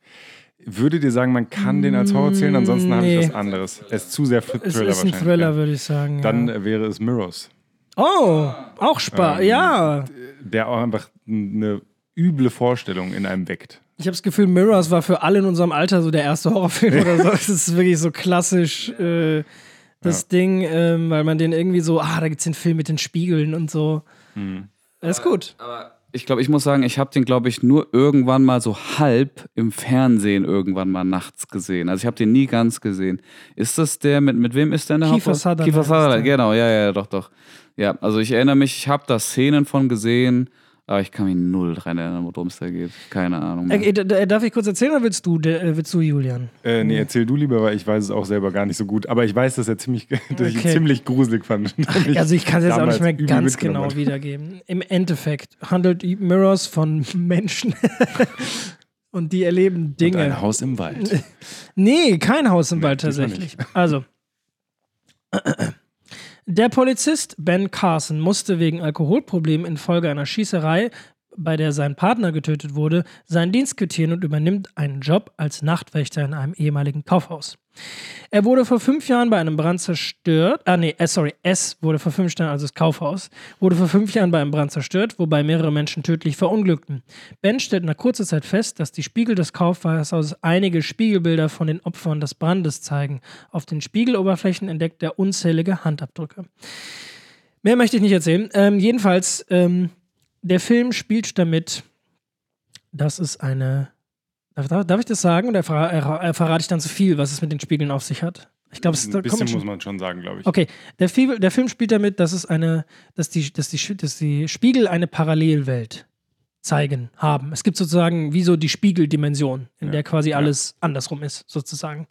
Würde dir sagen, man kann den als Horror zählen, ansonsten habe ich Nee. was anderes. Es ist zu sehr für Es Thriller ist ein wahrscheinlich. Thriller, ja. würde ich sagen. Dann ja. äh, wäre es Mirrors, Oh, auch Spaß. Ähm, ja. der auch einfach eine üble Vorstellung in einem weckt. Ich habe das Gefühl, Mirrors war für alle in unserem Alter so der erste Horrorfilm oder so. Es ist wirklich so klassisch äh, das Ding, ähm, weil man den irgendwie so, ah, da gibt es den Film mit den Spiegeln und so. Das ist gut. Ich glaube, ich muss sagen, ich habe den, glaube ich, nur irgendwann mal so halb im Fernsehen irgendwann mal nachts gesehen. Also ich habe den nie ganz gesehen. Ist das der, mit, mit wem ist der in der Kiefer? Sutherland Kiefer Sutherland, genau, ja, ja, doch, doch. Ja, also ich erinnere mich, ich habe da Szenen von gesehen, aber ich kann mich null dran erinnern, worum es da geht. Keine Ahnung. mehr. Äh, d- darf ich kurz erzählen oder willst du, äh, willst du Julian? Äh, nee, erzähl du lieber, weil ich weiß es auch selber gar nicht so gut. Aber ich weiß, dass er ziemlich, dass ich ihn Okay. ziemlich gruselig fand. Also ich kann es jetzt auch nicht mehr ganz genau hat. wiedergeben. Im Endeffekt handelt Mirrors von Menschen und die erleben Dinge. Ein Haus im Wald. Nee, kein Haus im Wald diesmal tatsächlich. Also. Der Polizist Ben Carson musste wegen Alkoholproblemen infolge einer Schießerei, bei der sein Partner getötet wurde, seinen Dienst quittieren und übernimmt einen Job als Nachtwächter in einem ehemaligen Kaufhaus. Er wurde vor fünf Jahren bei einem Brand zerstört. Ah, nee, äh, sorry, es wurde vor fünf Jahren, also das Kaufhaus, wurde vor fünf Jahren bei einem Brand zerstört, wobei mehrere Menschen tödlich verunglückten. Ben stellt nach kurzer Zeit fest, dass die Spiegel des Kaufhauses einige Spiegelbilder von den Opfern des Brandes zeigen. Auf den Spiegeloberflächen entdeckt er unzählige Handabdrücke. Mehr möchte ich nicht erzählen. Ähm, jedenfalls, ähm, der Film spielt damit, dass es eine Darf, darf, ich das sagen oder verra verrate ich dann zu viel, was es mit den Spiegeln auf sich hat? Ich glaube, Ein da bisschen muss man schon sagen, glaube ich. Okay, der, Fi- der Film spielt damit, dass es eine, dass die, dass die, dass die Spiegel eine Parallelwelt zeigen, haben. Es gibt sozusagen wie so die Spiegeldimension, in Ja, der quasi ja. alles andersrum ist, sozusagen.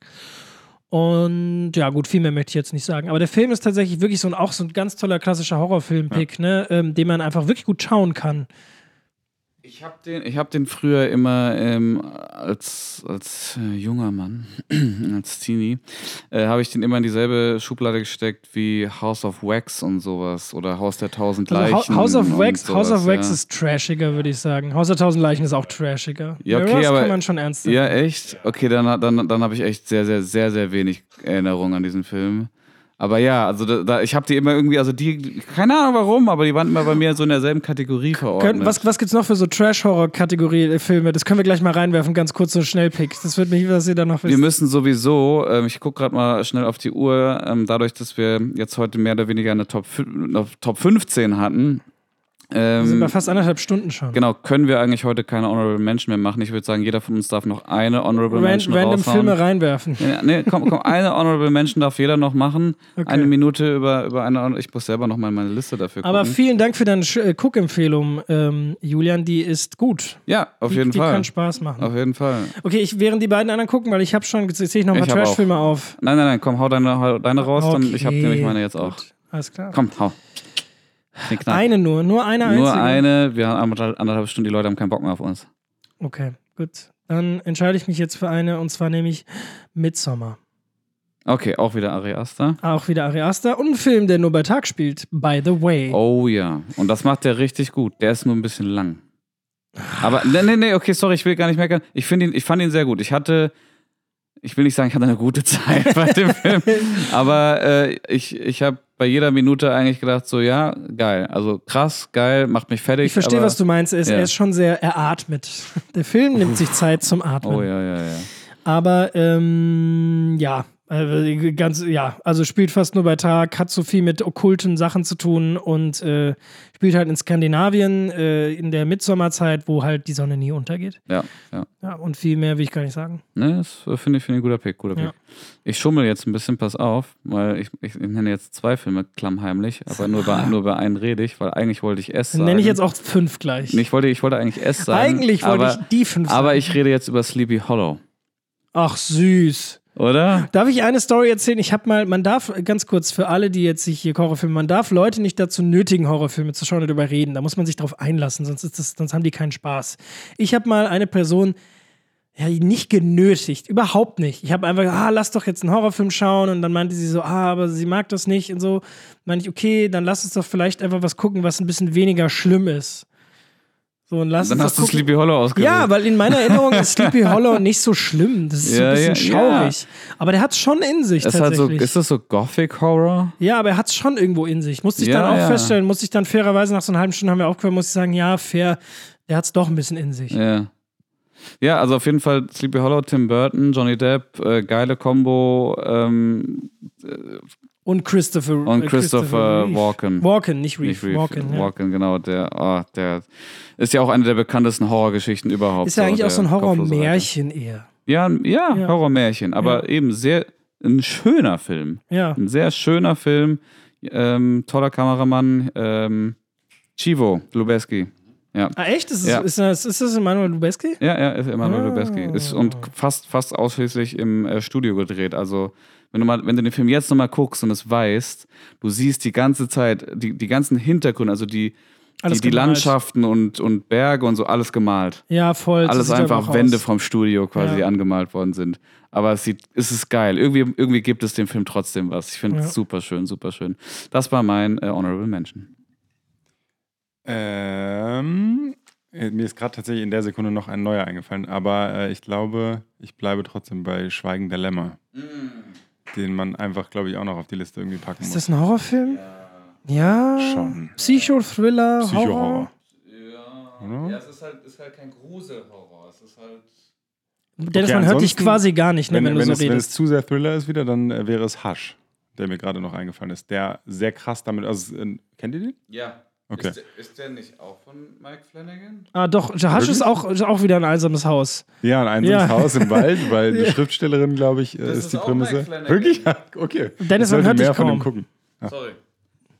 Und ja, gut, viel mehr möchte ich jetzt nicht sagen. Aber der Film ist tatsächlich wirklich so ein, auch so ein ganz toller klassischer Horrorfilm-Pick, ne, ähm, den man einfach wirklich gut schauen kann. Ich habe den, ich hab den früher immer ähm, als, als äh, junger Mann, als Teenie, äh, habe ich den immer in dieselbe Schublade gesteckt wie House of Wax und sowas oder Haus der Tausend Also Leichen. Hau- House of Wax, House of sowas, Wax ja. ist trashiger, würde ich sagen. Haus der Tausend Leichen ist auch trashiger. Ja, okay, Mirrors aber- kann man schon ernst nehmen. Ja, echt? Okay, dann, dann, dann habe ich echt sehr, sehr, sehr, sehr wenig Erinnerung an diesen Film. Aber ja, also da, da, ich habe die immer irgendwie, also die, keine Ahnung warum, aber die waren immer bei mir so in derselben Kategorie verordnet. Können, was, was gibt's noch für so Trash-Horror-Kategorie-Filme? Das können wir gleich mal reinwerfen, ganz kurz so Schnellpick. Das wird mich, was ihr da noch Wir wisst. müssen sowieso, ähm, ich gucke gerade mal schnell auf die Uhr, ähm, dadurch, dass wir jetzt heute mehr oder weniger eine Top, eine Top 15 hatten, Wir sind bei ähm, fast anderthalb Stunden schon. genau, können wir eigentlich heute keine Honorable Mention mehr machen. Ich würde sagen, jeder von uns darf noch eine Honorable Ran Mention random raushauen. Filme reinwerfen. Ja, nee, komm, komm, eine Honorable Mention darf jeder noch machen. Okay. Eine Minute über, über eine, ich muss selber noch mal in meine Liste dafür gucken. Aber vielen Dank für deine äh, Cook-Empfehlung, ähm, Julian. Die ist gut. ja, auf die, jeden die Fall. kann Spaß machen. Auf jeden Fall. Okay, ich, während die beiden anderen gucken, weil ich habe schon, jetzt zähle ich noch mal Trash-Filme auf. Nein, nein, nein, komm, hau deine, hau deine raus, dann ich habe Okay, nämlich meine jetzt auch. gut. Alles klar. Komm, hau. Eine nur, nur eine Nur einzige. eine, wir haben anderthalb, Stunden, die Leute haben keinen Bock mehr auf uns. Okay, gut. Dann entscheide ich mich jetzt für eine und zwar nämlich Midsommar. Okay, auch wieder Ari Aster. Auch wieder Ari Aster und ein Film, der nur bei Tag spielt. By the way. Oh ja, und das macht der richtig gut. Der ist nur ein bisschen lang. Aber, nee, nee, nee, okay, sorry, ich will gar nicht meckern. Ich, ihn, ich fand ihn sehr gut. Ich hatte, ich will nicht sagen, ich hatte eine gute Zeit bei dem Film, aber äh, ich, ich habe bei jeder Minute eigentlich gedacht, so, ja, geil. Also krass, geil, macht mich fertig. Ich verstehe, was du meinst. Er ist, Ja. er ist schon sehr, er atmet. Der Film nimmt sich Zeit zum Atmen. Oh ja, ja, ja. Aber ähm, ja, äh, ganz, ja, also spielt fast nur bei Tag, hat so viel mit okkulten Sachen zu tun und äh, spielt halt in Skandinavien äh, in der Mitsommerzeit, wo halt die Sonne nie untergeht. Ja, ja. Ja, und viel mehr will ich gar nicht sagen. Ne, das äh, finde ich, finde ich ein guter Pick, guter Pick. Ja. Ich schummel jetzt ein bisschen, pass auf, weil ich, ich nenne jetzt zwei Filme klammheimlich, aber nur bei, nur bei einen rede ich, weil eigentlich wollte ich S sagen. nenne ich jetzt auch fünf gleich. Ich wollte, ich wollte eigentlich S sagen. Eigentlich wollte aber, ich die fünf Aber sagen. ich rede jetzt über Sleepy Hollow, Ach, süß. Oder? Darf ich eine Story erzählen? Ich habe mal, man darf, ganz kurz für alle, die jetzt sich hier Horrorfilme, man darf Leute nicht dazu nötigen, Horrorfilme zu schauen oder darüber reden. Da muss man sich drauf einlassen, sonst, ist das, sonst haben die keinen Spaß. Ich habe mal eine Person, ja, nicht genötigt, überhaupt nicht. Ich habe einfach, ah, lass doch jetzt einen Horrorfilm schauen und dann meinte sie so, ah, aber sie mag das nicht und so. Meinte ich, okay, dann lass uns doch vielleicht einfach was gucken, was ein bisschen weniger schlimm ist. So, und lass Dann uns hast doch du gucken. Sleepy Hollow ausgewählt. Ja, weil in meiner Erinnerung ist Sleepy Hollow nicht so schlimm. Das ist so Ja, ein bisschen ja, ja. schaurig. Aber der hat schon in sich ist, halt so, ist das so Gothic Horror? ja, aber er hat es schon irgendwo in sich. Musste ich Ja, dann auch ja. feststellen, musste ich dann fairerweise nach so einer halben Stunde haben wir aufgehört, muss ich sagen, ja, fair, der hat es doch ein bisschen in sich. Ja. Ja, also auf jeden Fall Sleepy Hollow, Tim Burton, Johnny Depp, äh, geile Combo ähm, Und Christopher und äh, Christopher Reeve. Walken. Walken, nicht Reeve. Nicht Reeve, Walken, ja. Walken, genau. Der, oh, der ist ja auch eine der bekanntesten Horrorgeschichten überhaupt. Ist ja eigentlich auch so ein Horrormärchen eher. Ja, ja, Ja. Horrormärchen, aber eben sehr ein schöner Film. Ja. Ein sehr schöner Film. Ähm, toller Kameramann. Ähm, Chivo Lubeski. Ja. Ah, echt? Ist, es, Ja. ist, das, ist das Emanuel Lubezki? Ja, ja, ist Emanuel Ah. Lubeski. Ist und fast, fast ausschließlich im äh, Studio gedreht. Also, wenn du, mal, wenn du den Film jetzt nochmal guckst und es weißt, du siehst die ganze Zeit, die, die ganzen Hintergründe, also die, die, die. Landschaften und, und Berge und so, alles gemalt. Ja, voll. alles einfach Wände aus. vom Studio quasi Ja. angemalt worden sind. Aber es sieht, es ist geil. Irgendwie, irgendwie gibt es dem Film trotzdem was. Ich finde es Ja. super schön, super schön. Das war mein äh, Honorable Mention. Ähm, äh, mir ist gerade tatsächlich in der Sekunde noch ein neuer eingefallen, aber äh, ich glaube, ich bleibe trotzdem bei Schweigen der Lämmer. Den man einfach, glaube ich, auch noch auf die Liste irgendwie packen Ist muss. das ein Horrorfilm? Ja. Schon. Psycho-Thriller, Horror. Psycho-Horror. Oder? es ist halt, ist halt kein Gruselhorror. Es ist halt. Dennis, Okay, man hört dich quasi gar nicht, ne, Wenn, wenn, wenn, du es, so wenn es redest. zu sehr Thriller ist wieder, dann äh, wäre es Hush, der mir gerade noch eingefallen ist. Der sehr krass damit, also äh, kennt ihr den? Ja. Okay. Ist, der, ist der nicht auch von Mike Flanagan? Ah, doch, Jahash ist auch, ist auch wieder ein einsames Haus. Ja, ein einsames Ja. Haus im Wald, weil die Schriftstellerin, glaube ich, äh, Das ist, die auch Prämisse. Mike Flanagan. Wirklich? Ja, okay. Dennis, man hört dich mehr von dem kaum. gucken. Sorry.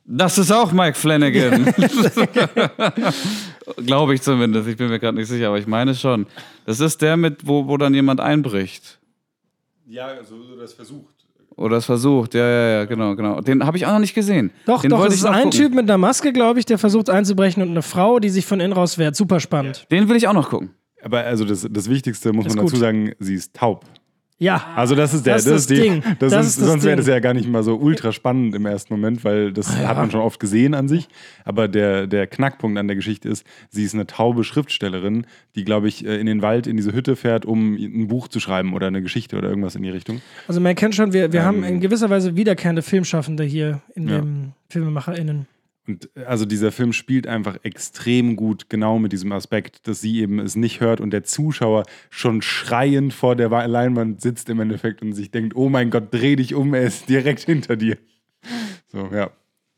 Das ist auch Mike Flanagan. Glaube ich zumindest. Ich bin mir gerade nicht sicher, aber ich meine schon. Das ist der mit, wo, wo dann jemand einbricht. Ja, so das versucht. Oder es versucht. Ja, ja, ja, genau, genau. Den habe ich auch noch nicht gesehen. Doch, Den doch, es ist ein gucken. Typ mit einer Maske, glaube ich, der versucht einzubrechen und eine Frau, die sich von innen raus wehrt. Super spannend. Den will ich auch noch gucken. Aber also das, das Wichtigste muss Ist man dazu gut. sagen, sie ist taub. Ja. Also das ist der, Das das, ist ist das die, Ding. Das Das sonst ist das sonst wäre das ja gar nicht mal so ultra spannend im ersten Moment, weil das hat man schon oft gesehen an sich. Aber der, der Knackpunkt an der Geschichte ist, sie ist eine taube Schriftstellerin, die, glaube ich, äh, in den Wald, in diese Hütte fährt, um ein Buch zu schreiben oder eine Geschichte oder irgendwas in die Richtung. Also man kennt schon, wir, wir haben Ähm, in gewisser Weise wiederkehrende Filmschaffende hier in Ja. dem FilmemacherInnen. Und äh, also dieser Film spielt einfach extrem gut genau mit diesem Aspekt, dass sie eben es nicht hört und der Zuschauer schon schreiend vor der Wa- Leinwand sitzt im Endeffekt und sich denkt, oh mein Gott, dreh dich um, er ist direkt hinter dir. So, ja.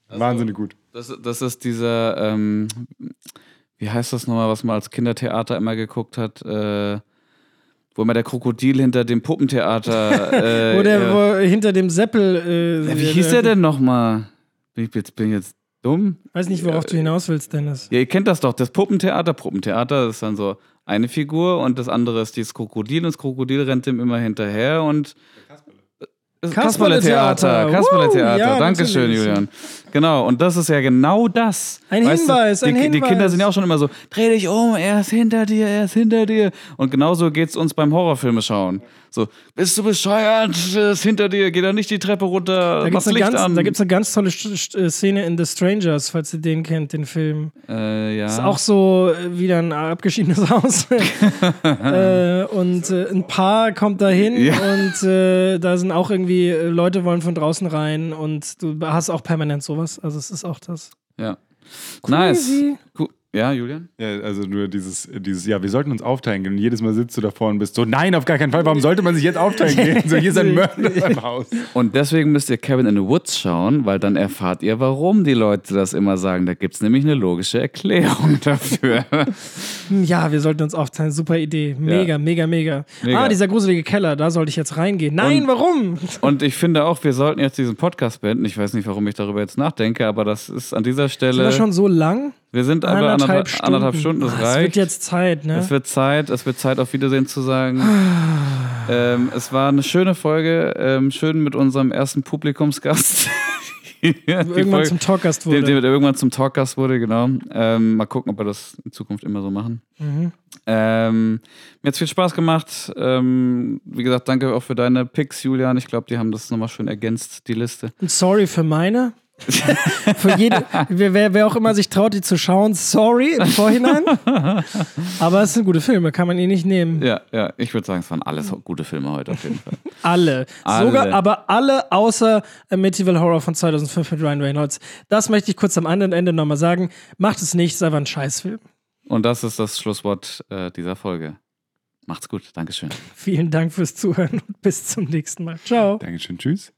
Wahnsinnig gut. Das, das ist dieser, ähm, wie heißt das nochmal, was man als Kindertheater immer geguckt hat? Äh, wo immer der Krokodil hinter dem Puppentheater. Äh, Wo der ja. wo hinter dem Seppel. Äh, Ja, wie hieß der denn nochmal? Bin ich jetzt, bin ich jetzt dumm? Weiß nicht, worauf du hinaus willst, Dennis. Ja, ihr kennt das doch, das Puppentheater. Puppentheater ist dann so eine Figur und das andere ist dieses Krokodil und das Krokodil rennt ihm immer hinterher und. Das Kasperle-Theater. Kasperle-Theater. Uh, ja, Dankeschön. Julian. Genau, und das ist ja genau das. Ein Weißt Hinweis, du, ein die, Die Hinweis. Kinder sind ja auch schon immer so: dreh dich um, er ist hinter dir, er ist hinter dir. Und genauso geht es uns beim Horrorfilme schauen. So, bist du bescheuert? Er ist hinter dir, geh da nicht die Treppe runter, Da gibt es eine, Licht ganz- an. da gibt's eine ganz tolle äh, Szene in The Strangers, falls ihr den kennt, den Film. äh, ja. Ist auch so äh, wieder ein abgeschiedenes Haus. äh, und äh, ein Paar kommt da hin Ja. und äh, da sind auch irgendwie Leute wollen von draußen rein und du hast auch permanent sowas. Also es ist auch das. ja. Nice. Crazy. Cool. Ja, Julian? Ja, also nur dieses, dieses, ja, wir sollten uns aufteilen gehen. Und jedes Mal sitzt du davor und bist so, nein, auf gar keinen Fall, warum sollte man sich jetzt aufteilen gehen? So, hier ist ein Mörder im Haus. Und deswegen müsst ihr Cabin in the Woods schauen, weil dann erfahrt ihr, warum die Leute das immer sagen. Da gibt es nämlich eine logische Erklärung dafür. Ja, wir sollten uns aufteilen. Super Idee. Mega, mega, mega, Mega. Ah, dieser gruselige Keller, da sollte ich jetzt reingehen. Nein, Und- warum? Und ich finde auch, wir sollten jetzt diesen Podcast beenden. Ich weiß nicht, warum ich darüber jetzt nachdenke, aber das ist an dieser Stelle. Sind wir schon so lang? Wir sind aber anderthalb, anderthalb Stunden. Das Ah, Es reicht. wird jetzt Zeit, ne? Es wird Zeit, es wird Zeit, auf Wiedersehen zu sagen. ähm, es war eine schöne Folge, ähm, schön mit unserem ersten Publikumsgast. Die Irgendwann Folge- zum Talkgast Der, wurde. der irgendwann zum Talkgast wurde, genau. Ähm, mal gucken, ob wir das in Zukunft immer so machen. Mhm. Ähm, mir hat viel Spaß gemacht. Ähm, wie gesagt, danke auch für deine Picks, Julian. Ich glaube, die haben das nochmal schön ergänzt, die Liste. Und sorry für meine. für jede, wer, wer, auch immer sich traut, die zu schauen, sorry im Vorhinein. Aber es sind gute Filme, kann man ihn nicht nehmen. Ja, ja, ich würde sagen, es waren alles gute Filme heute auf jeden Fall. Alle. Alle. Sogar, aber alle außer Amityville Horror von 2005 mit Ryan Reynolds. Das möchte ich kurz am anderen Ende nochmal sagen. Macht es nicht, ist einfach ein Scheißfilm. Und das ist das Schlusswort äh, dieser Folge. Macht's gut. Dankeschön. Vielen Dank fürs Zuhören und bis zum nächsten Mal. Ciao. Dankeschön, tschüss.